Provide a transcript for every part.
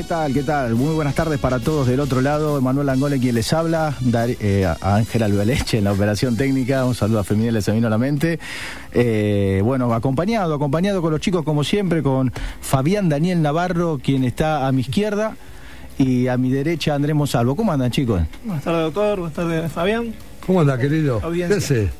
¿Qué tal? ¿Qué tal? Muy buenas tardes para todos del otro lado. Emanuel Angole quien les habla, Dar- eh, a Ángela Albeleche en la operación técnica. Un saludo a Feminel, se vino a la mente. Eh, bueno, acompañado, acompañado con los chicos como siempre, con Fabián Daniel Navarro, quien está a mi izquierda, y a mi derecha Andrés Monsalvo. ¿Cómo andan chicos? Buenas tardes, doctor. Buenas tardes, Fabián. ¿Cómo anda, querido? Audiencia. ¿Qué hace?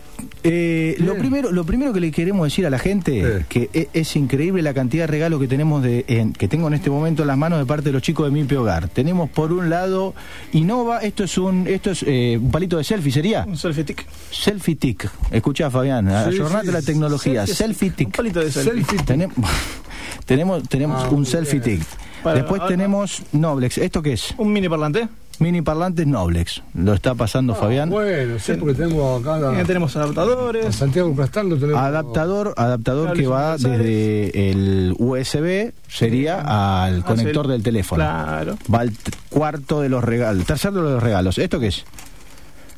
Eh, lo, primero, lo primero que le queremos decir a la gente que e- es, increíble la cantidad de regalos que tenemos de, en- que tengo en este momento en las manos de parte de los chicos de Mi Hogar. Tenemos por un lado Innova, esto es un esto es eh, un palito de selfie sería Un selfie tick. selfie tick. Escucha Fabián, Sí, ayornate sí, la tecnología, Selfie- selfie Un tick. palito de selfie. Selfie. Tenemos tenemos tenemos Ah, un selfie tick. Después ahora- tenemos Noblex. ¿Esto qué es? Un mini parlante. Mini parlantes Noblex. Lo está pasando Fabián. Bueno, sí, porque tenemos acá la, tenemos a adaptadores. Santiago Castal, lo tenemos. Adaptador, adaptador que va desde el USB sería al Hacia conector el- del teléfono. Claro. Va al cuarto de los regalos, tercero de los regalos. ¿Esto qué es?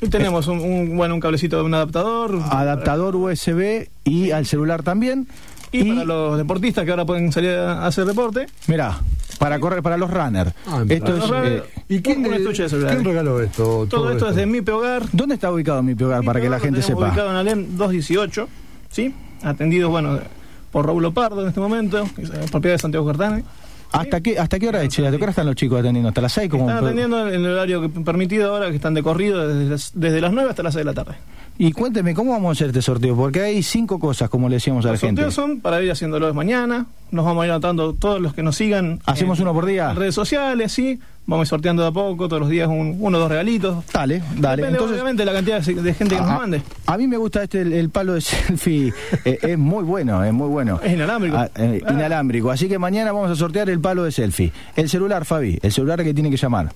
Tenemos un, un- bueno, un cablecito de un adaptador. Adaptador USB y al celular también. Y, para los deportistas que ahora pueden salir a hacer deporte. Mirá, para correr, para los runners. Ah, esto es, los runners. eh, ¿Y quién, un eh, estuche de celular. ¿quién regaló esto? Todo, esto es de Mi Hogar. ¿Dónde está ubicado mi hogar para que la gente sepa? Ubicado en Alem 218. ¿Sí? Atendido, bueno, por Raúl Pardo en este momento. que es eh, propiedad de Santiago Cartane. ¿Hasta qué, ¿Hasta qué hora es? che? ¿Hasta qué hora están los chicos atendiendo? ¿Hasta las 6? Como... Están atendiendo en el horario que- permitido ahora, que están de corrido desde las, desde las 9 hasta las 6 de la tarde. Y cuénteme, ¿cómo vamos a hacer este sorteo? Porque hay cinco cosas, como le decíamos a la Los gente. sorteos son para ir haciéndolos mañana. Nos vamos a ir anotando todos los que nos sigan. ¿Hacemos en- uno por día? En redes sociales, sí. Vamos a ir sorteando de a poco, todos los días un- uno o dos regalitos. Dale, dale. Depende Entonces, obviamente la cantidad de, de gente que nos a, mande. a mí me gusta este, el, el palo de selfie. eh, es muy bueno, es muy bueno. Es inalámbrico. Ah, eh, Ah. inalámbrico. Así que mañana vamos a sortear el palo de selfie. El celular, Fabi, el celular que tiene que llamar.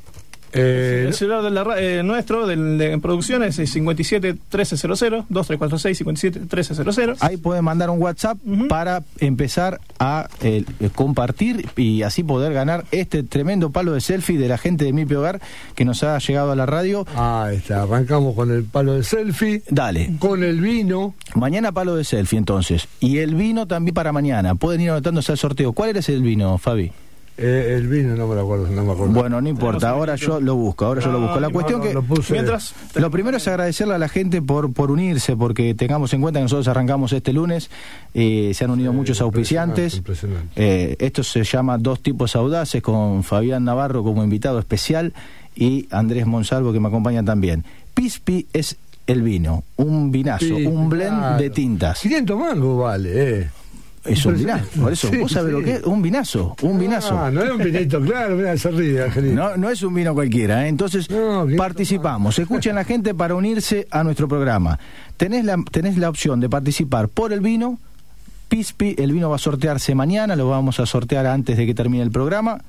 Eh, El celular de la ra- eh, nuestro, del, de producciones, es 57 1300 2346 57 1300. Ahí pueden mandar un WhatsApp para empezar a eh, compartir y así poder ganar este tremendo palo de selfie de la gente de Mi Hogar que nos ha llegado a la radio. ahí está, arrancamos con el palo de selfie, Dale. con el vino. Mañana palo de selfie entonces. Y el vino también para mañana. Pueden ir anotándose al sorteo. ¿Cuál era ese vino, Fabi? Eh, el vino, no me lo acuerdo, no me acuerdo. Bueno, no importa, ahora yo lo busco, ahora yo lo busco. La cuestión no, que lo puse. Mientras. lo primero es agradecerle a la gente por por unirse, porque tengamos en cuenta que nosotros arrancamos este lunes, eh, se han unido Sí, muchos auspiciantes. impresionante, Eh, esto se llama Dos Tipos Audaces, con Fabián Navarro como invitado especial y Andrés Monsalvo que me acompaña también. Pispi es el vino, un vinazo, Sí, un blend claro. de tintas. 500 mangos vale, eh. Es un vinazo, por eso, Sí, ¿vos sabés sí. lo que es? Un vinazo, un vinazo. Ah, no es un vinito, claro, mira, se ríe, Angelito. No, no es un vino cualquiera, ¿eh? entonces No, participamos. Escuchen la gente para unirse a nuestro programa. Tenés la, tenés la opción de participar por el vino. Pispi, el vino va a sortearse mañana, lo vamos a sortear antes de que termine el programa.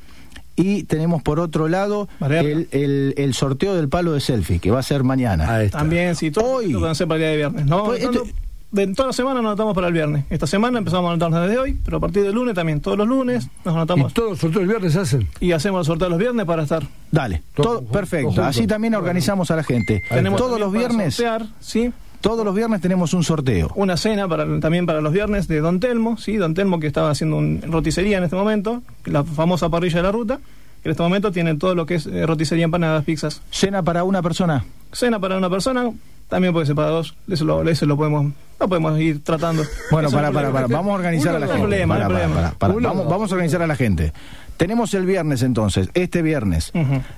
Y tenemos por otro lado el, el- el sorteo del palo de selfie, que va a ser mañana. También, sí, todo Hoy. lo pueden hacer para el día de viernes. ¿no? Pues, Anotando- este- de toda la semana nos anotamos para el viernes. Esta semana empezamos a anotarnos desde hoy, pero a partir del lunes también. Todos los lunes nos anotamos ¿Y todos los sorteos el viernes se hacen? y hacemos el sorteo los viernes para estar. Dale, Todo perfecto. todo Así también organizamos a la gente. Tenemos Todos los viernes, sortear, ¿sí? todos los viernes tenemos un sorteo. Una cena para, también para los viernes de Don Telmo, ¿sí? Don Telmo que estaba haciendo un roticería en este momento, la famosa parrilla de la ruta, que en este momento tiene todo lo que es eh, roticería, empanadas, pizzas. Cena para una persona. Cena para una persona, también puede ser para dos. Eso lo, eso lo podemos lo podemos ir tratando. Bueno, para, no para, vamos a organizar a la No hay gente. no Vamos, a organizar a la gente. Tenemos el viernes entonces, este viernes,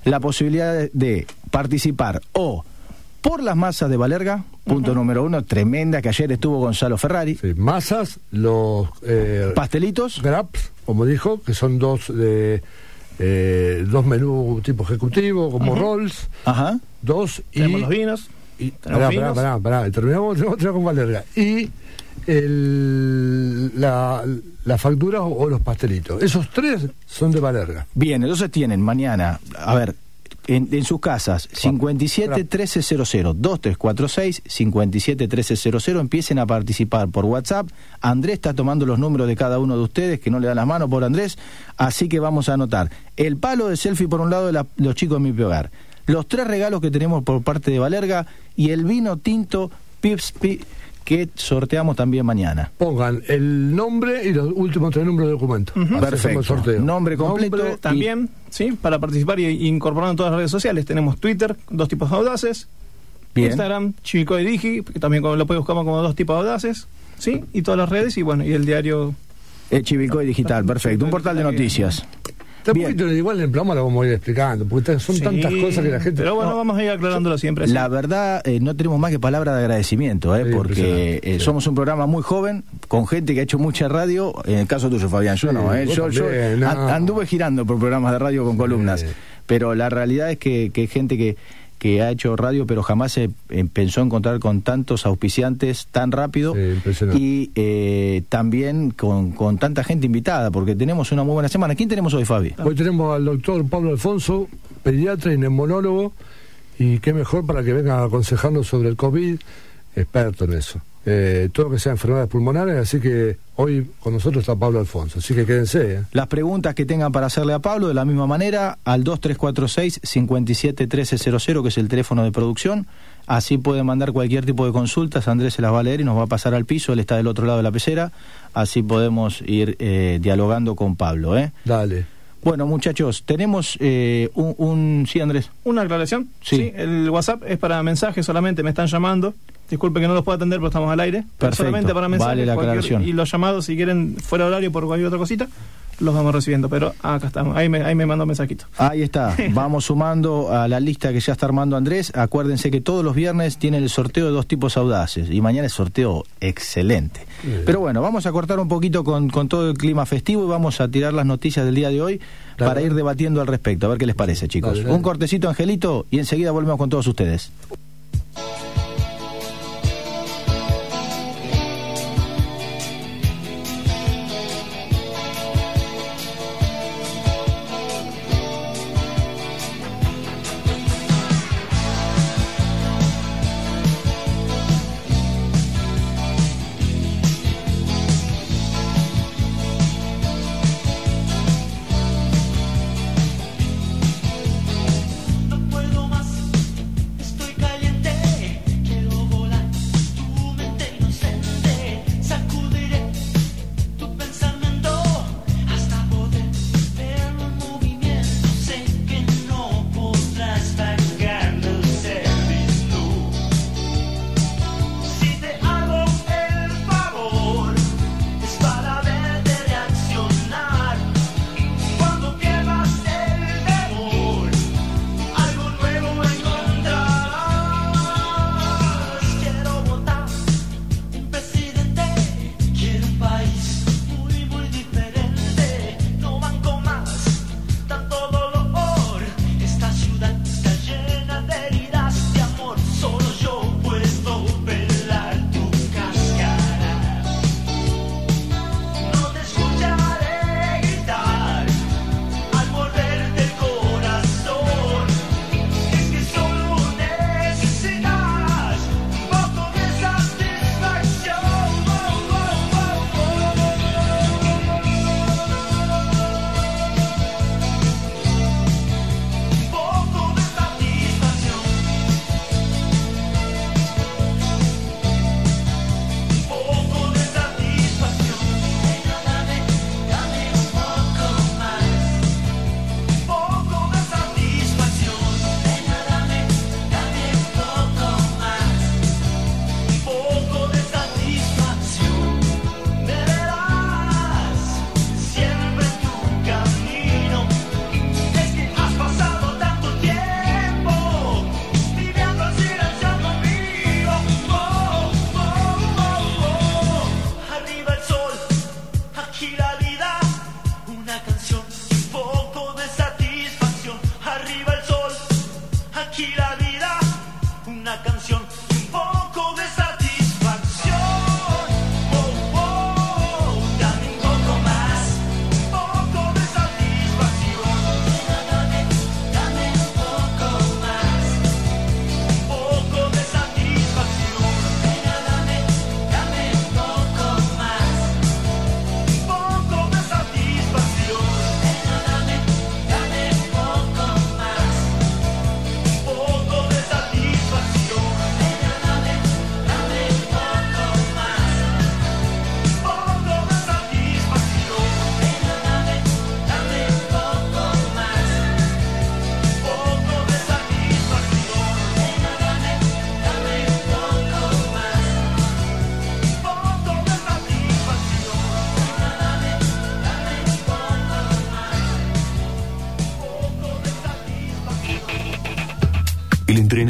la posibilidad de, de participar o por las masas de Valerga, punto número uno, tremenda, que ayer estuvo Gonzalo Ferrari, Sí, masas, los eh, pastelitos, Graps, como dijo, que son dos de eh, dos menús tipo ejecutivo, como rolls, ajá, dos y... Tenemos los vinos. Y pará, pará, pará, pará, terminamos, con Valerga. Y el, la, la factura o, o los pastelitos. Esos tres son de Valerga. bien, entonces tienen mañana, a ver, en, en sus casas, 57 1300 2346 57 1300 empiecen a participar por WhatsApp. Andrés está tomando los números de cada uno de ustedes, que no le dan las manos por Andrés, así que vamos a anotar el palo de selfie por un lado de la- los chicos de mi hogar, los tres regalos que tenemos por parte de Valerga y el vino tinto Pips Pi- que sorteamos también mañana. Pongan el nombre y los últimos tres números del documento. Hacemos el Perfecto. sorteo. Nombre completo. Nombre, y- También, sí, para participar y, y incorporar en todas las redes sociales. Tenemos Twitter, dos tipos audaces. Bien. Instagram, Chico y Digi, que también lo puede buscar como dos tipos audaces. Sí, y todas las redes y bueno, y el diario. Eh, Chivilcoy Digital, perfecto. Un portal de noticias. Está poquito igual en el programa lo vamos a ir explicando, porque son Sí, tantas cosas que la gente. Pero bueno, No, vamos a ir aclarándolo siempre. La verdad, eh, no tenemos más que palabra de agradecimiento, eh, Sí, porque eh, sí. somos un programa muy joven, con gente que ha hecho mucha radio. En el caso tuyo, Fabián, yo Sí, no, eh, yo, yo no. anduve girando por programas de radio con columnas, pero la realidad es que, que hay gente que, que ha hecho radio, pero jamás se eh, pensó encontrar con tantos auspiciantes tan rápido Sí, y eh, también con, con tanta gente invitada, porque tenemos una muy buena semana. ¿Quién tenemos hoy, Fabi? Hoy tenemos al doctor Pablo Alfonso, pediatra y neumonólogo, y qué mejor para que venga a aconsejarnos sobre el COVID, experto en eso. Eh, todo lo que sea enfermedades pulmonares, así que hoy con nosotros está Pablo Alfonso, así que quédense. ¿eh? Las preguntas que tengan para hacerle a Pablo, de la misma manera, al 2346-571300, que es el teléfono de producción. Así pueden mandar cualquier tipo de consultas. Andrés se las va a leer y nos va a pasar al piso. Él está del otro lado de la pecera. Así podemos ir eh, dialogando con Pablo. ¿eh? Dale. Bueno, muchachos, tenemos eh, un, un- Sí, Andrés. Una aclaración. Sí. El WhatsApp es para mensajes solamente, me están llamando. Disculpe que no los pueda atender, pero estamos al aire. Perfecto. Solamente para mensajes. Vale la aclaración. Y los llamados, si quieren, fuera de horario por cualquier otra cosita, los vamos recibiendo. Pero acá estamos. Ahí me, ahí me mandó un mensajito. Ahí está, vamos sumando a la lista que ya está armando Andrés. Acuérdense que todos los viernes tienen el sorteo de dos tipos audaces y mañana es sorteo excelente. Bien. Pero bueno, vamos a cortar un poquito con, con todo el clima festivo y vamos a tirar las noticias del día de hoy para ir debatiendo al respecto. A ver qué les parece, chicos. Un cortecito, Angelito, y enseguida volvemos con todos ustedes.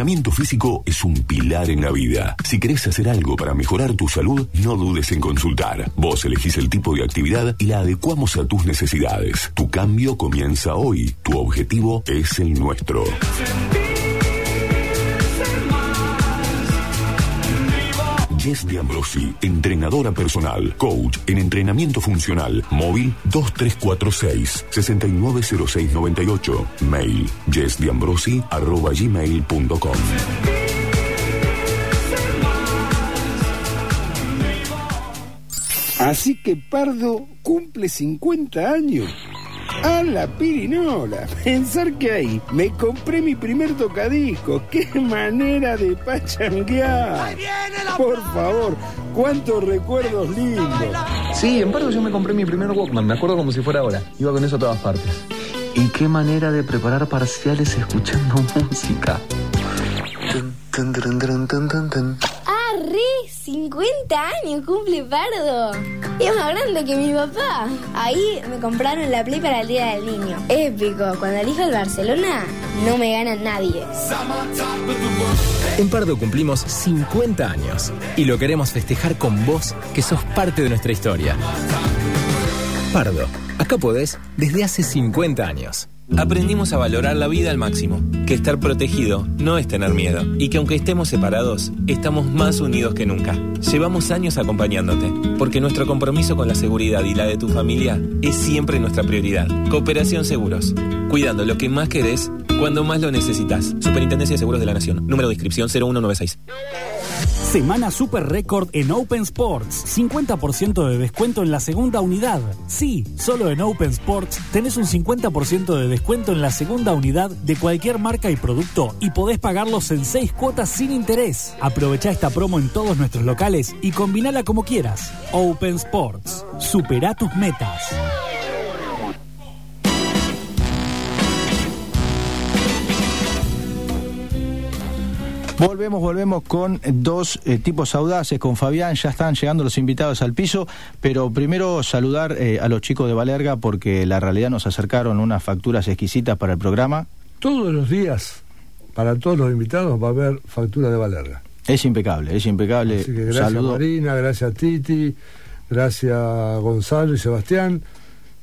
Entrenamiento físico es un pilar en la vida. Si querés hacer algo para mejorar tu salud, no dudes en consultar. Vos elegís el tipo de actividad y la adecuamos a tus necesidades. Tu cambio comienza hoy. Tu objetivo es el nuestro. Jess Ambrosi, entrenadora personal, coach en entrenamiento funcional, móvil 2346 690698, mail jessdeambrosi arroba gmail.com. Así que Pardo cumple 50 años. A la pirinola. Pensar que ahí me compré mi primer tocadisco. ¡Qué manera de pachanguear! Por favor, cuántos recuerdos lindos. Sí, en Pardo yo me compré mi primer Walkman, me acuerdo como si fuera ahora. Iba con eso a todas partes. Y qué manera de preparar parciales escuchando música. 50 años cumple Pardo. Es más grande que mi papá. Ahí me compraron la Play para el Día del Niño. Épico. Cuando elijo el Barcelona, no me gana nadie. En Pardo cumplimos 50 años y lo queremos festejar con vos, que sos parte de nuestra historia. Pardo, acá podés desde hace 50 años. Aprendimos a valorar la vida al máximo, que estar protegido no es tener miedo y que aunque estemos separados, estamos más unidos que nunca. Llevamos años acompañándote, porque nuestro compromiso con la seguridad y la de tu familia es siempre nuestra prioridad. Cooperación Seguros, cuidando lo que más querés cuando más lo necesitas. Superintendencia de Seguros de la Nación, número de inscripción 0196. Semana Super Récord en Open Sports. 50% de descuento en la segunda unidad. Sí, solo en Open Sports tenés un 50% de descuento en la segunda unidad de cualquier marca y producto y podés pagarlos en 6 cuotas sin interés. Aprovecha esta promo en todos nuestros locales y combinala como quieras. Open Sports. Supera tus metas. Volvemos, volvemos con dos eh, tipos audaces, con Fabián, ya están llegando los invitados al piso, pero primero saludar eh, a los chicos de Valerga porque la realidad nos acercaron unas facturas exquisitas para el programa. Todos los días, para todos los invitados, va a haber factura de Valerga. Es impecable, es impecable. Así que gracias Saludo. Marina, gracias Titi, gracias Gonzalo y Sebastián.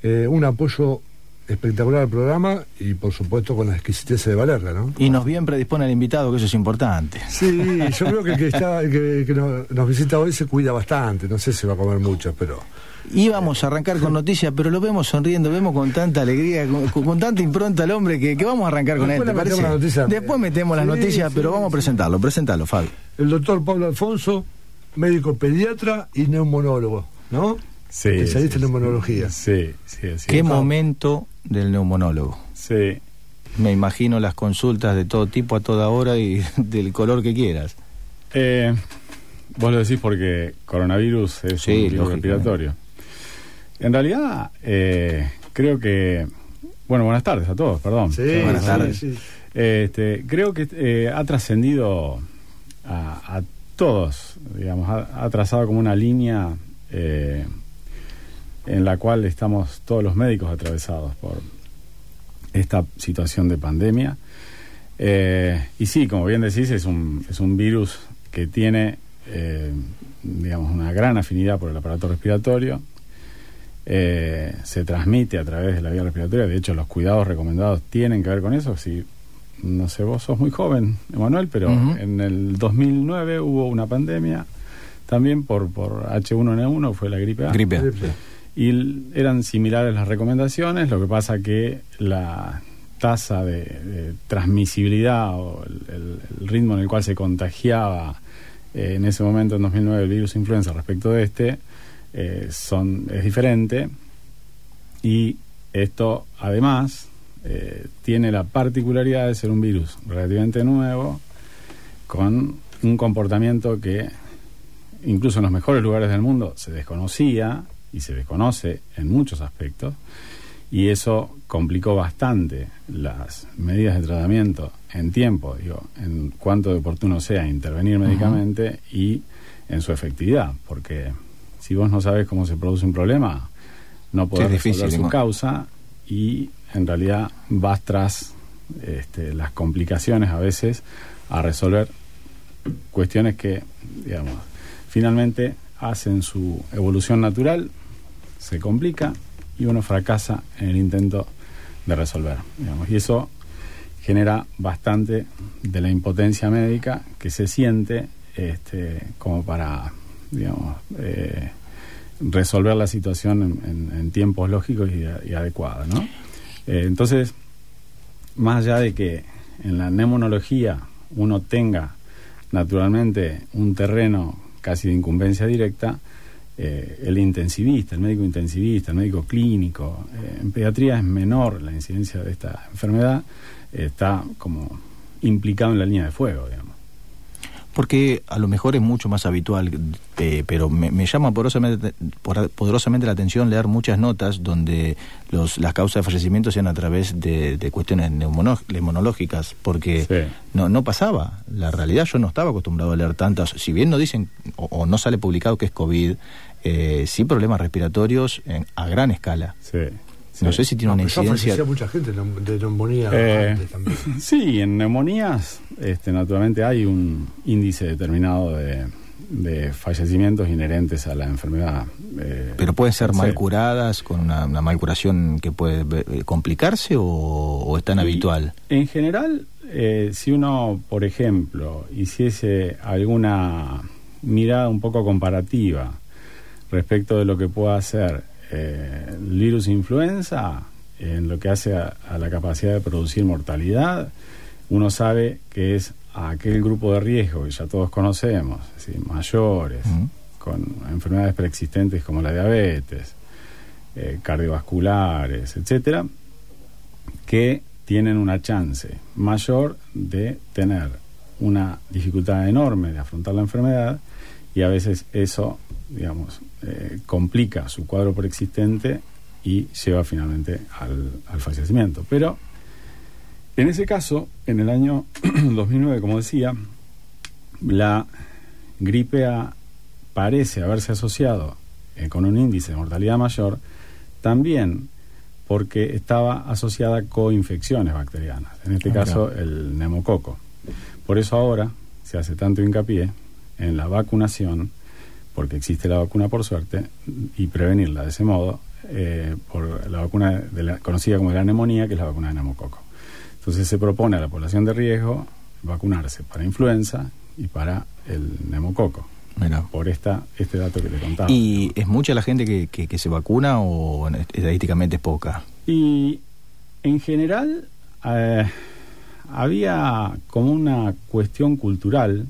Eh, un apoyo espectacular al programa y por supuesto con la exquisitez de Valerga, ¿no? Y nos bien predispone el invitado, que eso es importante. Sí, yo creo que el que, está, el que, que nos, nos visita hoy se cuida bastante, no sé si va a comer mucho, pero... Íbamos a arrancar con noticias, pero lo vemos sonriendo, vemos con tanta alegría, con, con tanta impronta al hombre que, que vamos a arrancar con él, Después ¿te parece? las noticias. Después metemos las Sí, noticias, sí, pero vamos a presentarlo, presentarlo, Fabio. El doctor Pablo Alfonso, médico pediatra y neumonólogo, ¿no? Sí. Especialista sí, en neumonología. Sí, sí, así ¿Qué momento del neumonólogo? Sí. Me imagino las consultas de todo tipo a toda hora y del color que quieras. Eh, vos lo decís porque coronavirus es Sí, un virus respiratorio. En realidad, eh, creo que. Bueno, buenas tardes a todos, perdón. Sí, Buenas sí, tardes. sí. Este, creo que eh, ha trascendido a, a todos, digamos, ha, ha trazado como una línea eh, en la cual estamos todos los médicos atravesados por esta situación de pandemia. Eh, y sí, como bien decís, es un, es un virus que tiene, eh, digamos, una gran afinidad por el aparato respiratorio. Eh, se transmite a través de la vía respiratoria. De hecho, los cuidados recomendados tienen que ver con eso. Si, no sé, vos sos muy joven, Emanuel, pero en el 2009 hubo una pandemia también por, por H1N1, fue la gripe A. Gripe A. Y eran similares las recomendaciones, lo que pasa que la tasa de, transmisibilidad o el ritmo en el cual se contagiaba eh, en ese momento, en 2009, el virus influenza respecto de este, eh, son, es diferente. Y esto, además, eh, tiene la particularidad de ser un virus relativamente nuevo, con un comportamiento que incluso en los mejores lugares del mundo se desconocía y se desconoce en muchos aspectos y eso complicó bastante las medidas de tratamiento en tiempo, digo, en cuanto de oportuno sea intervenir médicamente y en su efectividad, porque si vos no sabes cómo se produce un problema, no podés Sí, es difícil, resolver su ¿no? causa y en realidad vas tras este, las complicaciones a veces a resolver cuestiones que, digamos, finalmente hacen su evolución natural, se complica y uno fracasa en el intento de resolver. Y eso genera bastante de la impotencia médica que se siente este, como para, eh, resolver la situación en, en- en tiempos lógicos y, adecuados. Eh, entonces, más allá de que en la neumonología uno tenga naturalmente un terreno casi de incumbencia directa, eh, el intensivista, el médico intensivista, el médico clínico, eh, en pediatría es menor la incidencia de esta enfermedad, eh, está como implicado en la línea de fuego, digamos. Porque a lo mejor es mucho más habitual, eh, pero me, me llama poderosamente, poderosamente la atención leer muchas notas donde los, las causas de fallecimiento sean a través de, de cuestiones neumono- neumonológicas, porque no, no pasaba. La realidad, yo no estaba acostumbrado a leer tantas, si bien no dicen o, o no sale publicado que es COVID, eh, sí problemas respiratorios en- a gran escala. No sé si tiene una No, ya incidencia. fallecía mucha gente de neumonía Eh, antes también. sí, en neumonías, este, naturalmente hay un índice determinado de, de fallecimientos inherentes a la enfermedad. eh, Pero pueden ser sí. mal curadas, con una, una mal curación que puede eh, complicarse o, o es tan Y, habitual. En general, eh, si uno, por ejemplo, hiciese alguna mirada un poco comparativa respecto de lo que pueda hacer eh, el virus influenza en lo que hace a, a la capacidad de producir mortalidad, uno sabe que es a aquel grupo de riesgo que ya todos conocemos, es decir, mayores, con enfermedades preexistentes como la diabetes, eh, cardiovasculares, etcétera, que tienen una chance mayor de tener una dificultad enorme de afrontar la enfermedad y a veces eso, digamos, eh, complica su cuadro preexistente y lleva finalmente al, al fallecimiento. Pero en ese caso, en el año 2009, como decía, la gripe A parece haberse asociado eh, con un índice de mortalidad mayor, también porque estaba asociada a coinfecciones bacterianas, en este Ah, caso el neumococo. Por eso ahora se hace tanto hincapié en la vacunación, porque existe la vacuna por suerte, y prevenirla de ese modo eh, por la vacuna de la- conocida como de la neumonía, que es la vacuna de neumococo. Entonces se propone a la población de riesgo vacunarse para influenza y para el neumococo. Por esta, este dato que te contaba. ¿Y es mucha la gente que, que- que se vacuna o estadísticamente es poca? Y en general eh, había como una cuestión cultural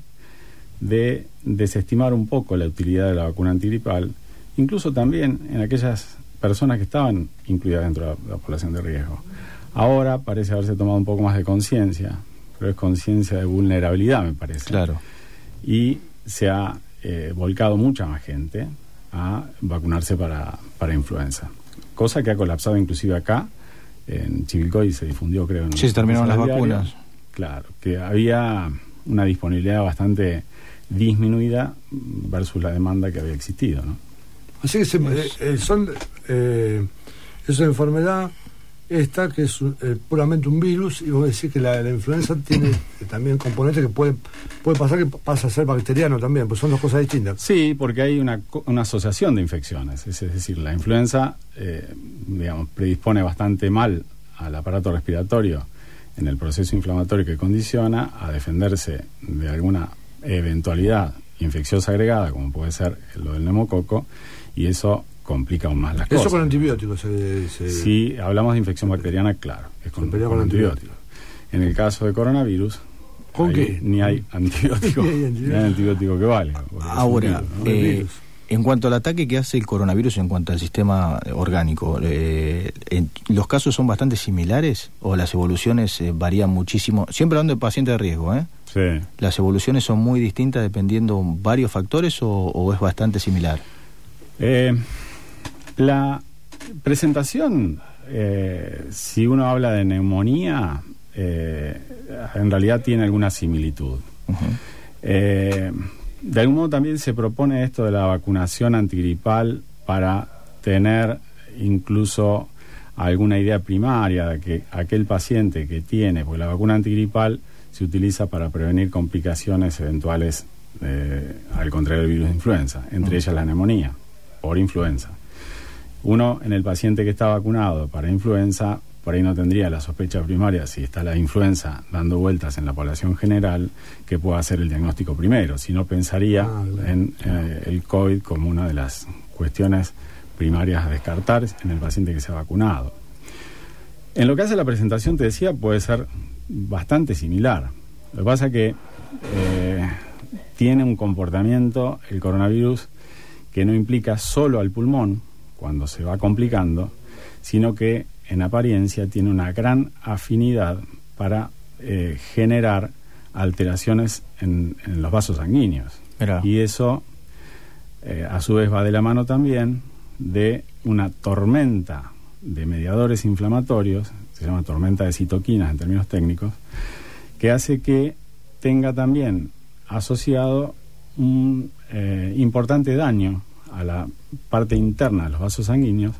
de desestimar un poco la utilidad de la vacuna antigripal, incluso también en aquellas personas que estaban incluidas dentro de la, la población de riesgo. Ahora parece haberse tomado un poco más de conciencia, pero es conciencia de vulnerabilidad, me parece. Claro. Y se ha eh, volcado mucha más gente a vacunarse para, para influenza. Cosa que ha colapsado inclusive acá, en Chivilcoy se difundió, creo. En Sí, se terminaron las vacunas. Claro, que había una disponibilidad bastante disminuida versus la demanda que había existido, ¿no? Así que se- eh, eh, son, eh, es una enfermedad esta que es un- eh, puramente un virus y vos decís que la, la influenza tiene también componentes que puede, puede pasar que pasa a ser bacteriano también, pues son dos cosas distintas. Sí, porque hay una, co- una asociación de infecciones, es, es decir, la influenza, eh, digamos, predispone bastante mal al aparato respiratorio en el proceso inflamatorio que condiciona a defenderse de alguna eventualidad infecciosa agregada, como puede ser lo del neumococo, y eso complica aún más las Eso cosas. con antibióticos se, se- Si hablamos de infección bacteriana, claro, es con, con con antibióticos. En el caso de coronavirus, ¿Con qué? ni hay antibiótico, Ni hay antibiótico. que un Ahora, virus, ¿no? eh, en cuanto al ataque que hace el coronavirus en cuanto al sistema orgánico, eh, en- ¿los casos son bastante similares o las evoluciones eh, varían muchísimo? Siempre hablando de pacientes de riesgo, ¿eh? Sí. ¿Las evoluciones son muy distintas dependiendo varios factores o, o es bastante similar? Eh, la presentación, eh, si uno habla de neumonía, eh, en realidad tiene alguna similitud. De algún modo también se propone esto de la vacunación antigripal para tener incluso alguna idea primaria de que aquel paciente que tiene, porque la vacuna antigripal se utiliza para prevenir complicaciones eventuales eh, al contrario del virus de influenza, entre ellas la neumonía por influenza. Uno, en el paciente que está vacunado para influenza, por ahí no tendría la sospecha primaria, si está la influenza dando vueltas en la población general, que pueda hacer el diagnóstico primero, sino pensaría Ah, claro. en eh, el COVID como una de las cuestiones primarias a descartar en el paciente que se ha vacunado. En lo que hace la presentación, te decía, puede ser bastante similar. Lo que pasa es que eh, tiene un comportamiento, el coronavirus, que no implica solo al pulmón, cuando se va complicando, sino que en apariencia tiene una gran afinidad para eh, generar alteraciones en, en los vasos sanguíneos. Mirá. Y eso, eh, a su vez, va de la mano también de una tormenta de mediadores inflamatorios, se llama tormenta de citoquinas en términos técnicos, que hace que tenga también asociado un eh, importante daño a la parte interna de los vasos sanguíneos,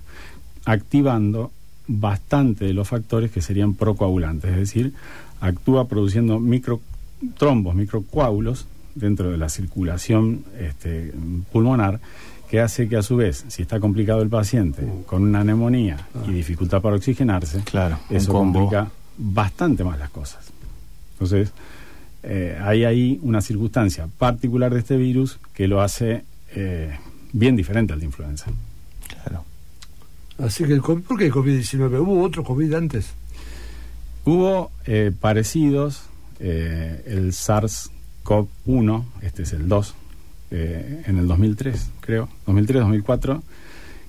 activando bastante de los factores que serían procoagulantes, es decir, actúa produciendo microtrombos, microcoágulos dentro de la circulación este, pulmonar, que hace que a su vez, si está complicado el paciente con una neumonía y dificultad para oxigenarse, Claro, eso complica bastante más las cosas. Entonces, eh, hay ahí una circunstancia particular de este virus que lo hace eh, bien diferente al de influenza. Claro. Así que, el ¿por qué el COVID-19? ¿Hubo otro COVID antes? Hubo eh, parecidos, eh, el SARS-CoV-1, este es el 2, eh, en el 2003, creo, 2003-2004,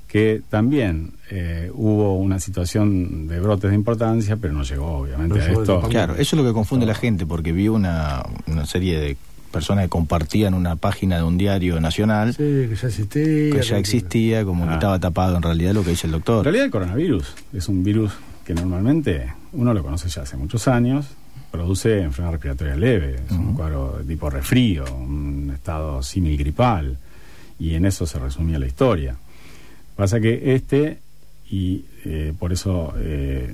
que también eh, hubo una situación de brotes de importancia, pero no llegó obviamente No a llegó esto. Claro, eso es lo que confunde la gente, porque vi una, una serie de personas que compartían una página de un diario nacional Sí, que ya existía. que ya existía, como que Ah. estaba tapado en realidad lo que dice el En doctor. realidad el coronavirus es un virus que normalmente uno lo conoce ya hace muchos años, produce enfermedad respiratoria leve, es un cuadro de tipo resfrío, un estado símil gripal, y en eso se resumía la historia. Pasa que este, y eh, por eso, eh,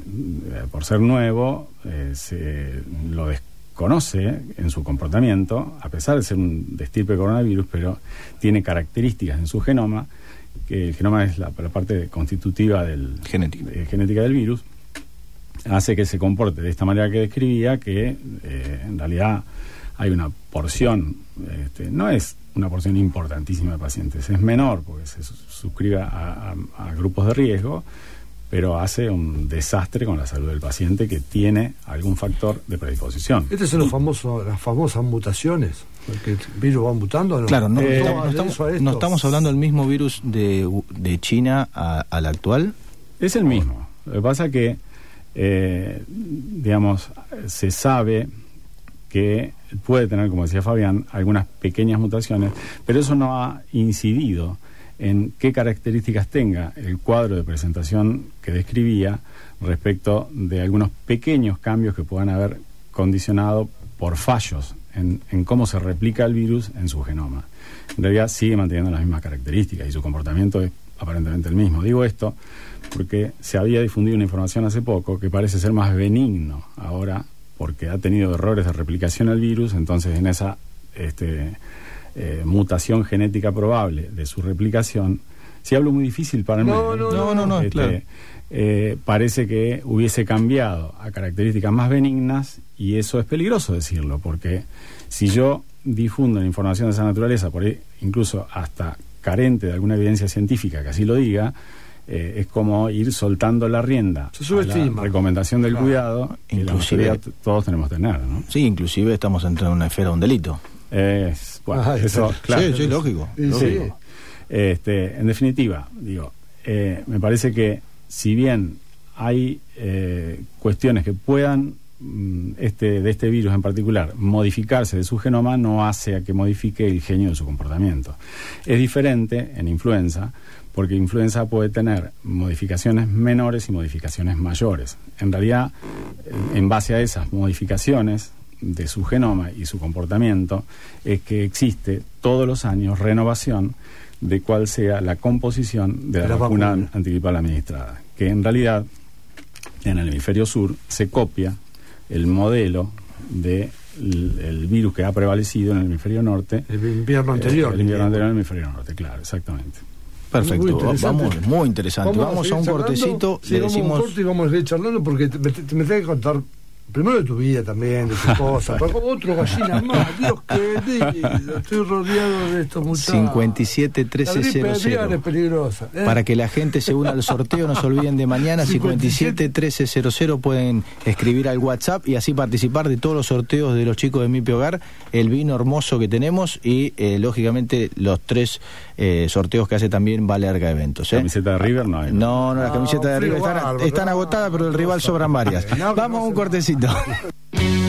por ser nuevo, eh, se lo desconoce en su comportamiento, a pesar de ser un destirpe coronavirus, pero tiene características en su genoma, que el genoma es la, la parte constitutiva del, Genética. genética del virus, hace que se comporte de esta manera que describía, que eh, en realidad hay una porción, este, no es una porción importantísima de pacientes, es menor porque se su- suscribe a, a- a grupos de riesgo, pero hace un desastre con la salud del paciente que tiene algún factor de predisposición. Estas son los famosos, las famosas mutaciones. Porque el virus va mutando. ¿no? Claro, no, Eh, no- ¿Cómo no estamos, no hablando del mismo virus de, de China a- al actual. Es el mismo. Lo que pasa que, eh, digamos, se sabe que puede tener, como decía Fabián, algunas pequeñas mutaciones, pero eso no ha incidido en qué características tenga el cuadro de presentación que describía respecto de algunos pequeños cambios que puedan haber condicionado por fallos en, en cómo se replica el virus en su genoma. En realidad sigue manteniendo las mismas características y su comportamiento es aparentemente el mismo. Digo esto porque se había difundido una información hace poco que parece ser más benigno ahora porque ha tenido errores de replicación el virus, entonces en esa este, eh, mutación genética probable de su replicación, si hablo muy difícil para mí, No, no, no, no, no, Este, claro. eh, parece que hubiese cambiado a características más benignas y eso es peligroso decirlo, porque si yo difundo la información de esa naturaleza, por ahí incluso hasta carente de alguna evidencia científica que así lo diga, eh, es como ir soltando la rienda Se a la recomendación del Claro. cuidado que la Inclusive- t- todos tenemos que tener, ¿no? Sí, inclusive estamos entrando en una esfera de un delito. Es, bueno, Ah, eso, sí, claro. sí, sí, lógico. Sí, lógico. sí. Este, en definitiva, digo, eh, me parece que si bien hay eh, cuestiones que puedan mm, este, de este virus en particular modificarse de su genoma, no hace a que modifique el genio de su comportamiento. Es diferente en influenza, porque influenza puede tener modificaciones menores y modificaciones mayores. En realidad, eh, en base a esas modificaciones de su genoma y su comportamiento, es que existe todos los años renovación de cuál sea la composición de la, De la vacuna, vacuna. antigripal administrada, que en realidad en el hemisferio sur se copia el modelo de l- el virus que ha prevalecido en el hemisferio norte. El invierno anterior. El invierno anterior en el hemisferio norte, claro, exactamente. Perfecto, Muy interesante. vamos, muy interesante. Vamos, a seguir un charlando. cortecito, Sí, le vamos a un decimos... corte y vamos a seguir charlando porque te, me, te- me tenés que contar primero de tu vida también, de tus cosas. Pero otro gallina más, Dios querido. Estoy rodeado de estos muchachos. 57 La gripe aviar 1300. es peligrosa. ¿eh? Para que la gente se una al sorteo, no se olviden de mañana, 57 1300 pueden escribir al WhatsApp y así participar de todos los sorteos de los chicos de Mi Hogar, el vino hermoso que tenemos y eh, lógicamente los tres eh, sorteos que hace también Vale Arga Eventos. ¿eh? Camiseta de River no hay. No, no, las Ah, camisetas de frío River están, no, agotadas, pero no, rival no, sobran no, varias. no, no, Vamos a un no, cortecito.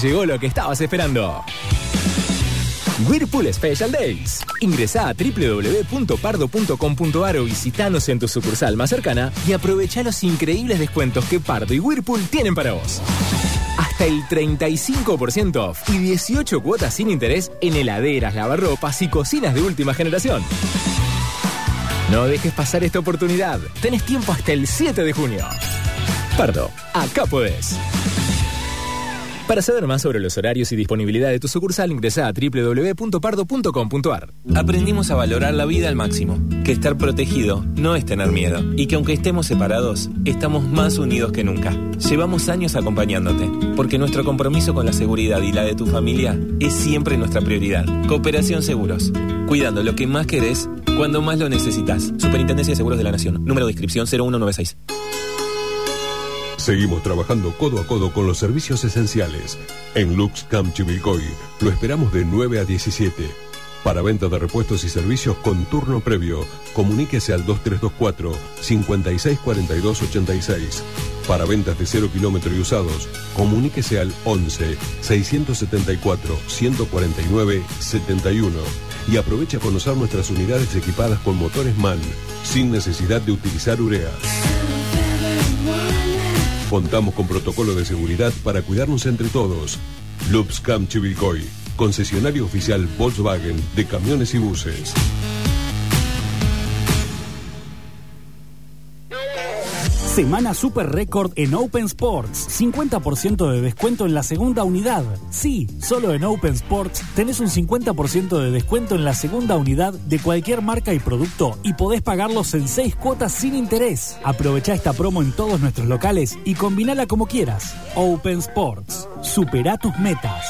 Llegó lo que estabas esperando. Whirlpool Special Days. Ingresa a www.pardo.com.ar o visitanos en tu sucursal más cercana y aprovecha los increíbles descuentos que Pardo y Whirlpool tienen para vos. Hasta el 35% off y 18 cuotas sin interés en heladeras, lavarropas y cocinas de última generación. No dejes pasar esta oportunidad. Tenés tiempo hasta el 7 de junio. Pardo, acá podés. Para saber más sobre los horarios y disponibilidad de tu sucursal, ingresa a www.pardo.com.ar. Aprendimos a valorar la vida al máximo, que estar protegido no es tener miedo y que aunque estemos separados, estamos más unidos que nunca. Llevamos años acompañándote, porque nuestro compromiso con la seguridad y la de tu familia es siempre nuestra prioridad. Cooperación Seguros, cuidando lo que más querés cuando más lo necesitas. Superintendencia de Seguros de la Nación, número de inscripción 0196. Seguimos trabajando codo a codo con los servicios esenciales. En Lux Camp Chivilcoy lo esperamos de 9 a 17. Para venta de repuestos y servicios con turno previo, comuníquese al 2324 564286. Para ventas de 0 kilómetro y usados, comuníquese al 11 674 149 71 y aproveche a conocer nuestras unidades equipadas con motores MAN, sin necesidad de utilizar urea. Contamos con protocolo de seguridad para cuidarnos entre todos. Lubscam Chivilcoy, concesionario oficial Volkswagen de camiones y buses. Semana Super Récord en Open Sports. 50% de descuento en la segunda unidad. Sí, solo en Open Sports tenés un 50% de descuento en la segunda unidad de cualquier marca y producto y podés pagarlos en 6 cuotas sin interés. Aprovecha esta promo en todos nuestros locales y combinala como quieras. Open Sports. Supera tus metas.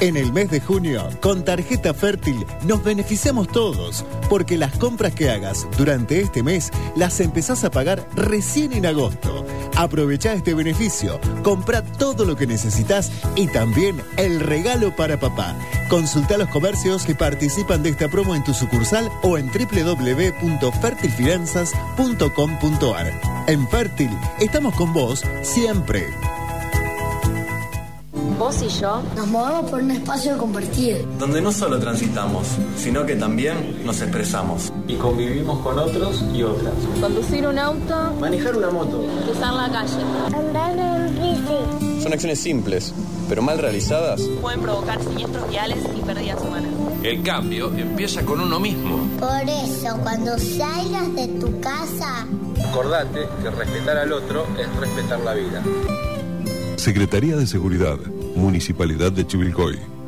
En el mes de junio, con tarjeta fértil, nos beneficiamos todos, porque las compras que hagas durante este mes las empezás a pagar recién en agosto. Aprovecha este beneficio, compra todo lo que necesitas y también el regalo para papá. Consulta los comercios que participan de esta promo en tu sucursal o en www.fertilfinanzas.com.ar. En Fértil, estamos con vos siempre. Vos y yo nos movemos por un espacio compartido. Donde no solo transitamos, sino que también nos expresamos. Y convivimos con otros y otras. Conducir un auto. Manejar una moto. Cruzar la calle. Andar en bici. Son acciones simples, pero mal realizadas. Pueden provocar siniestros viales y pérdidas humanas. El cambio empieza con uno mismo. Por eso, cuando salgas de tu casa... Acordate que respetar al otro es respetar la vida. Secretaría de Seguridad, Municipalidad de Chivilcoy.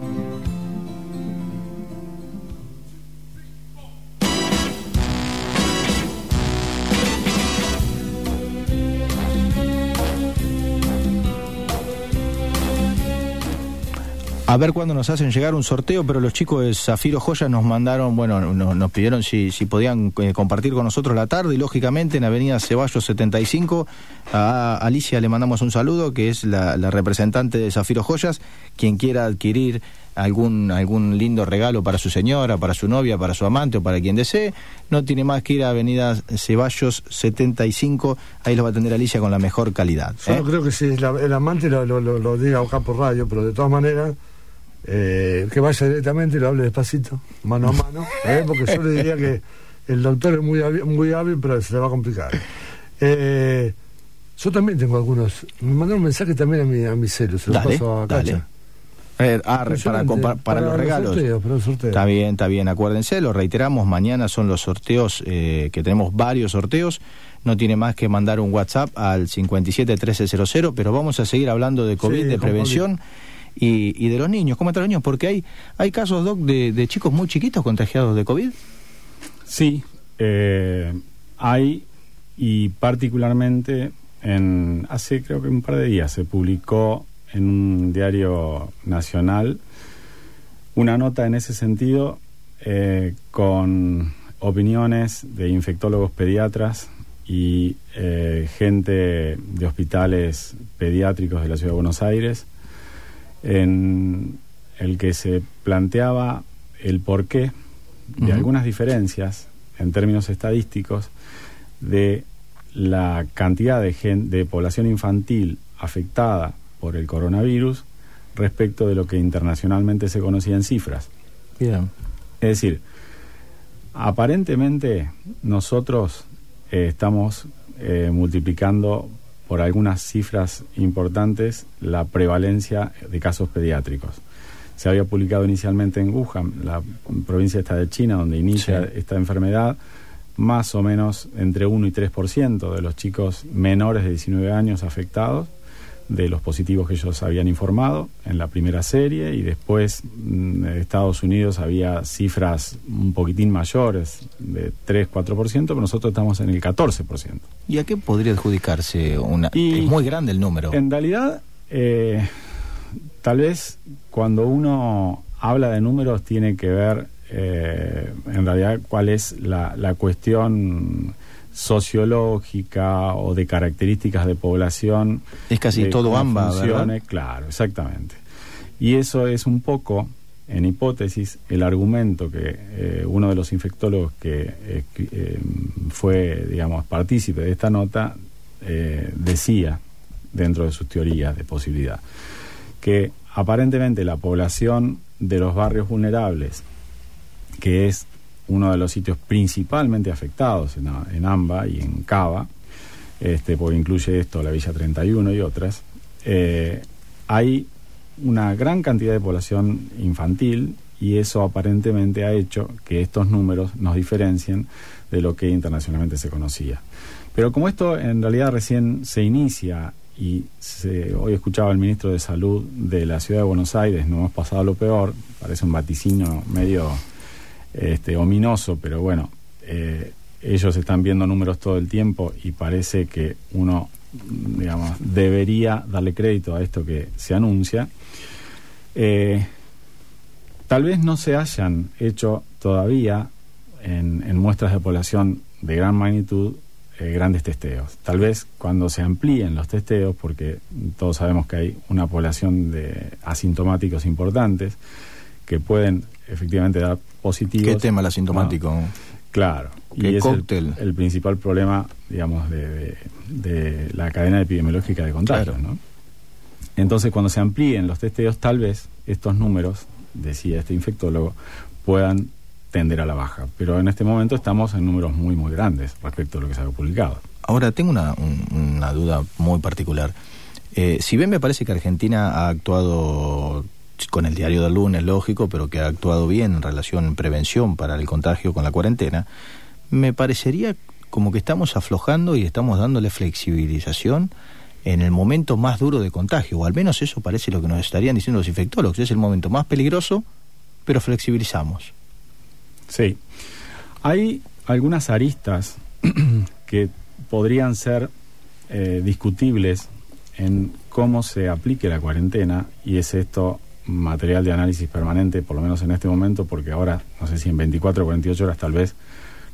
A ver cuándo nos hacen llegar un sorteo, pero los chicos de Zafiro Joya nos mandaron, bueno, no- nos pidieron si, si podían eh, compartir con nosotros la tarde y lógicamente en Avenida Ceballos 75 a Alicia le mandamos un saludo, que es la, la representante de Zafiro Joyas, quien quiera adquirir algún, algún lindo regalo para su señora, para su novia, para su amante o para quien desee, no tiene más que ir a Avenida Ceballos 75, ahí lo va a atender Alicia con la mejor calidad. Yo ¿eh? no creo que si la- el amante lo, lo- lo- lo diga acá por radio, pero de todas maneras, eh, que vaya directamente y lo hable despacito, mano a mano, ¿eh? porque yo le diría que el doctor es muy hábil, muy hábil pero se le va a complicar. Eh, yo también tengo algunos. Me mandaron un mensaje también a mi, a mi celu, se lo Dale, paso a dale. Cacha. Eh, ah, para, para los regalos. los sorteos. Está bien, está bien. Acuérdense, lo reiteramos, mañana son los sorteos, eh, que tenemos varios sorteos. No tiene más que mandar un WhatsApp al 571300, pero vamos a seguir hablando de COVID, Sí, de prevención y, y de los niños. ¿Cómo están los niños? Porque hay, hay casos, Doc, de, de chicos muy chiquitos contagiados de COVID. Sí, eh, hay y particularmente en hace creo que un par de días se publicó en un diario nacional una nota en ese sentido eh, con opiniones de infectólogos pediatras y eh, gente de hospitales pediátricos de la ciudad de Buenos Aires en el que se planteaba el porqué de algunas diferencias en términos estadísticos de la cantidad de, gen- de población infantil afectada por el coronavirus respecto de lo que internacionalmente se conocía en cifras. Bien. Es decir, aparentemente nosotros eh, estamos eh, multiplicando por algunas cifras importantes la prevalencia de casos pediátricos. Se había publicado inicialmente en Wuhan, la provincia esta de China, donde inicia Sí. esta enfermedad, más o menos entre 1 y 3% de los chicos menores de 19 años afectados, de los positivos que ellos habían informado en la primera serie, y después mm, en Estados Unidos había cifras un poquitín mayores, de 3-4%, pero nosotros estamos en el 14%. ¿Y a qué podría adjudicarse una? es muy grande el número. En realidad, eh, tal vez cuando uno habla de números tiene que ver eh, en realidad cuál es la, la cuestión sociológica o de características de población. Es casi todo AMBA. ¿verdad? Claro, exactamente. Y eso es un poco, en hipótesis, el argumento que eh, uno de los infectólogos que eh, que, eh, fue, digamos, partícipe de esta nota decía dentro de sus teorías de posibilidad que aparentemente la población de los barrios vulnerables, que es uno de los sitios principalmente afectados en, en AMBA y en Cava, este, porque incluye esto la Villa 31 y otras, eh, hay una gran cantidad de población infantil y eso aparentemente ha hecho que estos números nos diferencien de lo que internacionalmente se conocía. Pero como esto en realidad recién se inicia y se- hoy escuchaba al ministro de Salud de la ciudad de Buenos Aires, no hemos pasado lo peor, parece un vaticinio medio este, ominoso, pero bueno, eh, ellos están viendo números todo el tiempo y parece que uno, digamos, debería darle crédito a esto que se anuncia. Eh, tal vez no se hayan hecho todavía en, en muestras de población de gran magnitud eh, grandes testeos. Tal vez cuando se amplíen los testeos, porque todos sabemos que hay una población de asintomáticos importantes que pueden efectivamente dar positivos. ¿Qué tema el asintomático? No, claro. ¿Qué y es el- cóctel? El, principal problema, digamos, de, de- de la cadena epidemiológica de contagios, ¿no? Entonces, cuando se amplíen los testeos, tal vez estos números, decía este infectólogo, puedan tender a la baja. Pero en este momento estamos en números muy, muy grandes respecto a lo que se ha publicado. Ahora, tengo una, un- una duda muy particular. Eh, si bien me parece que Argentina ha actuado con el diario del lunes, lógico, pero que ha actuado bien en relación en prevención para el contagio con la cuarentena, me parecería como que estamos aflojando y estamos dándole flexibilización en el momento más duro de contagio, o al menos eso parece lo que nos estarían diciendo los infectólogos, es el momento más peligroso, pero flexibilizamos. Sí. Hay algunas aristas que podrían ser eh, discutibles en cómo se aplique la cuarentena y es esto material de análisis permanente, por lo menos en este momento, porque ahora, no sé si en 24 o 48 horas tal vez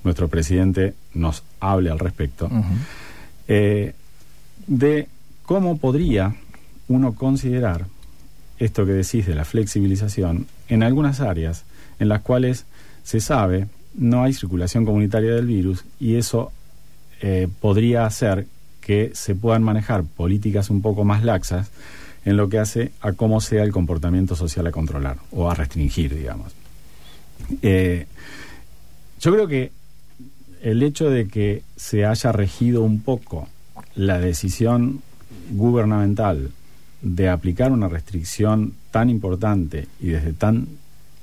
nuestro presidente nos hable al respecto, eh, de cómo podría uno considerar esto que decís de la flexibilización en algunas áreas en las cuales se sabe no hay circulación comunitaria del virus y eso eh, podría hacer que se puedan manejar políticas un poco más laxas en lo que hace a cómo sea el comportamiento social a controlar o a restringir, digamos. Eh, yo creo que el hecho de que se haya regido un poco la decisión gubernamental de aplicar una restricción tan importante y desde tan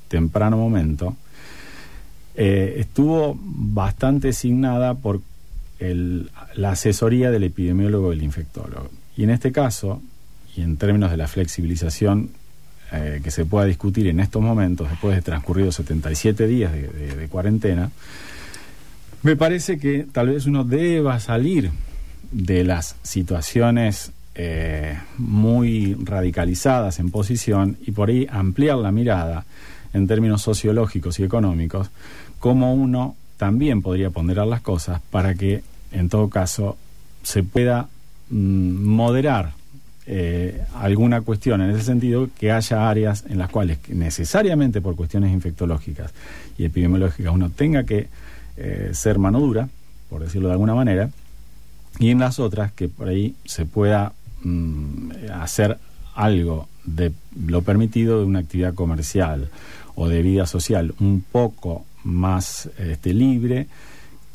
temprano momento, eh, estuvo bastante signada por el- la asesoría del epidemiólogo y del infectólogo. Y en este caso, y en términos de la flexibilización eh, que se pueda discutir en estos momentos, después de transcurridos 77 días de, de- de cuarentena, me parece que tal vez uno deba salir de las situaciones eh, muy radicalizadas en posición y por ahí ampliar la mirada en términos sociológicos y económicos, como uno también podría ponderar las cosas para que, en todo caso, se pueda mm, moderar eh, alguna cuestión en ese sentido, que haya áreas en las cuales necesariamente por cuestiones infectológicas y epidemiológicas uno tenga que eh, ser mano dura, por decirlo de alguna manera, y en las otras que por ahí se pueda mm, hacer algo de lo permitido de una actividad comercial o de vida social un poco más este, libre,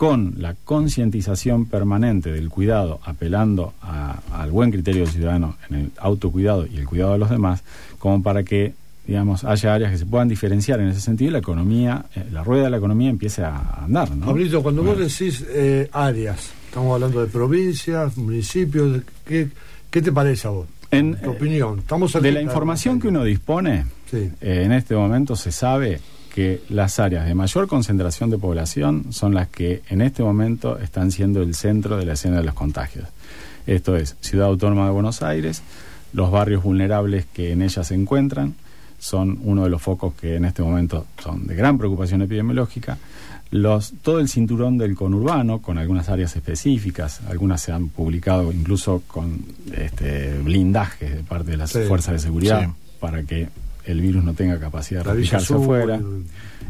con la concientización permanente del cuidado, apelando a- al buen criterio del ciudadano en el autocuidado y el cuidado de los demás, como para que digamos haya áreas que se puedan diferenciar en ese sentido y la economía, eh, la rueda de la economía empiece a andar, ¿no? Pablito, cuando vos decís eh, áreas, estamos hablando de provincias, municipios, ¿qué, qué te parece a vos? En, tu opinión. Estamos de la información que uno dispone, Sí. eh, en este momento se sabe que las áreas de mayor concentración de población son las que en este momento están siendo el centro de la escena de los contagios. Esto es Ciudad Autónoma de Buenos Aires, los barrios vulnerables que en ella se encuentran son uno de los focos que en este momento son de gran preocupación epidemiológica. Los, todo el cinturón del conurbano, con algunas áreas específicas, algunas se han publicado incluso con este, blindajes de parte de las Sí. fuerzas de seguridad Sí. para que el virus no tenga capacidad de Azul, afuera.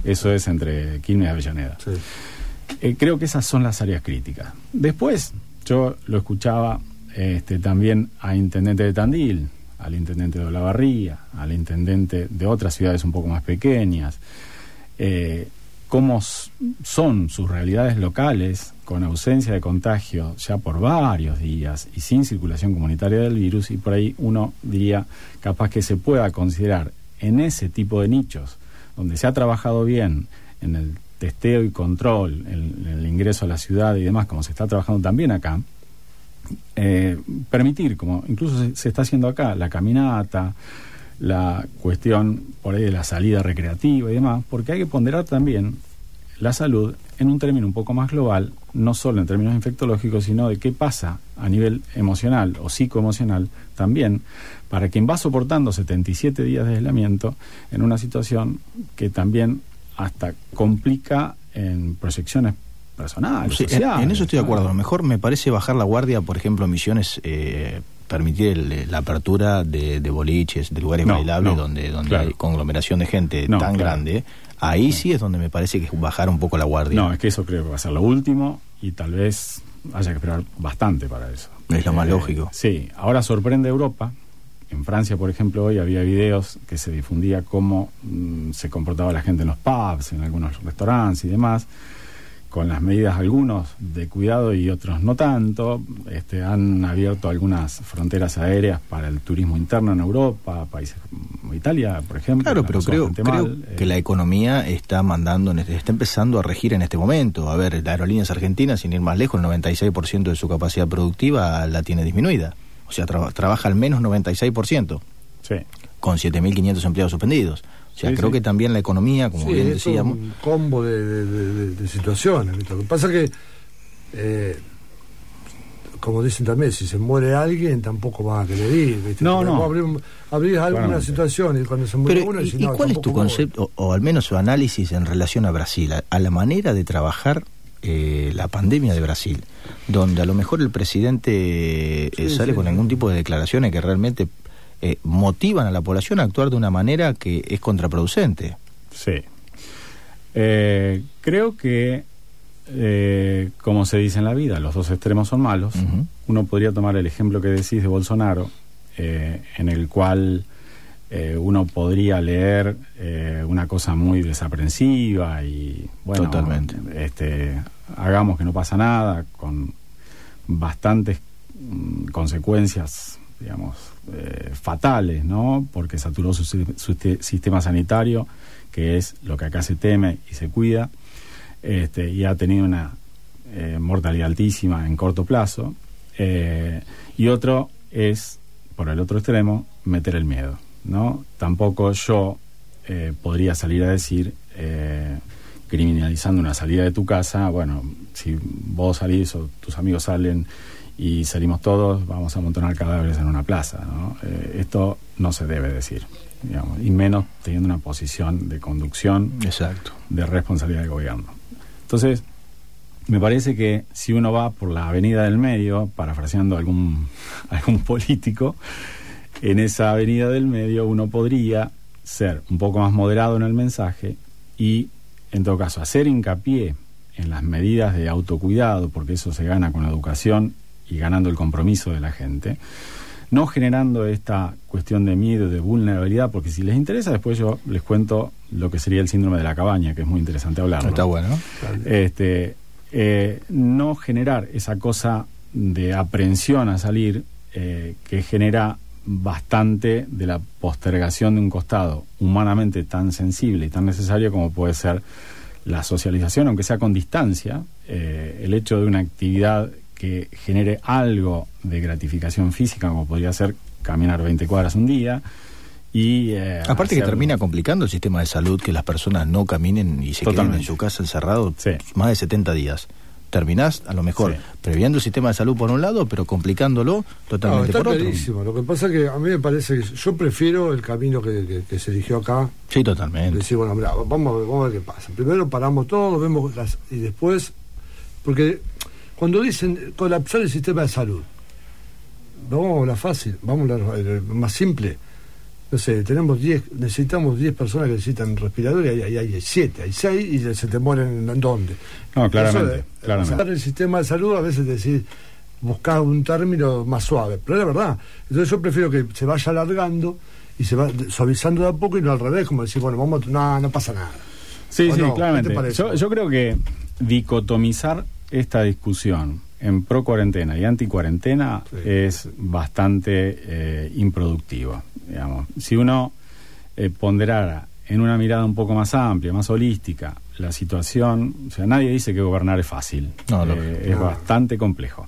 Eso es entre Quilmes y Avellaneda. Eh, creo que esas son las áreas críticas. Después, yo lo escuchaba este, también a intendente de Tandil, al intendente de Olavarría, al intendente de otras ciudades un poco más pequeñas, eh, cómo son sus realidades locales con ausencia de contagio ya por varios días y sin circulación comunitaria del virus y por ahí uno diría capaz que se pueda considerar en ese tipo de nichos donde se ha trabajado bien en el testeo y control, en, el ingreso a la ciudad y demás, como se está trabajando también acá, eh, permitir, como incluso se está haciendo acá, la caminata, la cuestión por ahí de la salida recreativa y demás, porque hay que ponderar también la salud en un término un poco más global, no solo en términos infectológicos, sino de qué pasa a nivel emocional o psicoemocional también para quien va soportando 77 días de aislamiento en una situación que también hasta complica en proyecciones personales. Sí, sociales, en eso estoy de acuerdo. A lo mejor me parece bajar la guardia, por ejemplo, en Misiones, eh, permitir el- la apertura de, de boliches, de lugares No, bailables no, donde, donde claro. hay conglomeración de gente No, tan claro. grande. Ahí sí es donde me parece que es bajar un poco la guardia. No, es que eso creo que va a ser lo último y tal vez haya que esperar bastante para eso. Es lo más Eh, lógico. Sí, ahora sorprende Europa. En Francia, por ejemplo, hoy había videos que se difundía cómo mm, se comportaba la gente en los pubs, en algunos restaurantes y demás, con las medidas algunos de cuidado y otros no tanto. Este, han abierto algunas fronteras aéreas para el turismo interno en Europa, países como Italia, por ejemplo. Claro, la pero creo, creo mal. Eh, que la economía está mandando, este- está empezando a regir en este momento. A ver, las aerolíneas argentinas, sin ir más lejos, el 96% de su capacidad productiva la tiene disminuida. O sea, traba- trabaja al menos 96%. Sí. Con 7.500 empleados suspendidos. O sea, Sí, creo sí. que también la economía, como Sí, bien es decíamos... un combo de, de- de- de- de situaciones. ¿viste? Lo que pasa que, eh, como dicen también, si se muere alguien, tampoco van a querer ir. ¿viste? No, no. Abrís, abrís alguna Claramente. situación y cuando se muere Pero, uno, ¿y, y no, cuál es tu concepto, o, o al menos su análisis en relación a Brasil, a, a la manera de trabajar eh, la pandemia de Brasil, donde a lo mejor el presidente eh, Sí, sale sí, con algún tipo de declaraciones que realmente eh, motivan a la población a actuar de una manera que es contraproducente? Sí. Creo que, como se dice en la vida, los dos extremos son malos. Uno podría tomar el ejemplo que decís de Bolsonaro, en el cual eh, uno podría leer eh, una cosa muy desaprensiva y, bueno, Totalmente. Este, hagamos que no pasa nada, con bastantes mm, consecuencias, digamos, eh, fatales, ¿no? Porque saturó su, su te- sistema sanitario, que es lo que acá se teme y se cuida, este, y ha tenido una eh, mortalidad altísima en corto plazo. Y otro es, por el otro extremo, meter el miedo, ¿no? Tampoco yo eh, podría salir a decir, eh, criminalizando una salida de tu casa, bueno, si vos salís o tus amigos salen y salimos todos, vamos a amontonar cadáveres en una plaza, ¿no? Eh, esto no se debe decir, digamos, y menos teniendo una posición de conducción Exacto. de responsabilidad del gobierno. Entonces, me parece que si uno va por la avenida del medio, parafraseando algún, algún político, en esa avenida del medio uno podría ser un poco más moderado en el mensaje y, en todo caso, hacer hincapié en las medidas de autocuidado, porque eso se gana con la educación y ganando el compromiso de la gente, no generando esta cuestión de miedo, de vulnerabilidad, porque si les interesa, después yo les cuento lo que sería el síndrome de la cabaña, que es muy interesante hablar. Está bueno. Este, eh, no generar esa cosa de aprehensión a salir eh, que genera bastante de la postergación de un costado humanamente tan sensible y tan necesario como puede ser la socialización, aunque sea con distancia, eh, el hecho de una actividad que genere algo de gratificación física, como podría ser caminar 20 cuadras un día. Y, eh, Aparte que termina complicando el sistema de salud que las personas no caminen y se queden Totalmente. en su casa encerrados más de 70 días. Terminás, a lo mejor, previendo el sistema de salud por un lado, pero complicándolo No, totalmente está por otro. clarísimo. Lo que pasa es que a mí me parece que yo prefiero el camino que, que- que se eligió acá. Sí, totalmente. Decir, bueno, mira, vamos, a ver- vamos a ver qué pasa. Primero paramos todo, vemos las, y después, porque cuando dicen colapsar el sistema de salud, no vamos a la fácil, vamos a la eh, más simple. No sé, tenemos 10, necesitamos 10 personas que necesitan respirador y hay, hay, hay 7, hay 6 y se te mueren en dónde. No, claramente, Eso claramente. el sistema de salud a veces decir buscar un término más suave, pero es la verdad. Entonces yo prefiero que se vaya alargando y se va suavizando de a poco y no al revés, como decir, bueno, vamos, a- no, no pasa nada. Sí, ¿O sí, claramente. Yo, yo creo que dicotomizar esta discusión en pro cuarentena y anti cuarentena es bastante eh, improductivo. Digamos. Si uno eh, ponderara en una mirada un poco más amplia, más holística, la situación, o sea, nadie dice que gobernar es fácil, No, Eh, es bastante complejo.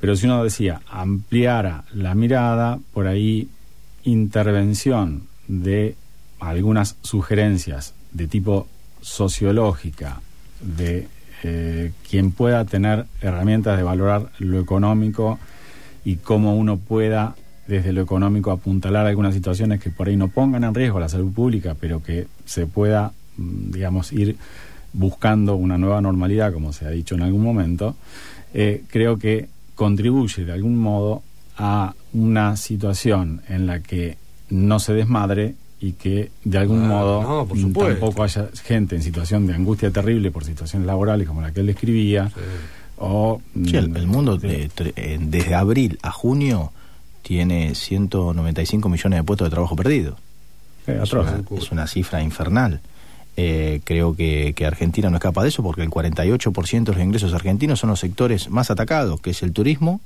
Pero si uno decía, ampliara la mirada, por ahí intervención de algunas sugerencias de tipo sociológica, de eh, quien pueda tener herramientas de valorar lo económico y cómo uno pueda desde lo económico apuntalar algunas situaciones que por ahí no pongan en riesgo la salud pública, pero que se pueda, mm, digamos, ir buscando una nueva normalidad, como se ha dicho en algún momento, eh, creo que contribuye de algún modo a una situación en la que no se desmadre y que de algún Ah, modo no, por supuesto. tampoco haya gente en situación de angustia terrible por situaciones laborales como la que él describía o Sí, el, mm, el mundo tre- eh, desde abril a junio tiene 195 millones de puestos de trabajo perdidos. Eh, es, atroz. una, es una cifra infernal. Eh, creo que, que Argentina no escapa de eso porque el 48% de los ingresos argentinos son los sectores más atacados, que es el turismo,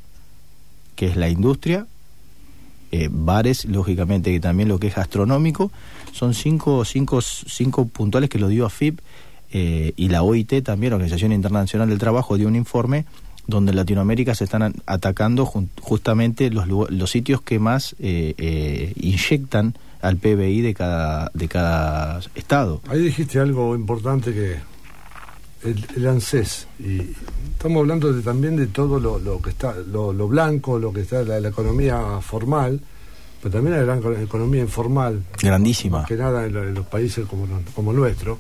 que es la industria, eh, bares, lógicamente que también lo que es gastronómico. Son cinco, cinco, cinco puntuales que lo dio AFIP eh, y la OIT también, la Organización Internacional del Trabajo, dio un informe donde en Latinoamérica se están atacando justamente los, los sitios que más eh, eh, inyectan al PBI de cada, de cada estado. Ahí dijiste algo importante que el, el ANSES y estamos hablando de- también de todo lo, lo que está lo, lo blanco, lo que está la, la economía formal, pero también gran co- economía informal, Grandísima. más que nada en, en los países como, como el nuestro.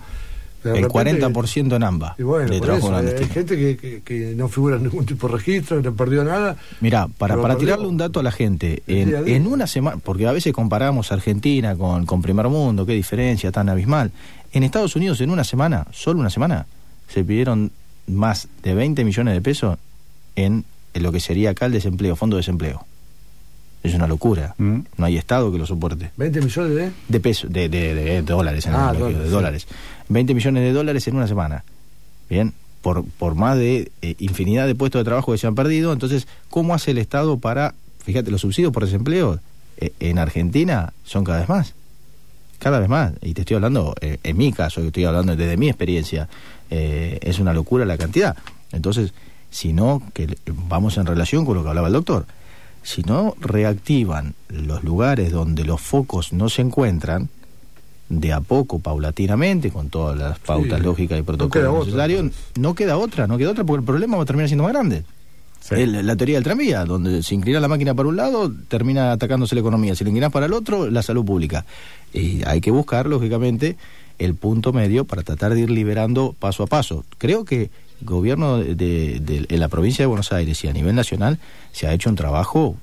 El repente- 40% en AMBA Y bueno, de por trabajo eso, hay gente que, que- que no figura en ningún tipo de registro, que no perdió nada. Mira, para, para tirarle un dato a la gente, en, día a día. en una semana, porque a veces comparamos Argentina con, con Primer Mundo, qué diferencia tan abismal. En Estados Unidos, en una semana, solo una semana, se pidieron más de 20 millones de pesos en, en lo que sería acá el desempleo, fondo de desempleo. Es una locura. Mm. No hay Estado que lo soporte. 20 millones de... De pesos, de, de- de dólares, en Ah, el- dólares, de sí. dólares. 20 millones de dólares en una semana. Bien, por, por más de eh, infinidad de puestos de trabajo que se han perdido. Entonces, ¿cómo hace el Estado para, fíjate, los subsidios por desempleo eh, en Argentina son cada vez más? Cada vez más. Y te estoy hablando, eh, en mi caso, que estoy hablando desde mi experiencia, eh, es una locura la cantidad. Entonces, si no, que vamos en relación con lo que hablaba el doctor, si no reactivan los lugares donde los focos no se encuentran, de a poco, paulatinamente, con todas las pautas Sí, lógicas y protocolos otra, necesarios, no queda otra, no queda otra, porque el problema va a terminar siendo más grande. El- la teoría del tranvía, donde se inclina la máquina para un lado, termina atacándose la economía. Si la inclinas para el otro, la salud pública. Y hay que buscar, lógicamente, el punto medio para tratar de ir liberando paso a paso. Creo que el gobierno de, de- la provincia de Buenos Aires y a nivel nacional se ha hecho un trabajo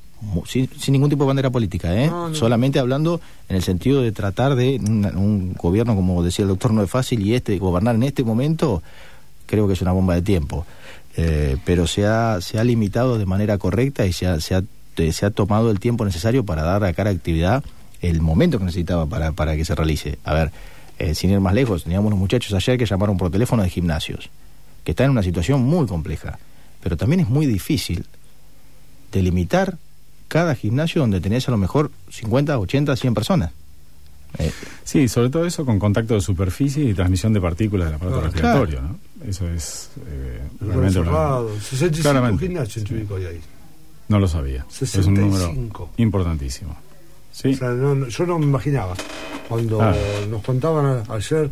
sin, sin ningún tipo de bandera política, ¿eh? No, no. solamente hablando en el sentido de tratar de un gobierno, como decía el doctor, no es fácil y este gobernar en este momento creo que es una bomba de tiempo. Eh, pero se ha, se ha limitado de manera correcta y se ha, se ha te- se ha tomado el tiempo necesario para dar a cada actividad el momento que necesitaba para, para que se realice. A ver, eh, sin ir más lejos, teníamos unos muchachos ayer que llamaron por teléfono de gimnasios, que están en una situación muy compleja, pero también es muy difícil delimitar cada gimnasio donde tenés a lo mejor 50, 80, 100 personas. Eh, Sí, sobre todo eso con contacto de superficie y transmisión de partículas del aparato Ah, respiratorio, claro. ¿no? Eso es eh, realmente cerrado, 65 Claramente. gimnasios en Chivilcoy ahí. No lo sabía. Es un número 65. importantísimo. Sí. O sea, no- no- yo no me imaginaba. Cuando Ah. nos contaban ayer,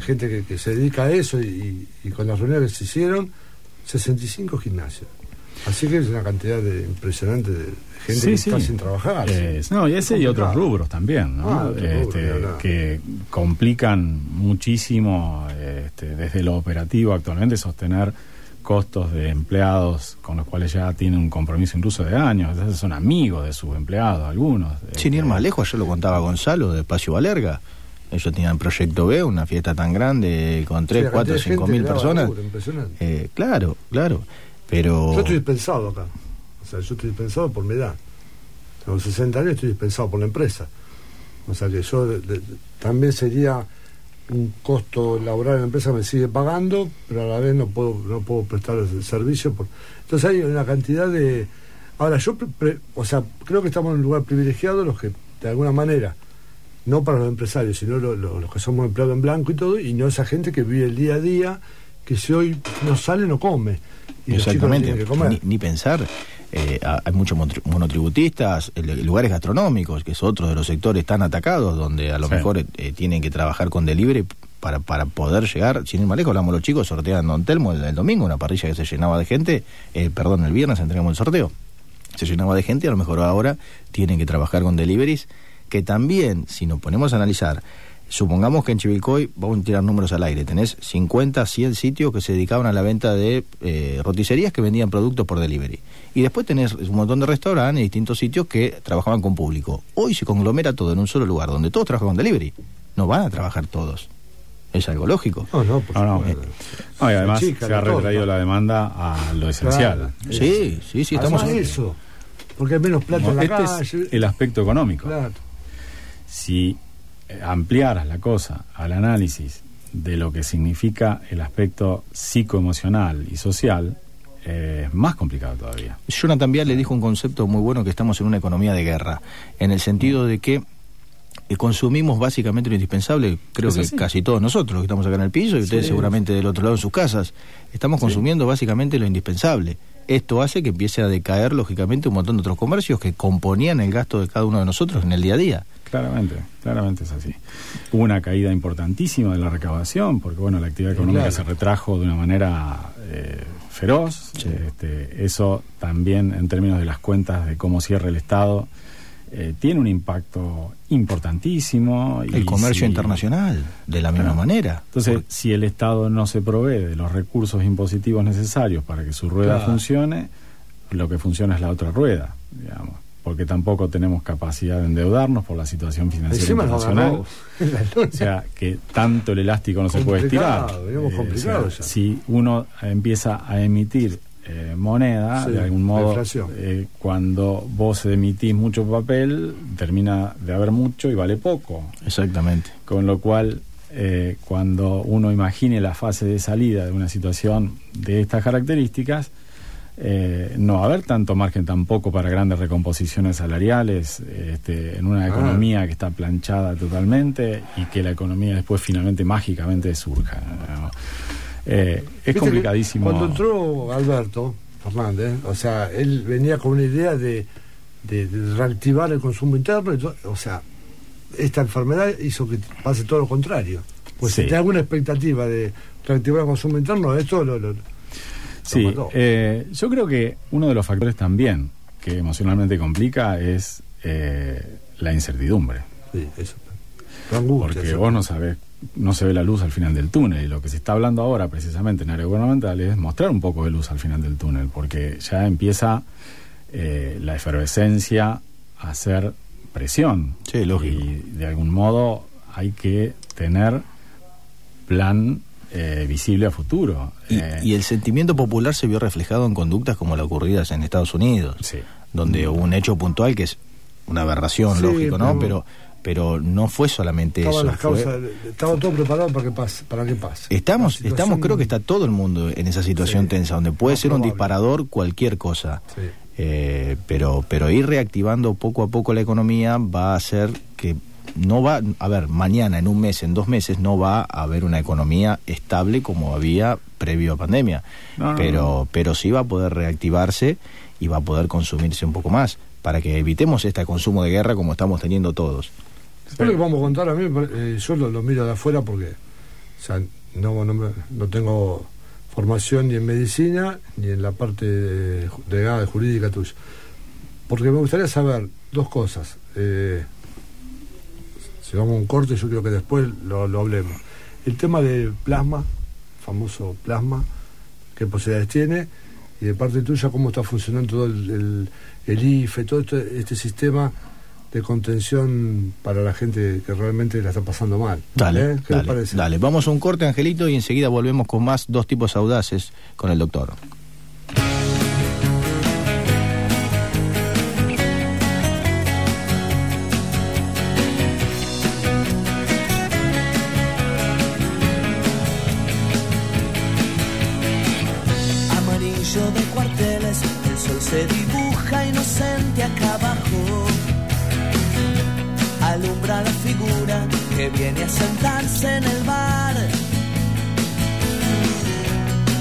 gente que, que se dedica a eso y, y con las reuniones que se hicieron, 65 gimnasios. Así que es una cantidad de, impresionante de gente Sí, que sí. está sin trabajar. Eh, no, y ese y otros rubros también, ¿no? Ah, Este, que complican muchísimo este, desde lo operativo actualmente sostener costos de empleados con los cuales ya tienen un compromiso incluso de años, entonces son amigos de sus empleados, algunos. Sin ir más lejos, yo lo contaba Gonzalo de Espacio Valerga. Ellos tenían Proyecto B, una fiesta tan grande con Sí, 3, la 4, cantidad de 5 gente mil personas. impresionante. Eh, claro, claro. Pero. Yo estoy dispensado acá. O sea, yo estoy dispensado por mi edad. Tengo 60 años, estoy dispensado por la empresa. O sea que yo de- de- también sería un costo laboral en la empresa me sigue pagando, pero a la vez no puedo no puedo prestar el servicio. Por... Entonces hay una cantidad de... Ahora, yo, pre- pre- o sea, creo que estamos en un lugar privilegiado los que, de alguna manera, no para los empresarios, sino lo- lo- los que somos empleados en blanco y todo, y no esa gente que vive el día a día, que si hoy no sale, no come. Y los chicos no Exactamente, tienen que comer. ni, ni pensar. Eh, ha- hay muchos monotri- monotributistas, eh, lugares gastronómicos, que es otro de los sectores tan atacados, donde a lo Sí. mejor eh, tienen que trabajar con delivery para, para poder llegar. Sin ir más lejos, hablamos los chicos, sorteaban en Don Telmo el, el domingo, una parrilla que se llenaba de gente. eh, perdón, el viernes entregamos el sorteo. Se llenaba de gente, a lo mejor ahora tienen que trabajar con deliveries, que también, si nos ponemos a analizar, Supongamos que en Chivilcoy, vamos a tirar números al aire, tenés 50, 100 sitios que se dedicaban a la venta de eh, roticerías que vendían productos por delivery. Y después tenés un montón de restaurantes y distintos sitios que trabajaban con público. Hoy se conglomera todo en un solo lugar, donde todos trabajan con delivery. No van a trabajar todos. Es algo lógico. No, no, por No. No, y además Se ha retraído la demanda a lo esencial. Claro. Sí, sí, sí, estamos en- eso, porque hay menos plata en la este calle. es el aspecto económico. Claro. Si eh, ampliaras la cosa al análisis de lo que significa el aspecto psicoemocional y social, eh, es más complicado todavía. Jonathan Vial le dijo un concepto muy bueno que estamos en una economía de guerra, en el sentido de que eh, consumimos básicamente lo indispensable, creo que casi todos nosotros los que estamos acá en el piso y ustedes Sí. seguramente del otro lado en sus casas, estamos consumiendo básicamente lo indispensable. Esto hace que empiece a decaer lógicamente un montón de otros comercios que componían el gasto de cada uno de nosotros en el día a día. Claramente, claramente es así. Hubo una caída importantísima de la recaudación, porque bueno, la actividad económica claro. se retrajo de una manera eh, feroz. Este, eso también en términos de las cuentas de cómo cierra el Estado eh, tiene un impacto importantísimo. y El comercio si- internacional, de la misma Claro. manera. Entonces, si el Estado no se provee de los recursos impositivos necesarios para que su rueda Claro. funcione, lo que funciona es la otra rueda, digamos, porque tampoco tenemos capacidad de endeudarnos por la situación financiera Encima internacional. O sea, que tanto el elástico no se puede estirar. Eh, o sea, ya. si uno empieza a emitir eh, moneda, Sí, de algún modo, eh, cuando vos emitís mucho papel, termina de haber mucho y vale poco. Exactamente. Con lo cual, eh, cuando uno imagine la fase de salida de una situación de estas características, eh, no va a haber tanto margen tampoco para grandes recomposiciones salariales este, en una Ah. economía que está planchada totalmente y que la economía después finalmente mágicamente surja. ¿no? Eh, es complicadísimo. Cuando entró Alberto Fernández, o sea, él venía con una idea de, de- de reactivar el consumo interno, y todo, o sea, esta enfermedad hizo que pase todo lo contrario. Pues Sí. si tenés alguna expectativa de reactivar el consumo interno, esto lo, lo- Sí, eh, yo creo que uno de los factores también que emocionalmente complica es eh, la incertidumbre. sí, eso. Angustia, Porque eso. vos no sabés, no se ve la luz al final del túnel. Y lo que se está hablando ahora, precisamente en área gubernamental, es mostrar un poco de luz al final del túnel, porque ya empieza eh, la efervescencia a hacer presión. Sí, lógico. Y de algún modo hay que tener plan eh, visible a futuro. Y, Eh, y el sentimiento popular se vio reflejado en conductas como las ocurridas en Estados Unidos. Sí. donde hubo un hecho puntual que es una aberración, Sí, lógico, ¿no? pero- Pero, pero no fue solamente Estaban eso. las fue- causas, estaba todo preparado para que pase, para que pase. Estamos, La situación- estamos, creo que está todo el mundo en esa situación Sí. tensa, donde puede ser un disparador cualquier cosa. Sí. Eh, pero, pero ir reactivando poco a poco la economía va a hacer que no va, a ver, mañana, en un mes, en dos meses, no va a haber una economía estable como había previo a pandemia. No, pero, no. pero sí va a poder reactivarse y va a poder consumirse un poco más para que evitemos este consumo de guerra como estamos teniendo todos. Después lo que vamos a contar a mí, eh, yo lo, lo miro de afuera porque o sea, no, no, me- no tengo formación ni en medicina ni en la parte de, de, de jurídica tuya. Porque me gustaría saber dos cosas. Eh, si vamos a un corte, yo creo que después lo, lo hablemos. El tema del plasma, famoso plasma, qué posibilidades tiene, y de parte tuya, cómo está funcionando todo el, el, el IFE, todo este, este sistema de contención para la gente que realmente la está pasando mal. Dale, ¿Eh? ¿Qué le dale, parece? dale. Vamos a un corte, Angelito, y enseguida volvemos con más dos tipos audaces con el doctor. Sentarse en el bar.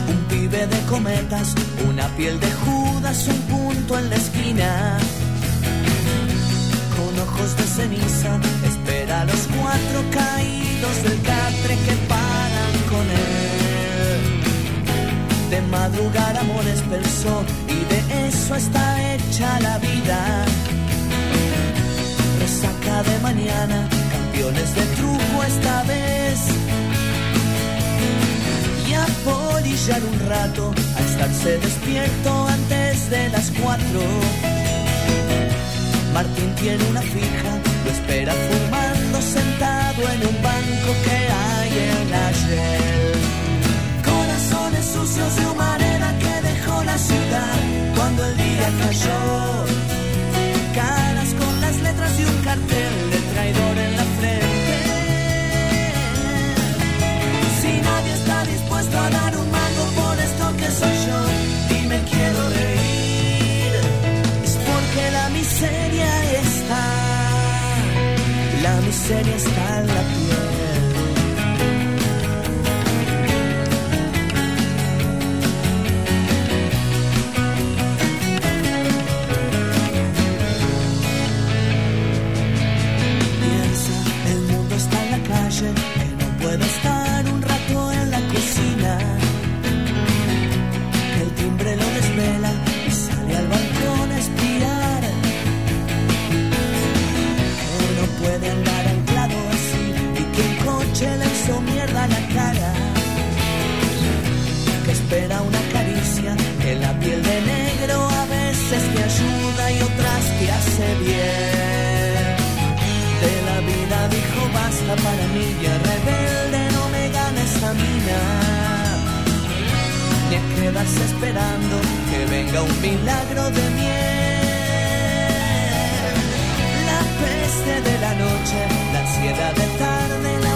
Un pibe de cometas, una piel de Judas, un punto en la esquina. Con ojos de ceniza, espera a los cuatro caídos del catre que paran con él. De madrugar amores pensó y de eso está hecha la vida. Resaca de mañana, de truco esta vez. Y a polillar un rato, a estarse despierto antes de las cuatro. Martín tiene una fija, lo espera fumando sentado en un banco que hay en la Shell. Corazones sucios de humareda que dejó la ciudad cuando el día cayó. Caras con las letras de un cartel miseria está en la piel. Hizo mierda a la cara. Que espera una caricia, que la piel de negro a veces te ayuda y otras te hace bien de la vida dijo basta para mí ya rebelde no me gana esa mina ni a quedarse esperando que venga un milagro de miel la peste de la noche la ansiedad de tarde la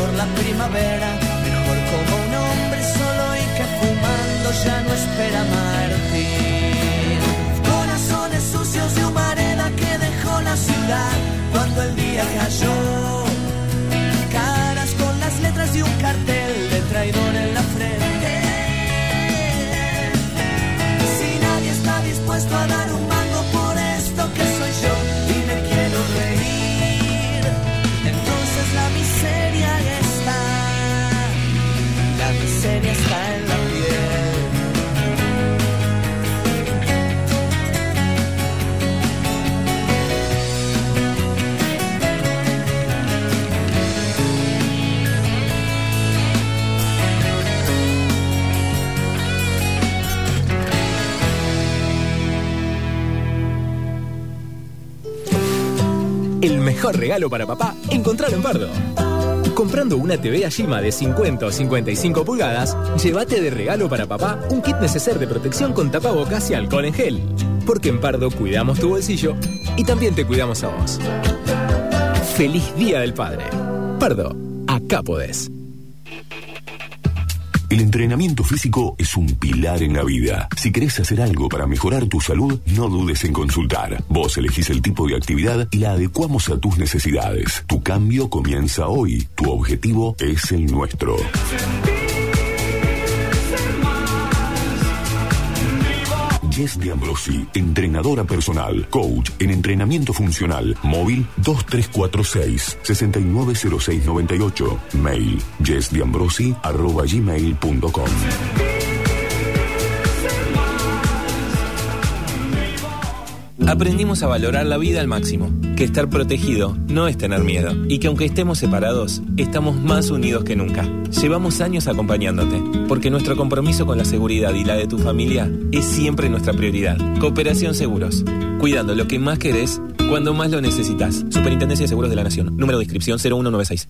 mejor la primavera mejor como un hombre solo y que fumando ya no espera Martín corazones sucios de humareda que dejó la ciudad cuando el día cayó. Caras con las letras de un cartel de traidor en la frente. Si nadie está dispuesto a dar regalo para papá, encontralo en Pardo. Comprando una TV Ashima de 50 o 55 pulgadas, llévate de regalo para papá un kit neceser de protección con tapabocas y alcohol en gel. Porque en Pardo cuidamos tu bolsillo y también te cuidamos a vos. Feliz Día del Padre. Pardo, acá podés. El entrenamiento físico es un pilar en la vida. Si querés hacer algo para mejorar tu salud, no dudes en consultar. Vos elegís el tipo de actividad y la adecuamos a tus necesidades. Tu cambio comienza hoy. Tu objetivo es el nuestro. Jess de Ambrosi, entrenadora personal, coach en entrenamiento funcional, móvil 2346 690698, mail jessdeambrosi Aprendimos a valorar la vida al máximo, que estar protegido no es tener miedo y que aunque estemos separados, estamos más unidos que nunca. Llevamos años acompañándote, porque nuestro compromiso con la seguridad y la de tu familia es siempre nuestra prioridad. Cooperación Seguros, cuidando lo que más querés cuando más lo necesitas. Superintendencia de Seguros de la Nación, número de inscripción 0196.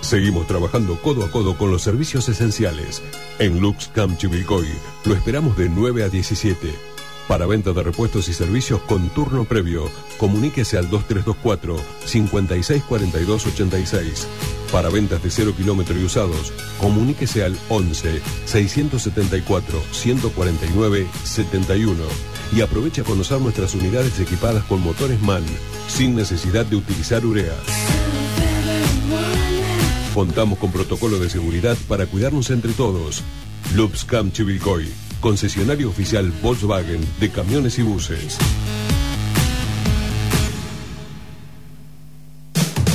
Seguimos trabajando codo a codo con los servicios esenciales. En Lux Camp Chivilcoy lo esperamos de 9 a 17. Para venta de repuestos y servicios con turno previo, comuníquese al 2324 564286. Para ventas de 0 kilómetro y usados, comuníquese al 11 674 149 71 y aprovecha a conocer nuestras unidades equipadas con motores MAN, sin necesidad de utilizar urea. Contamos con protocolo de seguridad para cuidarnos entre todos. Lubscam Chivilcoy, concesionario oficial Volkswagen de camiones y buses.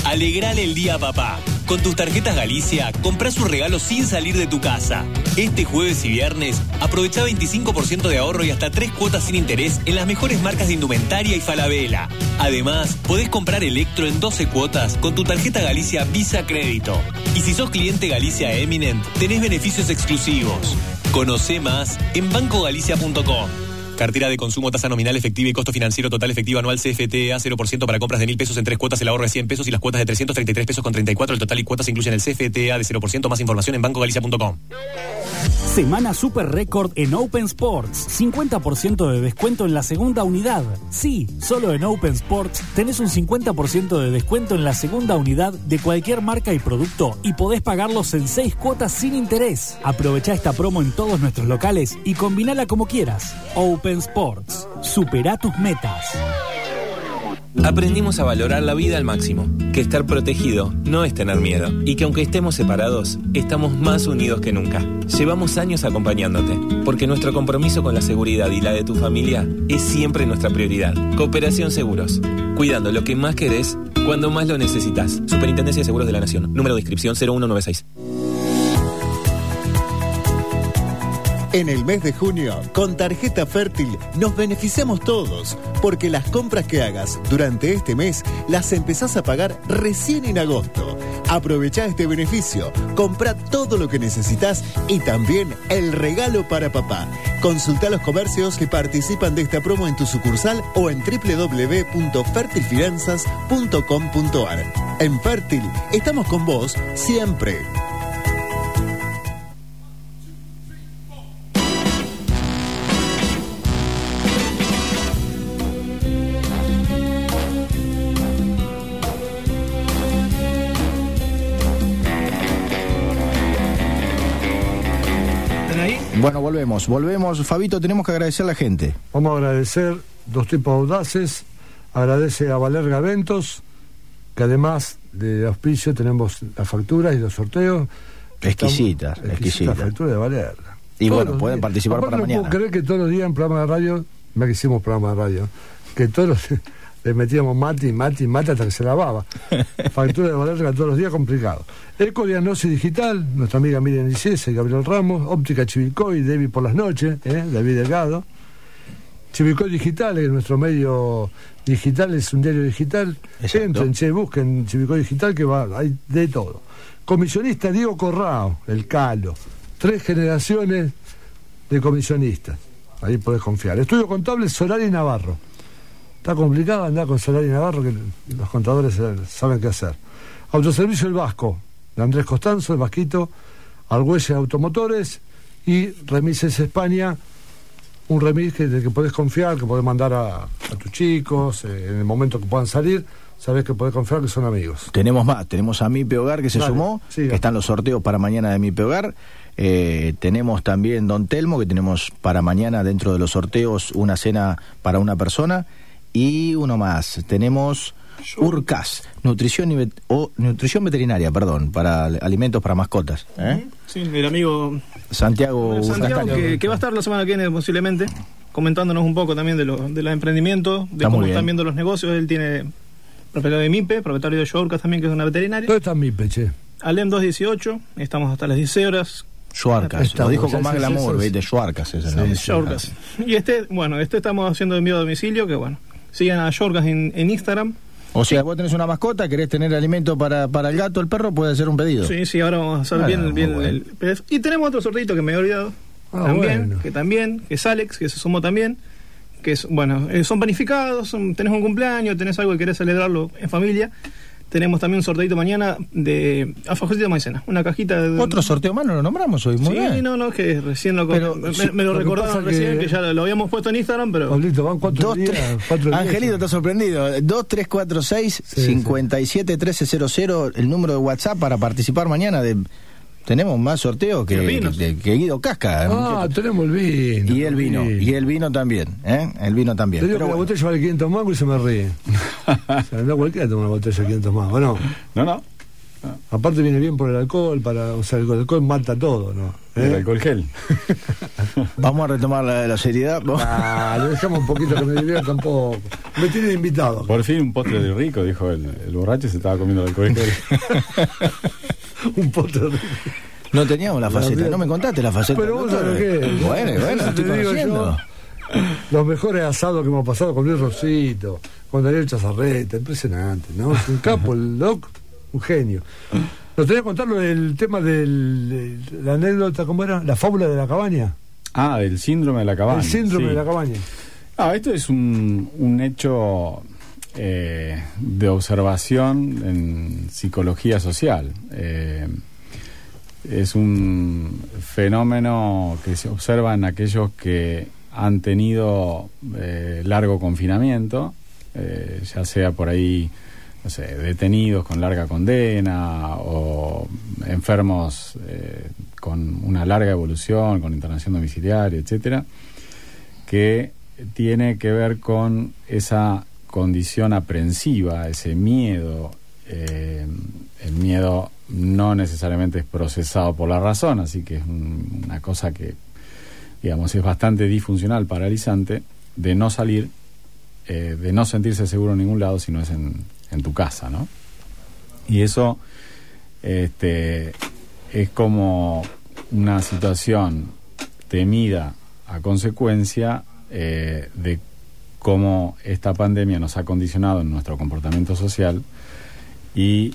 Alegrale el día papá. Con tus tarjetas Galicia, compras un regalo sin salir de tu casa. Este jueves y viernes, aprovecha 25% de ahorro y hasta 3 cuotas sin interés en las mejores marcas de indumentaria y falabella. Además, podés comprar electro en 12 cuotas con tu tarjeta Galicia Visa Crédito. Y si sos cliente Galicia Eminent, tenés beneficios exclusivos. Conoce más en bancogalicia.com. Cartera de consumo, tasa nominal efectiva y costo financiero total efectivo anual CFTA 0% para compras de 1000 pesos en tres cuotas, el ahorro de 100 pesos y las cuotas de 333 pesos con 34. El total y cuotas incluyen el CFTA de 0%. Más información en bancogalicia.com. Semana Super Récord en Open Sports. 50% de descuento en la segunda unidad. Sí, solo en Open Sports tenés un 50% de descuento en la segunda unidad de cualquier marca y producto y podés pagarlos en 6 cuotas sin interés. Aprovecha esta promo en todos nuestros locales y combinala como quieras. Open Sports. Supera tus metas. Aprendimos a valorar la vida al máximo, que estar protegido no es tener miedo y que aunque estemos separados, estamos más unidos que nunca. Llevamos años acompañándote, porque nuestro compromiso con la seguridad y la de tu familia es siempre nuestra prioridad. Cooperación Seguros, cuidando lo que más querés cuando más lo necesitas. Superintendencia de Seguros de la Nación, número de inscripción 0196. En el mes de junio, con tarjeta fértil, nos beneficiamos todos, porque las compras que hagas durante este mes las empezás a pagar recién en agosto. Aprovecha este beneficio, compra todo lo que necesitas y también el regalo para papá. Consulta los comercios que participan de esta promo en tu sucursal o en www.fertilfinanzas.com.ar. En Fértil, estamos con vos siempre. Bueno, volvemos, volvemos. Fabito, tenemos que agradecer a la gente. Vamos a agradecer dos tipos audaces. Agradece a Valerga Eventos, que además de auspicio tenemos las facturas y los sorteos. Exquisitas, exquisitas. La factura de Valerga. Y Todos bueno, pueden días. participar Aparte para no puedo mañana. creer que todos los días en programa de radio, que hicimos programa de radio, que todos los le metíamos mati, mati, mati hasta que se lavaba. Factura de Valerga todos los días, complicado. Ecodiagnosis Digital, nuestra amiga Miriam Iciese, Gabriel Ramos, Óptica Chivilcoy, David por las noches, ¿eh? David Delgado. Chivilcoy Digital, es nuestro medio digital, es un diario digital. Entren, che, busquen Chivilcoy Digital que va, hay de todo. Comisionista Diego Corrao, el Calo. Tres generaciones de comisionistas. Ahí podés confiar. Estudio contable Solari Navarro. Está complicado andar con Solari Navarro, que los contadores saben qué hacer. Autoservicio El Vasco, de Andrés Costanzo, el Vasquito, Argüelles Automotores y Remises España, un remis que, del que podés confiar, que podés mandar a, a tus chicos eh, en el momento que puedan salir, sabés que podés confiar que son amigos. Tenemos más, tenemos a Mi Hogar que se Dale, sumó, siga. que están los sorteos para mañana de Mi Hogar. Eh, tenemos también Don Telmo, que tenemos para mañana dentro de los sorteos una cena para una persona. Y uno más, tenemos Urcas, nutrición, y vet- o, nutrición veterinaria, perdón, para alimentos para mascotas. ¿eh? Sí, el amigo Santiago, Santiago, que, que va a estar la semana que viene posiblemente, comentándonos un poco también de, lo, de los emprendimientos, de Está cómo están viendo los negocios. Él tiene propietario de MIPE, propietario de Shortcast también, que es una veterinaria. ¿Dónde está mi peche? Alem 218, estamos hasta las 16 horas. Schwarcas, lo dijo con más glamour. ¿viste? Schwarcas es el nombre. Y este, bueno, este estamos haciendo envío a domicilio, que bueno, sigan a Shortcast en, en Instagram. O sea, vos tenés una mascota, querés tener alimento para, para el gato, el perro, puede hacer un pedido. Sí, sí, ahora vamos a hacer Ah, bien, bien bueno. el PDF. Y tenemos otro sorteito que me he olvidado. Ah, también, bueno. que también, que es Alex, que se sumó también. Que es, bueno, eh, son planificados, son- tenés un cumpleaños, tenés algo que querés celebrarlo en familia. Tenemos también un sorteito mañana de alfajorcito de maicena, una cajita de... Otro sorteo más, no lo nombramos hoy, muy sí, bien. no, no, que recién lo, Pero, me, sí, me lo recordaron recién, que- que... ya lo, habíamos puesto en Instagram, pero... Pablito, van cuatro Dos, días, tres- cuatro días. Angelito está sorprendido. 2346 57 1300 el número de WhatsApp para participar mañana de tenemos más sorteos que, que- que Guido Casca. Ah, tenemos el vino. y el vino, y el vino también, ¿eh? El vino también. Te digo Pero que la bueno, botella vale 500 mangos y se me ríe. o sea, no cualquiera toma una botella de 500 mangos, ¿no? No, no. Aparte viene bien por el alcohol, para, o sea, el alcohol mata todo, ¿no? ¿Eh? El alcohol gel. vamos a retomar la, la seriedad. Ah, lo dejamos un poquito que me divierta un poco. Me tienen invitado. Por fin un postre de rico, dijo el, el borracho y se estaba comiendo el alcohol gel. un postre de rico. No teníamos la faceta, no me contaste la faceta. Pero vos sabés qué. Bueno, bueno, estoy te digo conociendo. yo. Los mejores asados que hemos pasado con Luis Rosito, con Daniel Chazarreta, impresionante, ¿no? Es un capo, el doc, un genio. Nos tenía que contar del tema de la anécdota, ¿cómo era? La fábula de la cabaña. Ah, del síndrome de la cabaña. El síndrome sí. de la cabaña. Ah, esto es un, un hecho eh, de observación en psicología social. Eh, es un fenómeno que se observa en aquellos que han tenido eh, largo confinamiento, ya sea por ahí, no sé, detenidos con larga condena o enfermos eh, con una larga evolución, con internación domiciliaria, etcétera, que tiene que ver con esa condición aprensiva, ese miedo, eh, el miedo no necesariamente es procesado por la razón, así que es un- una cosa que, digamos, es bastante disfuncional, paralizante, de no salir, eh, de no sentirse seguro en ningún lado, sino es en, en tu casa, ¿no? Y eso este, es como una situación temida a consecuencia eh, de cómo esta pandemia nos ha condicionado en nuestro comportamiento social y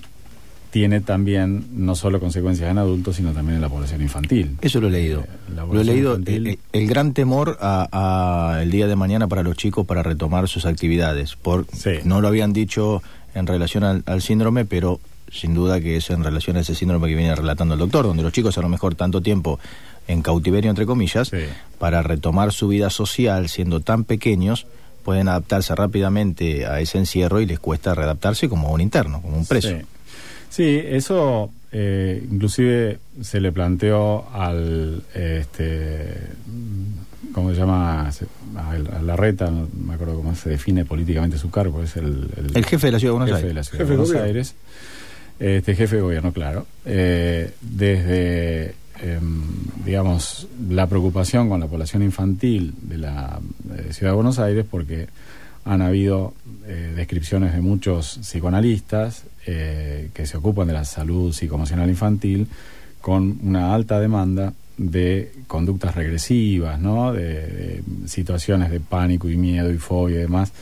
tiene también no solo consecuencias en adultos, sino también en la población infantil. Eso lo he leído. la Lo he leído. infantil- El, el gran temor a, a el día de mañana para los chicos para retomar sus actividades. Por, No lo habían dicho en relación al, al síndrome, pero sin duda que es en relación a ese síndrome que viene relatando el doctor, donde los chicos a lo mejor tanto tiempo en cautiverio, entre comillas, para retomar su vida social siendo tan pequeños, pueden adaptarse rápidamente a ese encierro y les cuesta readaptarse como un interno, como un preso. Sí, Sí, eso eh, inclusive se le planteó al, este, ¿cómo se llama? A, Larreta, no me acuerdo cómo se define políticamente su cargo, es el, El jefe de la Ciudad de Buenos jefe Aires. de la Ciudad Jefe de de Buenos gobierno. Aires. Este jefe de gobierno, claro. Eh, desde, em, digamos, la preocupación con la población infantil de la eh, Ciudad de Buenos Aires, porque han habido eh, descripciones de muchos psicoanalistas eh, que se ocupan de la salud psicoemocional infantil con una alta demanda de conductas regresivas, ¿no? de, situaciones de pánico y miedo y fobia y demás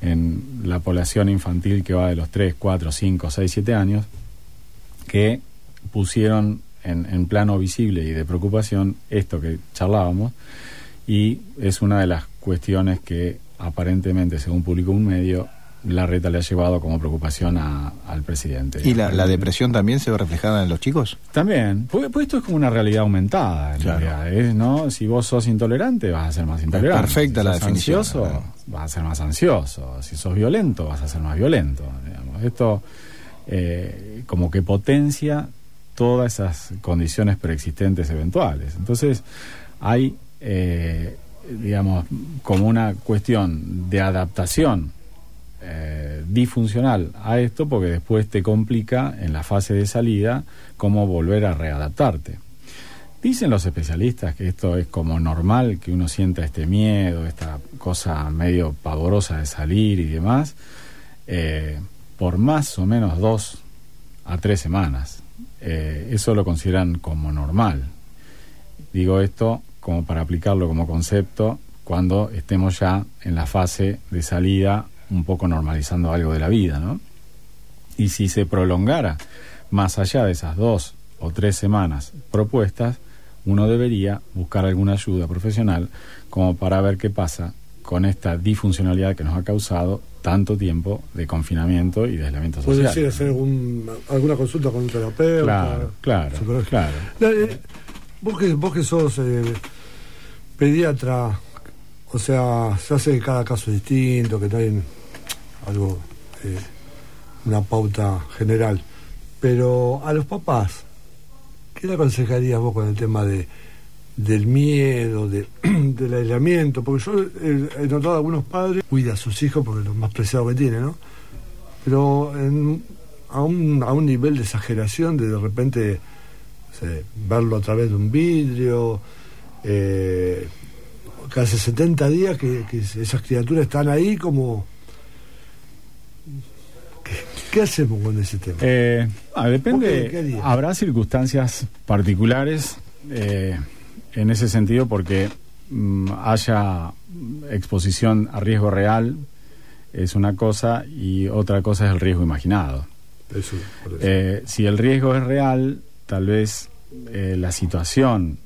en la población infantil que va de los 3, 4, 5, 6, 7 años, que pusieron en, en plano visible y de preocupación esto que charlábamos, y es una de las cuestiones que aparentemente, según publicó un medio, la reta le ha llevado como preocupación a- al presidente. ¿Y la, la depresión también se ve reflejada en los chicos? También, porque esto es como una realidad aumentada, en realidad. ¿no? Si vos sos intolerante, vas a ser más intolerante. Perfecta si la sos definición, ansioso, claro. vas a ser más ansioso. Si sos violento, vas a ser más violento. digamos. Esto eh, como que potencia todas esas condiciones preexistentes eventuales. Entonces, hay, eh, digamos, como una cuestión de adaptación eh, disfuncional a esto porque después te complica en la fase de salida cómo volver a readaptarte. Dicen los especialistas que esto es como normal, que uno sienta este miedo, esta cosa medio pavorosa de salir y demás, eh, por más o menos dos a tres semanas. Eh, eso lo consideran como normal. Digo esto como para aplicarlo como concepto cuando estemos ya en la fase de salida un poco normalizando algo de la vida, ¿no? Y si se prolongara más allá de esas dos o tres semanas propuestas, uno debería buscar alguna ayuda profesional como para ver qué pasa con esta disfuncionalidad que nos ha causado tanto tiempo de confinamiento y de aislamiento social. decir hacer algún, alguna consulta con un terapeuta. Claro, claro, claro. La- eh, vos, que, vos que sos eh, pediatra, o sea, se hace que cada caso es distinto, que no hay algo, eh, una pauta general. Pero a los papás, ¿qué le aconsejarías vos con el tema de del miedo, de, del aislamiento? Porque yo he, notado a algunos padres cuida a sus hijos porque es lo más preciado que tiene, ¿no? Pero a, un, a un nivel de exageración de de repente no sé, verlo a través de un vidrio, eh, hace 70 días que, que esas criaturas están ahí como... ¿Qué, qué hacemos con ese tema? Eh, ah, depende, habrá circunstancias particulares eh, en ese sentido porque mm, haya exposición a riesgo real es una cosa y otra cosa es el riesgo imaginado. Eso. Eh, si el riesgo es real, tal vez eh, la situación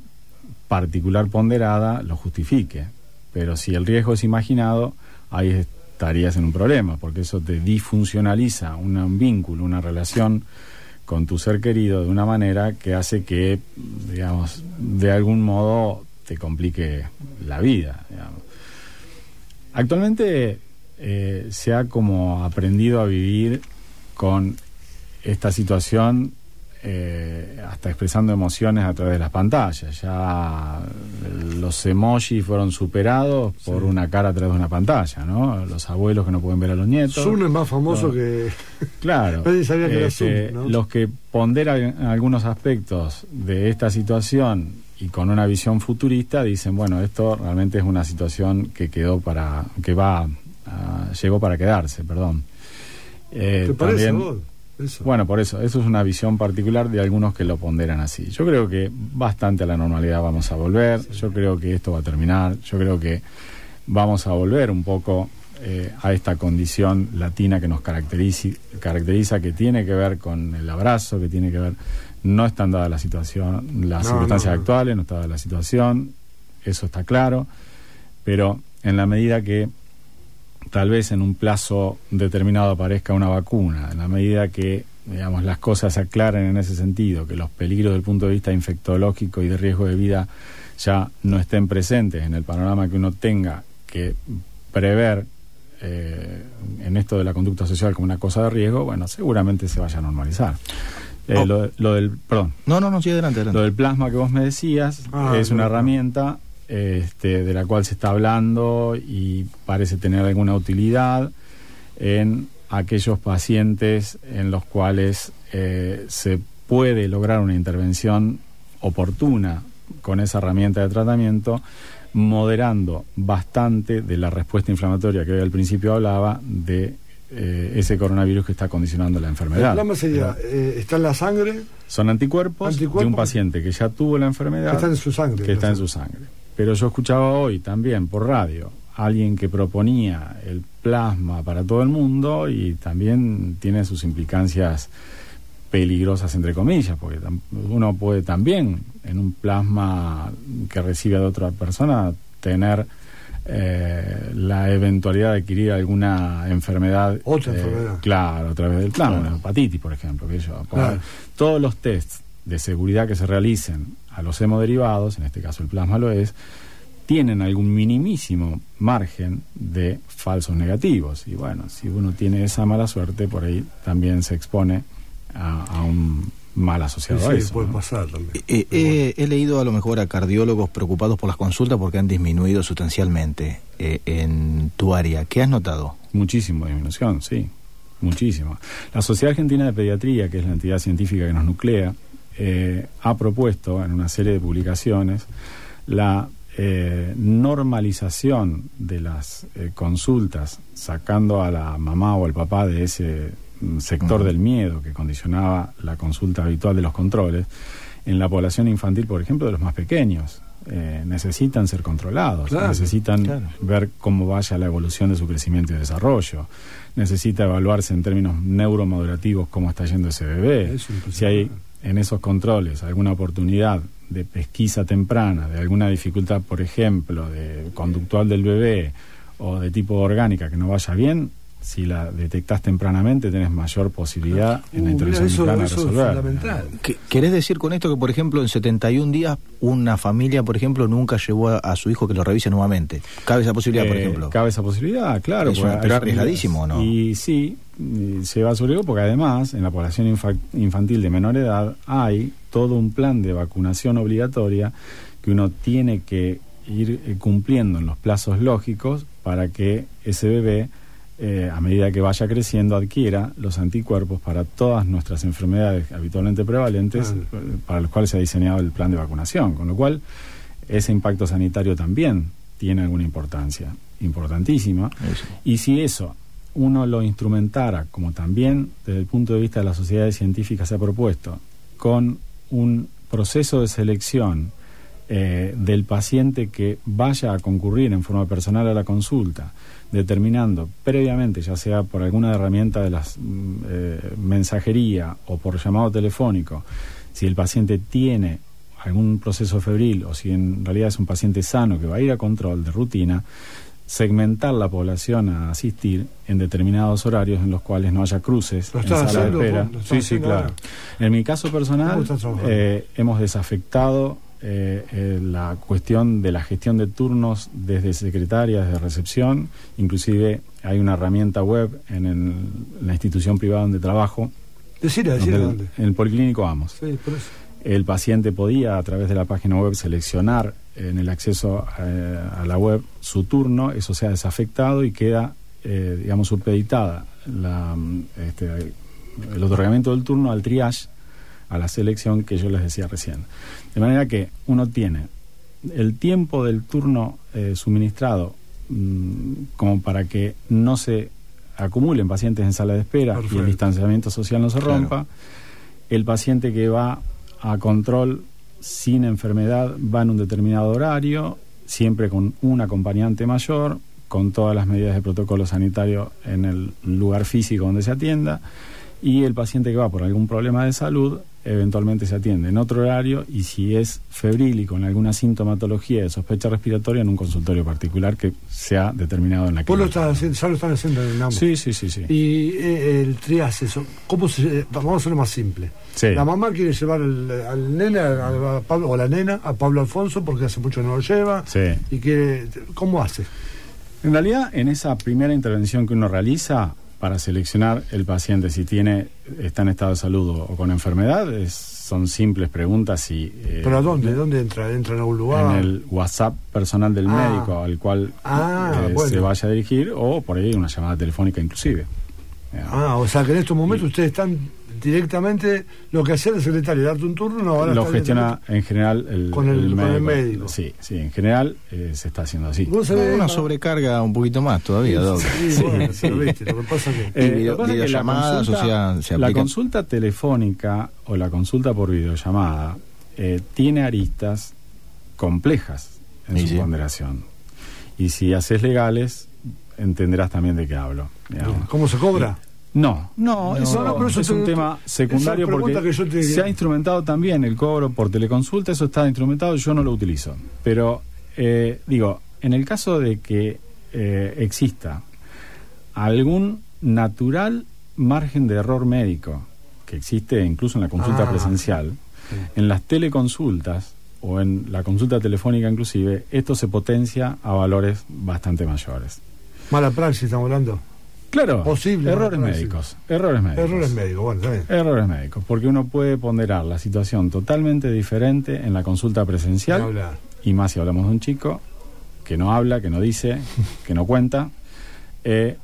particular ponderada lo justifique, pero si el riesgo es imaginado, ahí estarías en un problema, porque eso te disfuncionaliza un vínculo, una relación con tu ser querido de una manera que hace que, digamos, de algún modo te complique la vida. Actualmente eh, se ha como aprendido a vivir con esta situación eh, hasta expresando emociones a través de las pantallas. Ya eh, los emojis fueron superados por una cara a través de una pantalla, ¿no? Los abuelos que no pueden ver a los nietos. Zoom es más famoso que... Claro. Nadie sabía que era Este, Zoom, ¿no? Los que ponderan algunos aspectos de esta situación y con una visión futurista dicen, bueno, esto realmente es una situación que quedó para, que va, a- llegó para quedarse, perdón. Eh, ¿Te parece también- vos? Eso. Bueno, por eso, eso es una visión particular de algunos que lo ponderan así. Yo creo que bastante a la normalidad vamos a volver, yo creo que esto va a terminar, yo creo que vamos a volver un poco eh, a esta condición latina que nos caracteriza, caracteriza, que tiene que ver con el abrazo, que tiene que ver, no están dadas la situación, las No, circunstancias no. actuales, no está dada la situación, eso está claro, pero en la medida que tal vez en un plazo determinado aparezca una vacuna, en la medida que digamos las cosas se aclaren en ese sentido, que los peligros del punto de vista infectológico y de riesgo de vida ya no estén presentes en el panorama que uno tenga que prever eh, en esto de la conducta social como una cosa de riesgo, bueno, seguramente se vaya a normalizar. Eh, Oh. lo, lo del, perdón. No, no, no, sí, adelante, adelante. Lo del plasma que vos me decías Ah, es una no. herramienta este, de la cual se está hablando y parece tener alguna utilidad en aquellos pacientes en los cuales eh, se puede lograr una intervención oportuna con esa herramienta de tratamiento, moderando bastante de la respuesta inflamatoria que hoy al principio hablaba de eh, ese coronavirus que está condicionando la enfermedad. plasma sería, eh, está en la sangre, Son anticuerpos, de un paciente que ya tuvo la enfermedad. que está en su sangre. que está en su sangre. Pero yo escuchaba hoy también por radio a alguien que proponía el plasma para todo el mundo y también tiene sus implicancias peligrosas entre comillas, porque uno puede también en un plasma que recibe de otra persona tener eh, la eventualidad de adquirir alguna enfermedad. Otra eh, enfermedad. Claro, a través del Claro. una hepatitis, por ejemplo. que yo, Claro. Todos los tests de seguridad que se realicen a los hemoderivados, en este caso el plasma lo es, tienen algún minimísimo margen de falsos negativos. Y bueno, si uno tiene esa mala suerte, por ahí también se expone a, a un mal asociado a eso. ¿no? pasar también. Eh, eh, he leído a lo mejor a cardiólogos preocupados por las consultas porque han disminuido sustancialmente eh, en tu área. ¿Qué has notado? Muchísimo disminución, sí, muchísimo. La Sociedad Argentina de Pediatría, que es la entidad científica que nos nuclea, eh, ha propuesto en una serie de publicaciones la eh, normalización de las eh, consultas, sacando a la mamá o al papá de ese mm, sector del miedo que condicionaba la consulta habitual de los controles, en la población infantil, por ejemplo, de los más pequeños. Eh, necesitan ser controlados, Claro, necesitan claro. ver cómo vaya la evolución de su crecimiento y desarrollo, necesita evaluarse en términos neuromodulativos cómo está yendo ese bebé, Es si hay en esos controles alguna oportunidad de pesquisa temprana, de alguna dificultad, por ejemplo, de conductual del bebé o de tipo orgánica que no vaya bien, si la detectás tempranamente tenés mayor posibilidad en la Uh, mira, intervención eso, temprana de eso es resolver. fundamental. ¿Qué- ¿Querés decir con esto que, por ejemplo, en 71 días una familia, por ejemplo, nunca llevó a, a su hijo que lo revise nuevamente? ¿Cabe esa posibilidad, por Eh, ejemplo? Cabe esa posibilidad, claro. Es porque una- pero arriesgadísimo, ¿no? Y sí, se va sobre todo porque además en la población infa- infantil de menor edad hay todo un plan de vacunación obligatoria que uno tiene que ir eh, cumpliendo en los plazos lógicos para que ese bebé, eh, a medida que vaya creciendo, adquiera los anticuerpos para todas nuestras enfermedades habitualmente prevalentes, eh, para los cuales se ha diseñado el plan de vacunación. Con lo cual, ese impacto sanitario también tiene alguna importancia, importantísima. Y si eso uno lo instrumentara, como también desde el punto de vista de las sociedades científicas se ha propuesto, con un proceso de selección eh, del paciente que vaya a concurrir en forma personal a la consulta, determinando previamente, ya sea por alguna herramienta de las mm, eh, mensajería o por llamado telefónico, si el paciente tiene algún proceso febril o si en realidad es un paciente sano que va a ir a control de rutina, segmentar la población a asistir en determinados horarios en los cuales no haya cruces ¿Lo en sala de espera. Sí, sí, claro. ahora? En mi caso personal, eh, hemos desafectado eh, eh, la cuestión de la gestión de turnos desde secretarias de recepción, inclusive hay una herramienta web en, el- en la institución privada donde trabajo, Decirle, decirle dónde. en el Policlínico Amos. Sí, por eso. El paciente podía a través de la página web seleccionar en el acceso eh, a la web su turno, eso se ha desafectado y queda, eh, digamos, supeditada la, este, el otorgamiento del turno al triage, a la selección que yo les decía recién. De manera que uno tiene el tiempo del turno eh, suministrado mm, como para que no se acumulen pacientes en sala de espera y el distanciamiento social no se Claro. rompa. El paciente que va a control sin enfermedad va en un determinado horario, siempre con un acompañante mayor, con todas las medidas de protocolo sanitario en el lugar físico donde se atienda, y el paciente que va por algún problema de salud eventualmente se atiende en otro horario y si es febril y con alguna sintomatología de sospecha respiratoria en un consultorio particular que se ha determinado en la Vos lo clínica. haciendo, ya lo están haciendo en ambos. Sí, sí, sí, sí. Y eh, el triage, eso, ¿cómo se, vamos a hacerlo más simple. Sí. La mamá quiere llevar al, al nene, a, a Pablo, o la nena, a Pablo Alfonso, porque hace mucho no lo lleva. Sí. Y quiere, ¿cómo hace? En realidad, en esa primera intervención que uno realiza para seleccionar el paciente si tiene está en estado de salud o, o con enfermedad, es- son simples preguntas y eh, ¿Pero dónde? ¿Dónde entra? ¿Entra en algún lugar? en el WhatsApp personal del Ah. médico al cual Ah, eh, bueno. se vaya a dirigir o por ahí una llamada telefónica inclusive. Ah, o sea que en estos momentos ustedes están directamente, lo que hacía el secretario, darte un turno, no, ahora Lo gestiona en general el, Con el- con el médico. Sí, sí, en general eh, se está haciendo así. Vos sabés, Una sobrecarga un poquito más todavía, Doc. Sí, bueno, viste, lo que pasa que... Eh, Y video- lo que pasa es que la videollamadas, o consulta- sea, se la consulta telefónica o la consulta por videollamada eh, tiene aristas complejas en Y su sí. ponderación. Y si haces legales, entenderás también de qué hablo. digamos. ¿Cómo se cobra? No, No, no, eso- no, pero eso es te- un tema secundario porque que yo te- se ha instrumentado también el cobro por teleconsulta, eso está instrumentado, yo no lo utilizo. Pero, eh, digo, en el caso de que eh, exista algún natural margen de error médico, que existe incluso en la consulta Ah, presencial, en las teleconsultas o en la consulta telefónica inclusive, esto se potencia a valores bastante mayores. Mala praxis, estamos hablando. Claro, Posible. errores médicos, errores médicos. Errores médicos, bueno. Errores médicos, porque uno puede ponderar la situación totalmente diferente en la consulta presencial y más si hablamos de un chico que no habla, que no dice, que no cuenta. eh,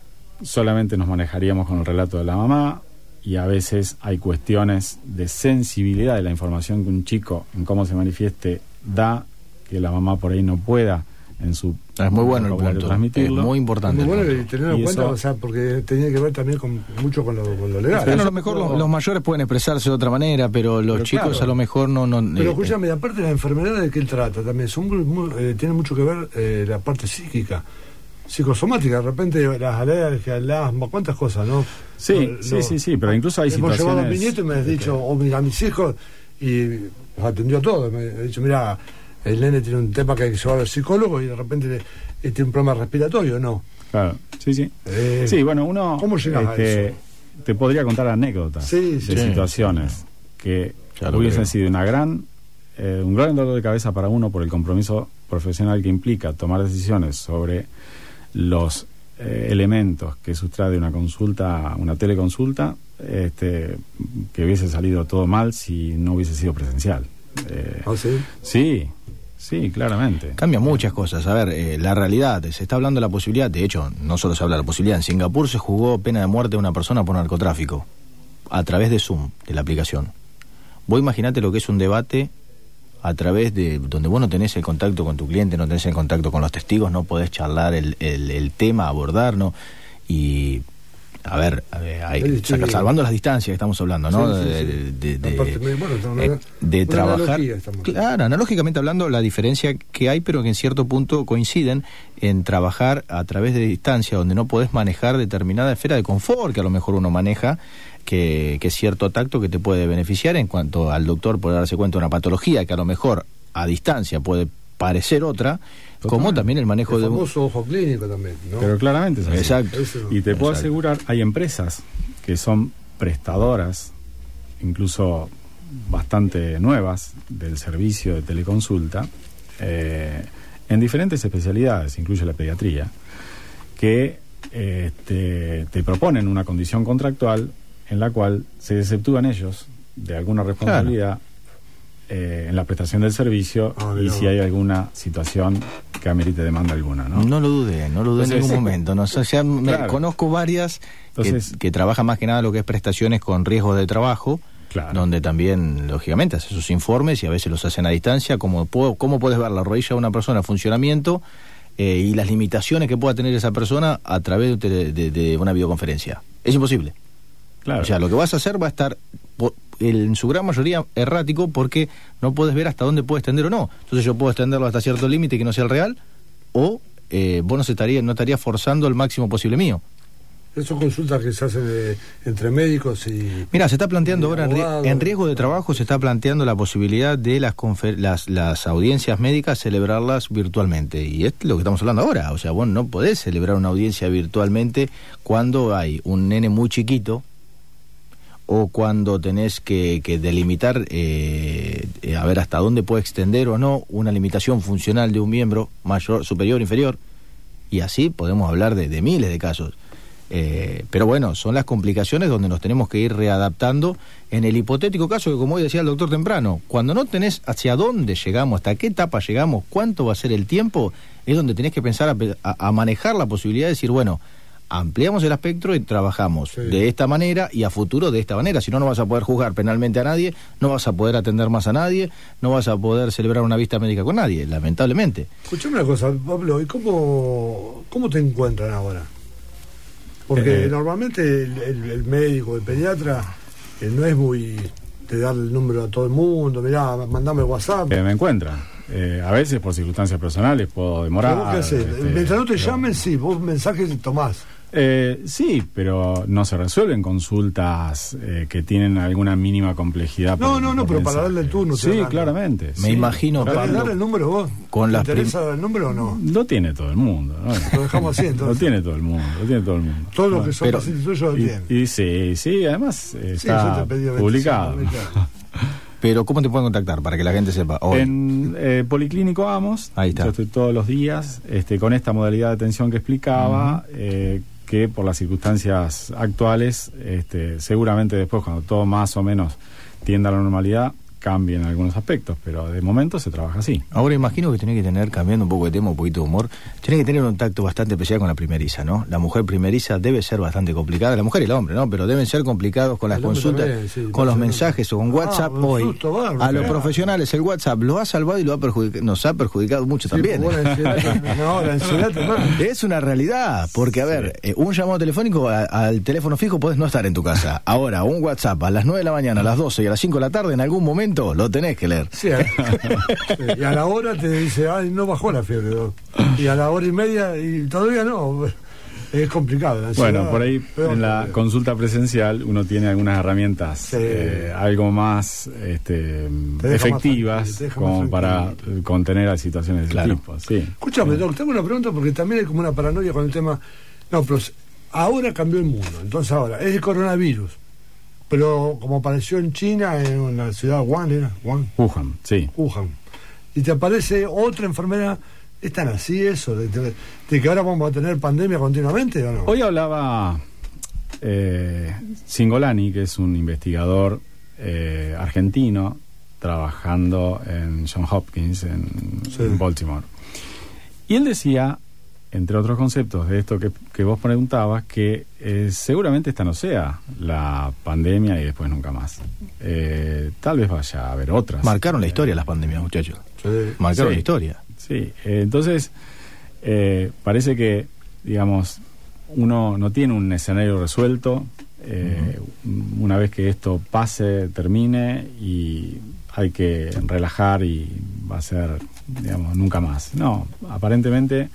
solamente nos manejaríamos con el relato de la mamá y a veces hay cuestiones de sensibilidad de la información que un chico en cómo se manifieste da que la mamá por ahí no pueda en su Es muy bueno el punto. transmitirlo. Es muy importante. Muy bueno tenerlo en cuenta, eso- o sea, porque tenía que ver también con, mucho con lo, con lo legal. A lo mejor los, los mayores pueden expresarse de otra manera, pero los Pero chicos claro. a lo mejor no... no Pero eh, escúchame, aparte de las enfermedades que él trata también, son muy, muy- eh, tiene mucho que ver eh, la parte psíquica, psicosomática, de repente las alergias, el asma, cuántas cosas, ¿no? Sí, No, sí, no. sí, sí, pero incluso hay Hemos llevado a mi situaciones nieto y me has dicho, o mi- a mis hijos, y los atendió a todos. Me ha dicho, mira, el nene tiene un tema que hay que llevar al psicólogo y de repente tiene un problema respiratorio, ¿no? Claro, sí, sí. Eh, sí, bueno, uno ¿Cómo llegas a este, eso? te podría contar anécdotas Sí, de sí. situaciones que hubiesen creo. sido una gran, eh, un gran dolor de cabeza para uno por el compromiso profesional que implica tomar decisiones sobre los eh, elementos que sustrae una consulta, una teleconsulta, este, que hubiese salido todo mal si no hubiese sido presencial. Eh, ¿Ah, sí? sí, sí, claramente. Cambia muchas cosas. A ver, eh, la realidad, se está hablando de la posibilidad, de hecho, no solo se habla de la posibilidad, en Singapur se jugó pena de muerte a una persona por narcotráfico, a través de Zoom, de la aplicación. Vos imaginate lo que es un debate a través de donde vos no tenés el contacto con tu cliente, no tenés el contacto con los testigos, no podés charlar el, el, el tema, abordar, ¿no? Y, a ver, ver, hay- sí. salvando las distancias que estamos hablando, ¿no? Sí, De- sí. de- de- Aparte, me- bueno, está una- eh, de una trabajar. Claro, analógicamente hablando, la diferencia que hay, pero que en cierto punto coinciden en trabajar a través de distancia, donde no podés manejar determinada esfera de confort que a lo mejor uno maneja, que, que es cierto tacto que te puede beneficiar en cuanto al doctor poder darse cuenta de una patología que a lo mejor a distancia puede parecer otra, como también el manejo El de un... famoso ojo clínico también, ¿no? Pero claramente es así. Exacto. Eso- Y te puedo Exacto. asegurar, hay empresas que son prestadoras, incluso bastante nuevas, del servicio de teleconsulta, eh, en diferentes especialidades, incluye la pediatría, que eh, te, te proponen una condición contractual en la cual se exceptúan ellos de alguna responsabilidad eh, en la prestación del servicio Ah, y si hay alguna situación que amerite demanda alguna, ¿no? No lo dudé, no lo dudé en Entonces, ningún sí. momento. No, sé, o sea, me- Claro. conozco varias que- Entonces- que, trabajan más que nada lo que es prestaciones con riesgos de trabajo, Claro. donde también, lógicamente, hace sus informes y a veces los hacen a distancia. Como puedo, ¿Cómo puedes ver la rodilla de una persona en funcionamiento eh, y las limitaciones que pueda tener esa persona a través de, de- de una videoconferencia? Es imposible. Claro. O sea, lo que vas a hacer va a estar en su gran mayoría errático porque no puedes ver hasta dónde puedes extender o no. Entonces yo puedo extenderlo hasta cierto límite que no sea el real o eh, vos no, se estaría, no estarías forzando el máximo posible mío. Son consultas que se hacen eh, entre médicos y... Mira, se está planteando ahora en, riesgo de trabajo, se está planteando la posibilidad de las, confer- las, las audiencias médicas celebrarlas virtualmente. Y es lo que estamos hablando ahora. O sea, vos no podés celebrar una audiencia virtualmente cuando hay un nene muy chiquito o cuando tenés que, delimitar, eh, eh, a ver hasta dónde puede extender o no una limitación funcional de un miembro mayor, superior, inferior. Y así podemos hablar de, miles de casos. Eh, pero bueno, son las complicaciones donde nos tenemos que ir readaptando en el hipotético caso que, como hoy decía el doctor temprano, cuando no tenés hacia dónde llegamos, hasta qué etapa llegamos, cuánto va a ser el tiempo, es donde tenés que pensar a, pe- a- a manejar la posibilidad de decir, bueno, ampliamos el espectro y trabajamos de esta manera y a futuro de esta manera. Si no, no vas a poder juzgar penalmente a nadie, no vas a poder atender más a nadie, no vas a poder celebrar una vista médica con nadie, lamentablemente. Escuchame una cosa, Pablo, ¿y cómo, cómo te encuentran ahora? Porque Eh. normalmente el, el- el médico, el pediatra, eh, no es muy de dar el número a todo el mundo, mirá, mandame WhatsApp. que me encuentran. Eh, a veces por circunstancias personales puedo ¿Pero demorar. este, Mientras no te pero- llamen, sí, vos mensajes tomás. Eh, sí, pero no se resuelven consultas eh, que tienen alguna mínima complejidad. No, por- no, no, por pero para darle el turno. Sí, claramente. Me sí. imagino, ¿Querés Pablo, dar el número vos? con las ¿Te interesa dar el número o no? Lo tiene todo el mundo. ¿no? Lo dejamos así, entonces. Lo tiene todo el mundo. Lo tiene todo el mundo. Todo lo que son pero- pacientes tuyos lo tienen. y sí, sí, además eh, Sí, yo está te pedí 25 publicado. pero ¿cómo te pueden contactar para que la gente sepa? Hoy. En eh, Policlínico Amos, Ahí está. yo estoy todos los días este, con esta modalidad de atención que explicaba, eh, que por las circunstancias actuales, este, seguramente después cuando todo más o menos tienda a la normalidad, cambie en algunos aspectos, pero de momento se trabaja así. Ahora imagino que tenés que tener, cambiando un poco de tema, un poquito de humor, tenés que tener un tacto bastante especial con la primeriza, ¿no? La mujer primeriza debe ser bastante complicada, la mujer y el hombre, ¿no? Pero deben ser complicados con las consultas, también, sí, con los mensajes o con WhatsApp un hoy. susto a los claro. profesionales el WhatsApp lo ha salvado y lo ha perjudic- nos ha perjudicado mucho Sí, también. bueno, la ansiedad- no, la ansiedad te mata. Es una realidad, porque a ver, eh, un llamado telefónico a- al teléfono fijo puedes no estar en tu casa. Ahora, un WhatsApp a las 9 de la mañana, a las 12 y a las 5 de la tarde, en algún momento lo tenés que leer. Sí, ¿eh? Sí, y a la hora te dice, ay, no bajó la fiebre. ¿no? Y a la hora y media, y todavía no. Es complicado. la Bueno, por ahí peor en la consulta presencial uno tiene algunas herramientas Sí. eh, algo más este, más efectivas tranquilo, más como para contener a situaciones de ese Claro. tipo. Sí. Escúchame, Doc, tengo una pregunta porque también hay como una paranoia con el tema. No, pero ahora cambió el mundo. Entonces, ahora, es el coronavirus. Pero como apareció en China, en la ciudad Wuhan, ¿era? Wuhan, Wuhan, sí. Wuhan. Y te aparece otra enfermedad. ¿Es tan así eso? De, de- de que ahora vamos a tener pandemia continuamente o no? Hoy hablaba eh, Singolani, que es un investigador eh, argentino trabajando en John Hopkins en, Sí. en Baltimore. Y él decía, entre otros conceptos de esto que, que vos preguntabas, que eh, seguramente esta no sea la pandemia y después nunca más. Eh, tal vez vaya a haber otras. Marcaron la historia las pandemias, muchachos. Sí. Marcaron Sí. la historia. Sí, eh, entonces eh, parece que, digamos, uno no tiene un escenario resuelto. eh, Una vez que esto pase, termine y hay que relajar y va a ser, digamos, nunca más. No, aparentemente,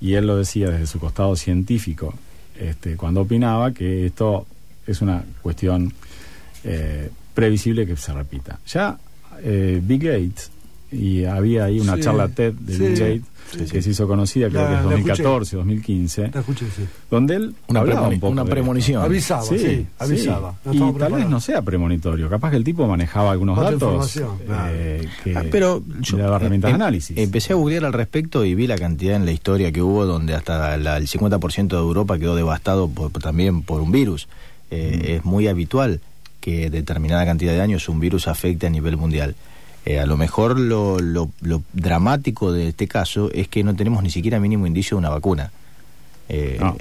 y él lo decía desde su costado científico, este, cuando opinaba que esto es una cuestión eh, previsible que se repita. Ya eh, Bill Gates, y había ahí una Sí, charla TED de sí, Bill Gates sí, que se hizo conocida, creo La- que es la escuché. 2014, 2015, La escuché, sí. donde él Una hablaba un poco una premonición. Avisaba, sí, avisaba. No y tal vez no sea premonitorio, capaz que el tipo manejaba algunos Otra datos información, claro. eh, que Ah, pero yo le daba herramientas em- de análisis. Empecé a googlear al respecto y vi la cantidad en la historia que hubo donde hasta la- el 50% de Europa quedó devastado por- también por un virus. Eh, Es muy habitual que determinada cantidad de años un virus afecte a nivel mundial. Eh, a lo mejor lo, lo- lo dramático de este caso es que no tenemos ni siquiera mínimo indicio de una vacuna. Eh, No.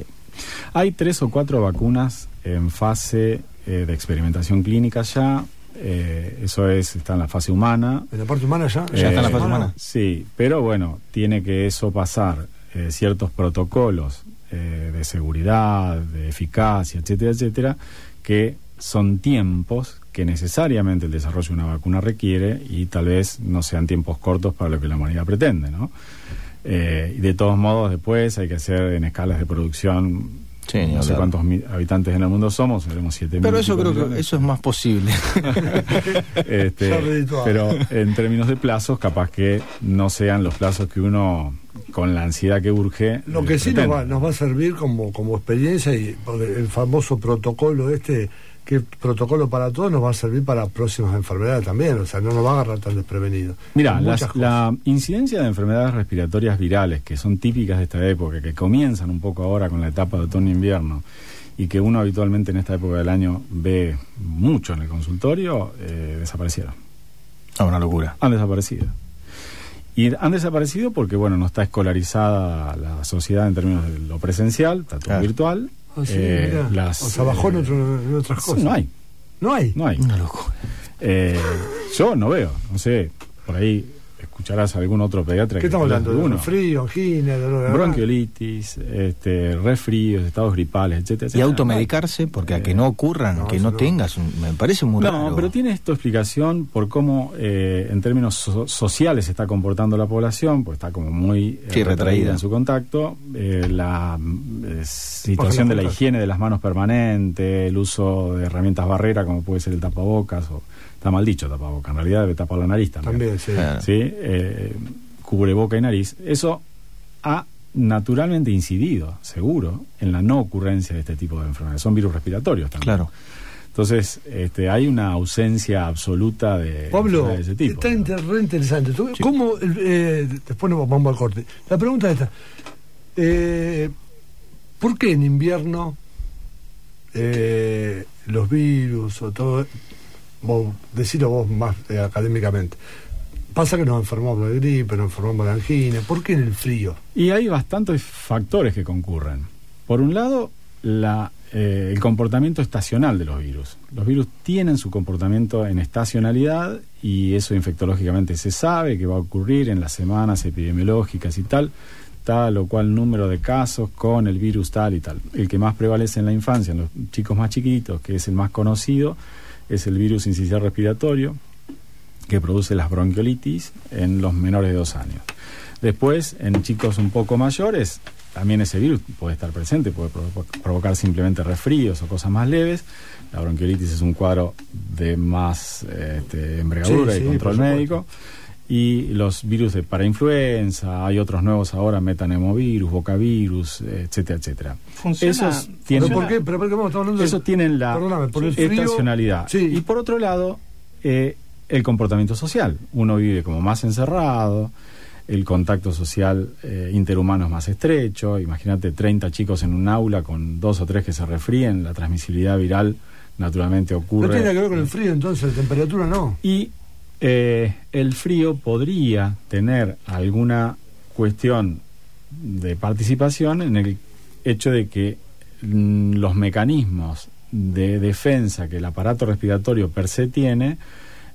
Hay tres o cuatro vacunas en fase eh, de experimentación clínica ya. eh, eso es, está en la fase humana. ¿En la parte humana ya? ¿Ya está en la fase humana? Sí, pero bueno, tiene que eso pasar eh, ciertos protocolos eh, de seguridad, de eficacia, etcétera, etcétera, que son tiempos que necesariamente el desarrollo de una vacuna requiere y tal vez no sean tiempos cortos para lo que la humanidad pretende, ¿no? Eh, y de todos modos, después hay que hacer en escalas de producción. Sí, no sé cuántos habitantes en el mundo somos, seremos 7 pero eso creo que eso es más posible. este, pero en términos de plazos, capaz que no sean los plazos que uno, con la ansiedad que urge. Lo que sí nos va, nos va a servir como, como experiencia y el famoso protocolo este, que es protocolo para todos, nos va a servir para próximas enfermedades también, o sea, no nos va a agarrar tan desprevenidos. Mira, la incidencia de enfermedades respiratorias virales, que son típicas de esta época, que comienzan un poco ahora con la etapa de otoño-invierno, y que uno habitualmente en esta época del año ve mucho en el consultorio, eh, desaparecieron. Ah, una locura. Han desaparecido. Y han desaparecido porque, bueno, no está escolarizada la sociedad en términos de lo presencial, está todo Claro. virtual. Ah, sí, Eh, las, o sea, bajó en, eh, otro- en otras cosas. No hay, No hay. no hay. Una locura. Eh, yo no veo, no sé, por ahí escucharás a algún otro pediatra ¿Qué estamos hablando? habla ¿De uno. frío, angina, dolor de Bronquiolitis, este, resfríos, estados gripales, etcétera, Y etcétera. automedicarse, porque a que no ocurran, que no tengas, un- me parece muy No, raro. pero tiene esto explicación por cómo eh, en términos so- sociales se está comportando la población, pues está como muy eh, Sí, retraída. en su contacto, eh, la eh, situación de la higiene de las manos permanente, el uso de herramientas barrera como puede ser el tapabocas, o está mal dicho tapabocas, en realidad debe tapar la nariz también. También, sí. ¿Sí? Eh, cubre boca y nariz. Eso ha naturalmente incidido, seguro, en la no ocurrencia de este tipo de enfermedades. Son virus respiratorios también. Claro. Entonces, este, hay una ausencia absoluta de Pablo, enfermedades de ese tipo. está inter- re interesante. ¿Tú- ¿Cómo, eh, después nos vamos al corte. La pregunta es esta. Eh, ¿Por qué en invierno eh, los virus o todo, vos, decilo vos más eh, académicamente, pasa que nos enfermamos de gripe, nos enfermamos de angina, ¿por qué en el frío? Y hay bastantes factores que concurren. Por un lado, la, eh, el comportamiento estacional de los virus. Los virus tienen su comportamiento en estacionalidad y eso infectológicamente se sabe que va a ocurrir en las semanas epidemiológicas y tal, tal o cual número de casos con el virus tal y tal. El que más prevalece en la infancia, en los chicos más chiquitos, que es el más conocido, es el virus incisional respiratorio, que produce las bronquiolitis en los menores de dos años. Después, en chicos un poco mayores, también ese virus puede estar presente, puede provo- provocar simplemente resfríos o cosas más leves. La bronquiolitis es un cuadro de más este, envergadura Sí, y sí, control médico. Y los virus de para influenza, hay otros nuevos ahora, metanemovirus, bocavirus, etcétera, etcétera. Funciona- Esos ¿Pero tienen, por qué? ¿Pero por qué vamos a estar hablando de- eso tienen la Perdóname, por el frío- estacionalidad. Sí. Y por otro lado, eh, el comportamiento social. Uno vive como más encerrado, el contacto social eh, interhumano es más estrecho. Imagínate 30 chicos en un aula con dos o tres que se resfríen, la transmisibilidad viral naturalmente ocurre. No tiene que ver con el frío, entonces, la temperatura no. Y eh, el frío podría tener alguna cuestión de participación en el hecho de que mm, los mecanismos de defensa que el aparato respiratorio per se tiene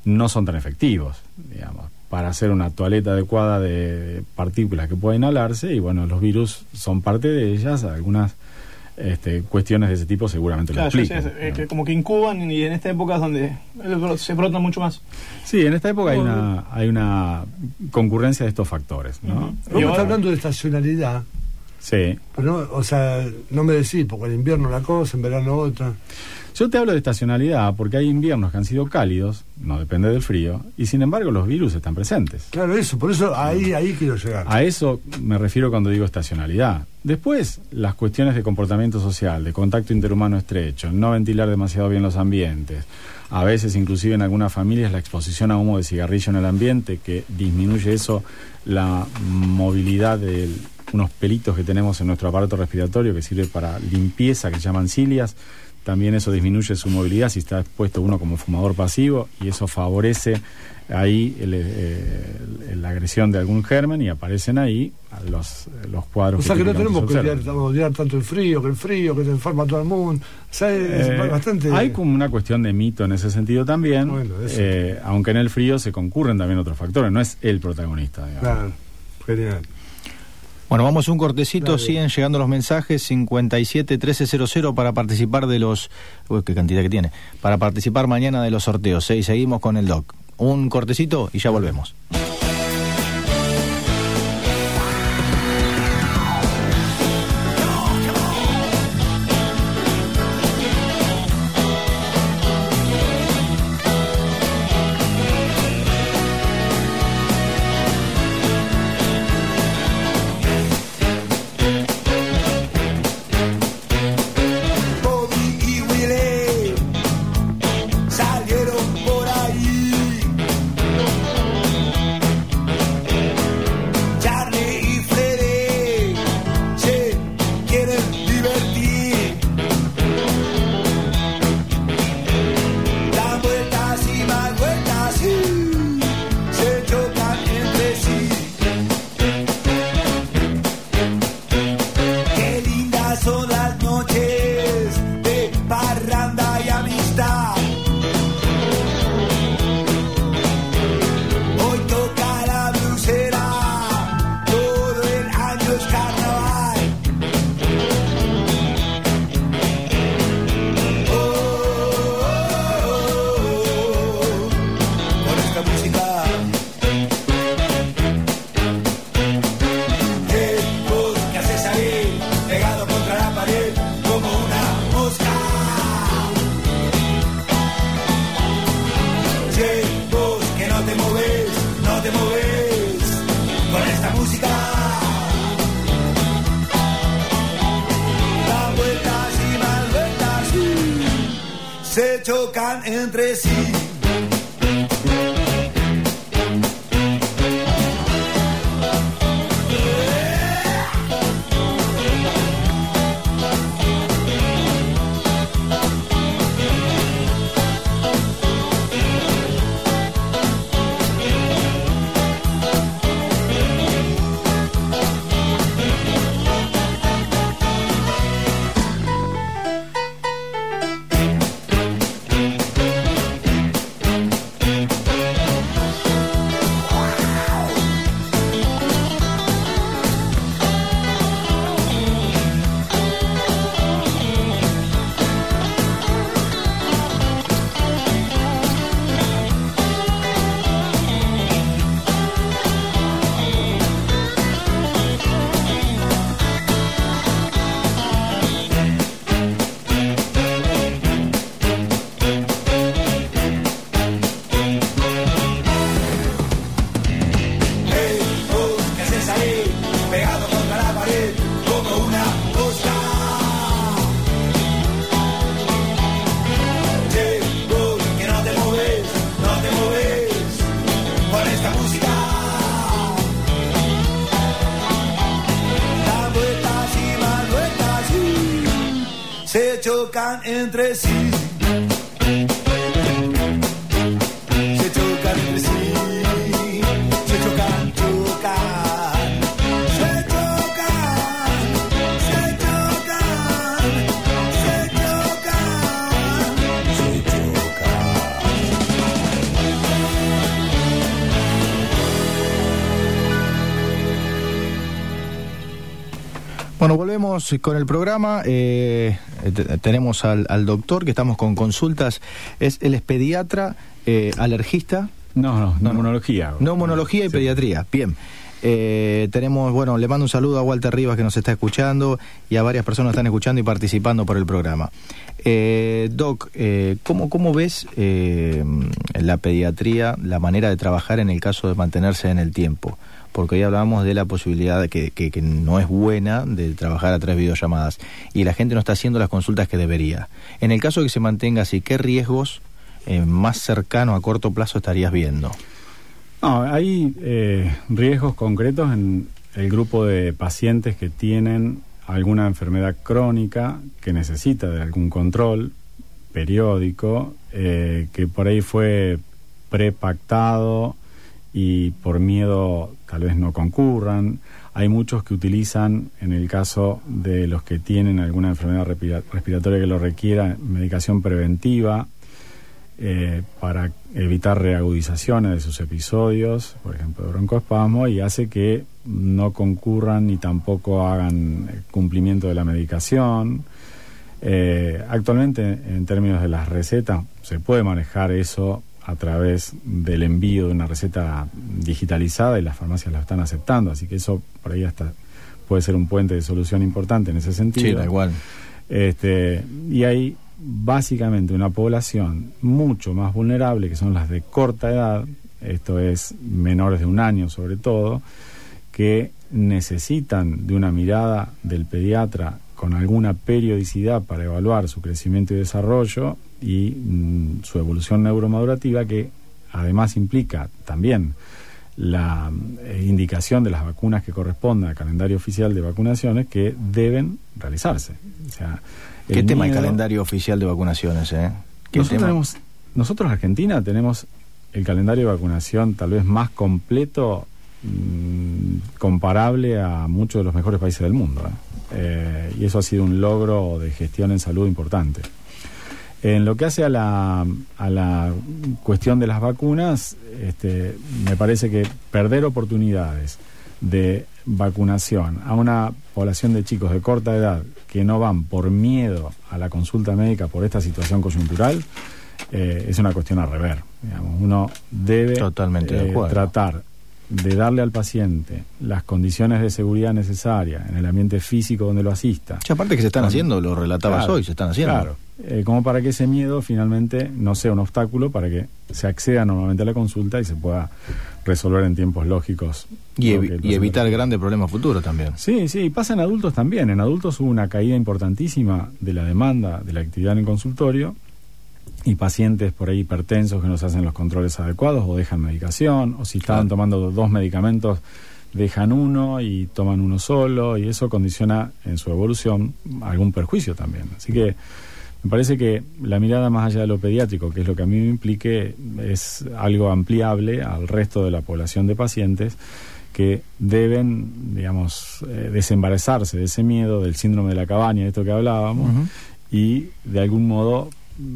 no son tan efectivos, digamos, para hacer una toaleta adecuada de partículas que pueden inhalarse y bueno, los virus son parte de ellas, algunas este, cuestiones de ese tipo seguramente Claro, lo sí, explican. que como que incuban y en esta época es donde se brotan mucho más. Sí, en esta época hay una, hay una concurrencia de estos factores, ¿no? Vos me estás hablando de estacionalidad, Sí. pero no, o sea, no me decís, porque en invierno una cosa, en verano otra. Yo te hablo de estacionalidad porque hay inviernos que han sido cálidos, no depende del frío, y sin embargo los virus están presentes. Claro, eso, por eso ahí, ahí quiero llegar. A eso me refiero cuando digo estacionalidad. Después, las cuestiones de comportamiento social, de contacto interhumano estrecho, no ventilar demasiado bien los ambientes, a veces inclusive en algunas familias la exposición a humo de cigarrillo en el ambiente, que disminuye eso la movilidad de unos pelitos que tenemos en nuestro aparato respiratorio que sirve para limpieza, que se llaman cilias. También eso disminuye su movilidad si está expuesto uno como fumador pasivo y eso favorece ahí el, eh, la agresión de algún germen y aparecen ahí los, los cuadros O sea que no tenemos que odiar, odiar tanto el frío, que el frío, que se enferma todo el mundo. O sea, es Eh, bastante. Hay como una cuestión de mito en ese sentido también, eh, aunque en el frío se concurren también otros factores, no es el protagonista. digamos. Claro, genial. Bueno, vamos un cortecito, siguen llegando los mensajes 57 1300 para participar de los uy, qué cantidad que tiene. Para participar mañana de los sorteos, ¿eh? y seguimos con el doc. Un cortecito y ya volvemos. Entre Bueno, volvemos con el programa. Eh, te- tenemos al, al doctor que estamos con consultas. Es, él es pediatra, eh, alergista. No, no, neumonología. Neumonología y pediatría. Bien. Eh, tenemos, bueno, le mando un saludo a Walter Rivas que nos está escuchando y a varias personas que están escuchando y participando por el programa. Eh, Doc, eh, ¿cómo, ¿cómo ves eh, la pediatría, la manera de trabajar en el caso de mantenerse en el tiempo? Porque hoy hablábamos de la posibilidad que, que- que no es buena de trabajar a de videollamadas y la gente no está haciendo las consultas que debería. En el caso de que se mantenga así, ¿qué riesgos eh, más cercano a corto plazo estarías viendo? No, hay eh, riesgos concretos en el grupo de pacientes que tienen alguna enfermedad crónica que necesita de algún control periódico, eh, que por ahí fue prepactado y por miedo tal vez no concurran. Hay muchos que utilizan, en el caso de los que tienen alguna enfermedad respira- respiratoria que lo requiera, medicación preventiva eh, para evitar reagudizaciones de sus episodios, por ejemplo, de broncoespasmo, y hace que no concurran ni tampoco hagan eh, cumplimiento de la medicación. Eh, actualmente, en términos de las recetas, se puede manejar eso a través del envío de una receta digitalizada y las farmacias la están aceptando, así que eso por ahí hasta puede ser un puente de solución importante en ese sentido. Sí, da igual. Este, y hay básicamente una población mucho más vulnerable, que son las de corta edad, esto es menores de un año sobre todo, que necesitan de una mirada del pediatra con alguna periodicidad para evaluar su crecimiento y desarrollo y mm, su evolución neuromadurativa, que además implica también la eh, indicación de las vacunas que correspondan al calendario oficial de vacunaciones que deben realizarse. O sea, ¿Qué el tema el calendario oficial de vacunaciones? Eh? ¿Qué nosotros, tema? tenemos, nosotros Argentina tenemos el calendario de vacunación tal vez más completo mm, comparable a muchos de los mejores países del mundo. ¿eh? Eh, y eso ha sido un logro de gestión en salud importante. En lo que hace a la, a la cuestión de las vacunas, este, me parece que perder oportunidades de vacunación a una población de chicos de corta edad que no van por miedo a la consulta médica por esta situación coyuntural eh, es una cuestión a rever. digamos. Uno debe Totalmente eh, tratar de darle al paciente las condiciones de seguridad necesarias en el ambiente físico donde lo asista. Sí, aparte que se están haciendo, lo relatabas Claro, hoy, se están haciendo. Claro, eh, como para que ese miedo finalmente no sea un obstáculo para que se acceda normalmente a la consulta y se pueda resolver en tiempos lógicos. Y, evi- y evitar grandes problemas futuros también. Sí, sí, y pasa en adultos también. En adultos hubo una caída importantísima de la demanda de la actividad en el consultorio y pacientes por ahí hipertensos que no se hacen los controles adecuados o dejan medicación, o si estaban tomando dos medicamentos, dejan uno y toman uno solo, y eso condiciona en su evolución algún perjuicio también. Así que me parece que la mirada más allá de lo pediátrico, que es lo que a mí me implique, es algo ampliable al resto de la población de pacientes que deben, digamos, eh, desembarazarse de ese miedo, del síndrome de la cabaña, de esto que hablábamos, y de algún modo